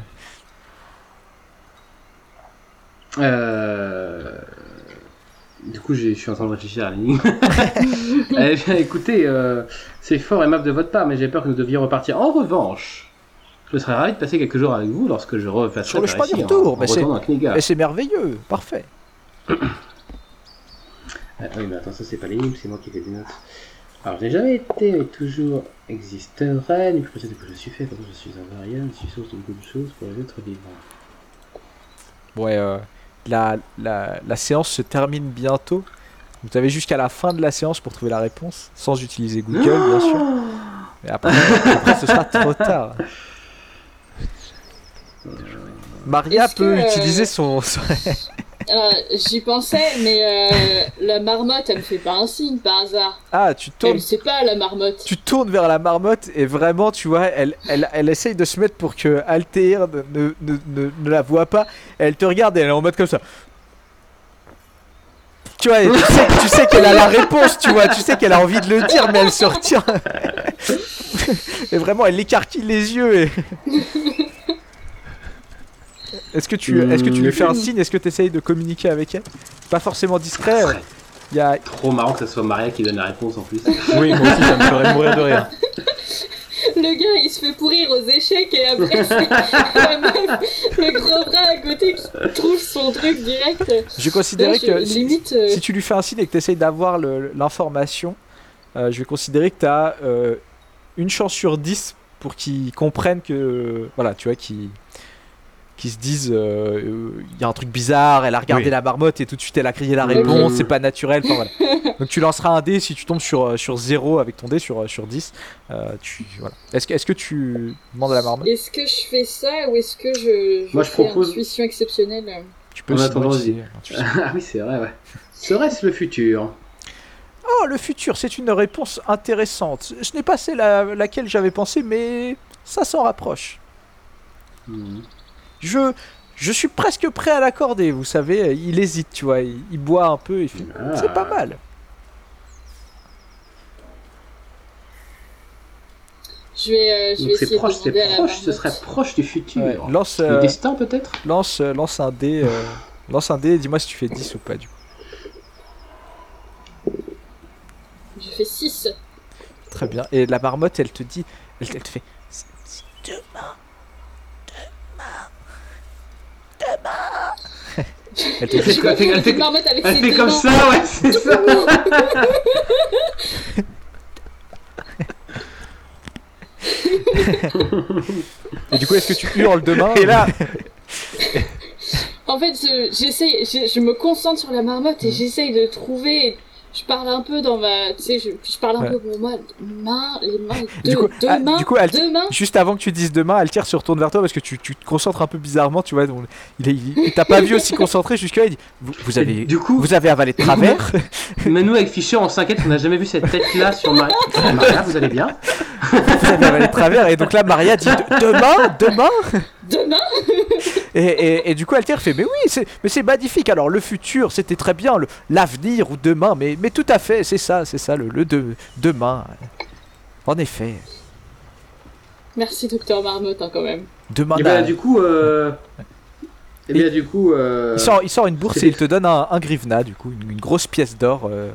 Euh... Du coup, j'ai- je suis en train de réfléchir à l'énigme. eh bien, écoutez, euh, c'est fort aimable de votre part, mais j'ai peur que nous devions repartir. En revanche, je serais ravi de passer quelques jours avec vous lorsque je repasserai Sur le chemin du retour, en, en mais c'est- merveilleux, parfait. Ah oui, mais attends, ça c'est pas l'énigme, c'est moi qui fais des notes. Alors, je n'ai jamais été, mais toujours existerai, ni plus précis que je suis fait, parce que je suis invariable, je suis source de beaucoup de choses pour les êtres vivants. Ouais, euh, la, la, la séance se termine bientôt. Vous avez jusqu'à la fin de la séance pour trouver la réponse, sans utiliser Google, bien sûr. Mais après, après, ce sera trop tard. Maria peut que, euh, utiliser son, Alors, J'y pensais, mais euh, la marmotte, elle me fait pas un signe par hasard. Ah, tu tournes, Elle pas, la marmotte. tu tournes vers la marmotte et vraiment, tu vois, elle, elle, elle essaye de se mettre pour que Altair ne, ne, ne, ne- la voit pas. Elle te regarde et elle est en mode comme ça. Tu vois, tu sais, tu sais qu'elle a la réponse, tu vois, tu sais qu'elle a envie de le dire, mais elle se retient. et vraiment, elle écarquille les yeux. Et... Est-ce que, tu, est-ce que tu lui fais un signe? Est-ce que tu essayes de communiquer avec elle? Pas forcément discret. Il y a... Trop marrant que ce soit Maria qui donne la réponse en plus. Oui, moi aussi, ça me ferait mourir de rire. Le gars, il se fait pourrir aux échecs et après, c'est la meuf, le gros bras à côté qui trouve son truc direct. Je considérais Là, je- que si, limite, euh, si tu lui fais un signe et que tu essayes d'avoir le- l'information, euh, je vais considérer que tu as une chance sur 10 pour qu'ils comprennent que. Voilà, tu vois, qu'ils qu'ils se disent euh, euh, il y a un truc bizarre, elle a regardé Oui. la marmotte et tout de suite elle a crié la réponse, c'est pas naturel. Enfin voilà. Donc tu lanceras un dé si tu tombes sur, euh, sur 0 avec ton dé sur, euh, sur 10. euh, tu, voilà. Est-ce que, est que tu demandes à la marmotte? Est-ce que je fais ça ou est-ce que je, je Moi, je fais propose- intuition exceptionnelle? Tu peux l'intuition. ah oui, c'est vrai, ouais. Serait-ce le futur? Oh, le futur, c'est une réponse intéressante. Ce n'est pas celle à laquelle j'avais pensé, mais ça s'en rapproche. Hmm je, je suis presque prêt à l'accorder, vous savez. Il hésite, tu vois. Il, boit un peu, il fait. Ah. C'est pas mal. Je vais, euh, je c'est proche, ce serait proche du futur. Ouais, lance, euh, destin peut-être? lance, euh, lance un dé, euh, lance un dé dis-moi si tu fais 10 ou pas du coup. Je fais 6. Très bien. Et la marmotte, elle te dit, elle, elle te fait, c'est demain elle te dit. Elle fait- elle fait- Une marmotte avec Elle ses fait deux comme mains. ça, ouais, c'est ça. Et du coup, est-ce que tu hurles demain Et là, En fait, je, j'essaye, je, je me concentre sur la marmotte Mm. et j'essaye de trouver. Je parle un peu dans ma. Tu sais, je, je parle un Ouais. peu pour moi. Main, les mains. Du Deux, coup, deux ah, mains. du coup, elle- deux mains. Juste avant que tu dises demain, Altir se retourne vers toi parce que tu, tu te concentres un peu bizarrement, tu vois. donc il est- il- il t'a pas vu aussi concentré jusque-là. Il dit vous, vous avez, Du coup, vous avez avalé de travers. mais nous avec Fischer, on s'inquiète qu'on n'a jamais vu cette tête-là sur Maria. Maria, vous allez bien vous avez avalé de travers. Et donc là, Maria dit De- demain, demain. Et, et- et du coup, Altair fait Mais oui, c'est, mais c'est magnifique. Alors, le futur, c'était très bien. Le, l'avenir ou demain, mais, mais tout à fait, c'est ça, c'est ça, le, le de, demain. En effet, Merci, docteur Marmotte, hein, quand même. demain. Et n'a- bien du coup, euh... Et bien du coup, euh... il, sort, il sort une bourse et il te donne un, un grivna, du coup, une, une grosse pièce d'or. euh.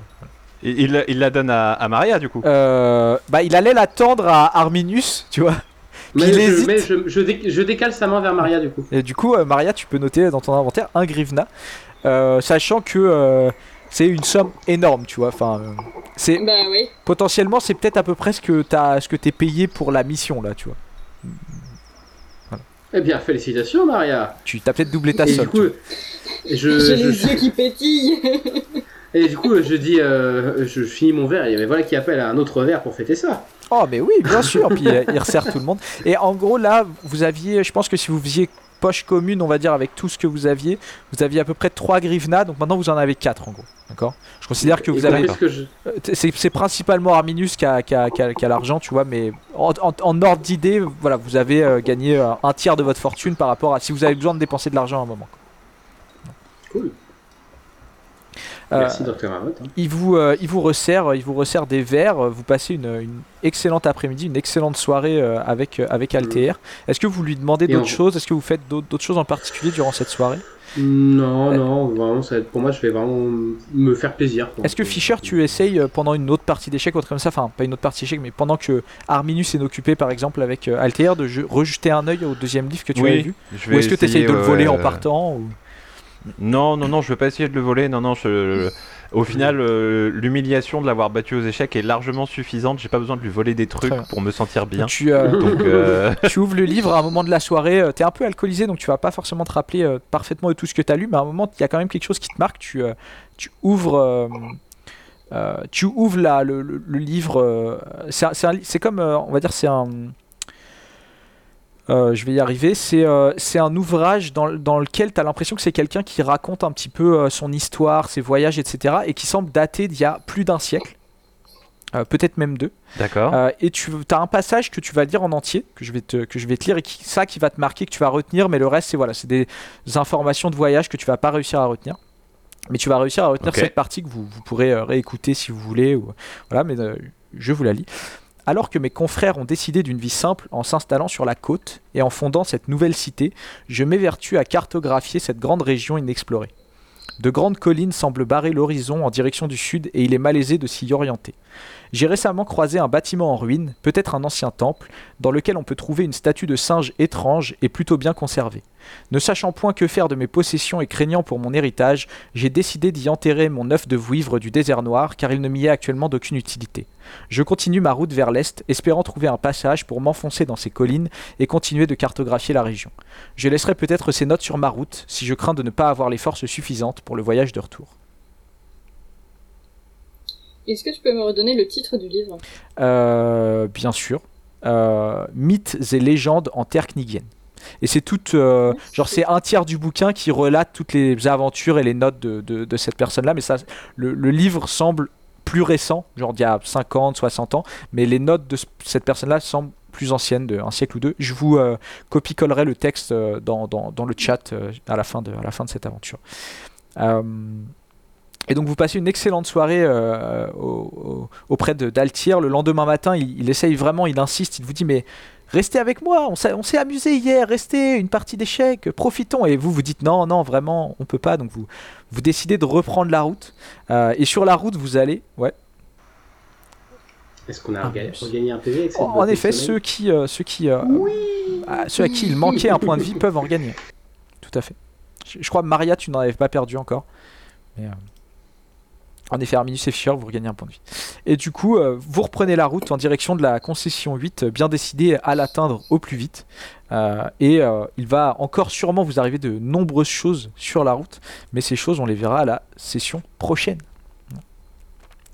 il, il la- il la donne à, à Maria du coup. Euh, bah, il allait l'attendre à Arminius, tu vois. Mais, il je, hésite. mais je, je, dé- je décale sa main vers Maria du coup. Et du coup, euh, Maria, tu peux noter dans ton inventaire un grivna, euh, sachant que euh, c'est une somme énorme, tu vois. Enfin, euh, c'est Bah oui. potentiellement, c'est peut-être à peu près ce que t'as, ce que t'es payé pour la mission là, tu vois. Eh bien, félicitations Maria. Tu t'as peut-être doublé ta somme. je, je, les yeux qui pétillent. et du coup, je dis, euh, je finis mon verre. Et voilà qui appelle à un autre verre pour fêter ça. Oh, mais oui, bien sûr. Puis euh, il resserre tout le monde. Et en gros, là, vous aviez, je pense que si vous faisiez poche commune, on va dire, avec tout ce que vous aviez, vous aviez à peu près 3 grivnas. Donc maintenant, vous en avez 4 en gros. D'accord? Je considère que vous avez. je... Euh, C'est principalement Arminus qui a, l'argent, tu vois, mais en, en- en ordre d'idée, voilà, vous avez euh, gagné un tiers de votre fortune par rapport à si vous avez besoin de dépenser de l'argent à un moment. quoi. Cool. Euh, Merci hein. il vous, euh, il vous resserre, il vous resserre des verres. Vous passez une, une excellente après-midi, une excellente soirée euh, avec euh, avec Altair. Est-ce que vous lui demandez d'autres on- choses? Est-ce que vous faites d'autres choses en particulier durant cette soirée? Non, non, vraiment, ça va être- pour moi, je vais vraiment me faire plaisir. Est-ce que Fischer, tu essayes pendant une autre partie d'échecs, ou autre comme ça, enfin pas une autre partie d'échecs, mais pendant que Arminus est occupé par exemple avec Altair, de je- rejeter un œil au deuxième livre que tu Oui, avais vu? Ou est-ce que tu essayes de le ouais, voler en partant ou... Non, non, non, je veux pas essayer de le voler. Non, non, je- au final, euh, l'humiliation de l'avoir battu aux échecs est largement suffisante. J'ai pas besoin de lui voler des trucs pour me sentir bien. tu, euh, Donc, euh, tu ouvres le livre à un moment de la soirée, euh, t'es un peu alcoolisé donc tu vas pas forcément te rappeler euh, parfaitement de tout ce que t'as lu, mais à un moment il y a quand même quelque chose qui te marque, tu, euh, tu ouvres... euh, euh, tu ouvres le, le- le livre, euh, c'est comme, euh, on va dire, c'est un... euh, je vais y arriver. C'est euh, un ouvrage dans, dans lequel tu as l'impression que c'est quelqu'un qui raconte un petit peu euh, son histoire, ses voyages, etc. et qui semble dater d'il y a plus d'un siècle, peut-être même deux. d'accord. Et tu as un passage que tu vas lire en entier, que je vais te, que je vais te lire, et qui, ça qui va te marquer, que tu vas retenir, mais le reste, c'est voilà, des informations de voyage que tu vas pas réussir à retenir. Mais tu vas réussir à retenir cette partie que vous, vous pourrez réécouter si vous voulez. Ou, voilà, mais je vous la lis. Alors que mes confrères ont décidé d'une vie simple en s'installant sur la côte et en fondant cette nouvelle cité, je m'évertue à cartographier cette grande région inexplorée. De grandes collines semblent barrer l'horizon en direction du sud et il est malaisé de s'y orienter. J'ai récemment croisé un bâtiment en ruine, peut-être un ancien temple, dans lequel on peut trouver une statue de singe étrange et plutôt bien conservée. Ne sachant point que faire de mes possessions et craignant pour mon héritage, j'ai décidé d'y enterrer mon œuf de vouivre du désert noir car il ne m'y est actuellement d'aucune utilité. Je continue ma route vers l'est, espérant trouver un passage pour m'enfoncer dans ces collines et continuer de cartographier la région. Je laisserai peut-être ces notes sur ma route si je crains de ne pas avoir les forces suffisantes pour le voyage de retour. Est-ce que tu peux me redonner le titre du livre? Euh, bien sûr. Euh, mythes et légendes en terre knigienne. Et c'est tout, euh, genre c'est un tiers du bouquin qui relate toutes les aventures et les notes de, de- de cette personne-là, mais ça, le, le livre semble plus récent, genre d'il y a 50, 60 ans, mais les notes de ce- cette personne-là semblent plus anciennes, de un siècle ou deux. Je vous copie-collerai le texte dans, dans- dans le chat à, la fin de, à la fin de cette aventure. Euh, Et donc vous passez une excellente soirée euh, au- au- auprès de d'Altir. Le lendemain matin, il, il essaye vraiment, il insiste, il vous dit mais restez avec moi, on s'est amusé hier, restez, une partie d'échecs, profitons. Et vous vous dites non, non, vraiment, on peut pas. Donc vous, vous décidez de reprendre la route. Euh, et sur la route, vous allez, ouais. Est-ce qu'on a Ah, regagné, un PV avec cette En, effet, ceux qui, euh, ceux qui, euh, ah, ceux à qui il manquait un point de vie peuvent en regagner. Tout à fait. Je, je crois Maria, tu n'en avais pas perdu encore. Mais, euh, en effet, Arminus et Fischer, vous regagnez un point de vie. Et du coup, euh, vous reprenez la route en direction de la concession 8, euh, bien décidé à l'atteindre au plus vite. Euh, et il va encore sûrement vous arriver de nombreuses choses sur la route, mais ces choses, on les verra à la session prochaine.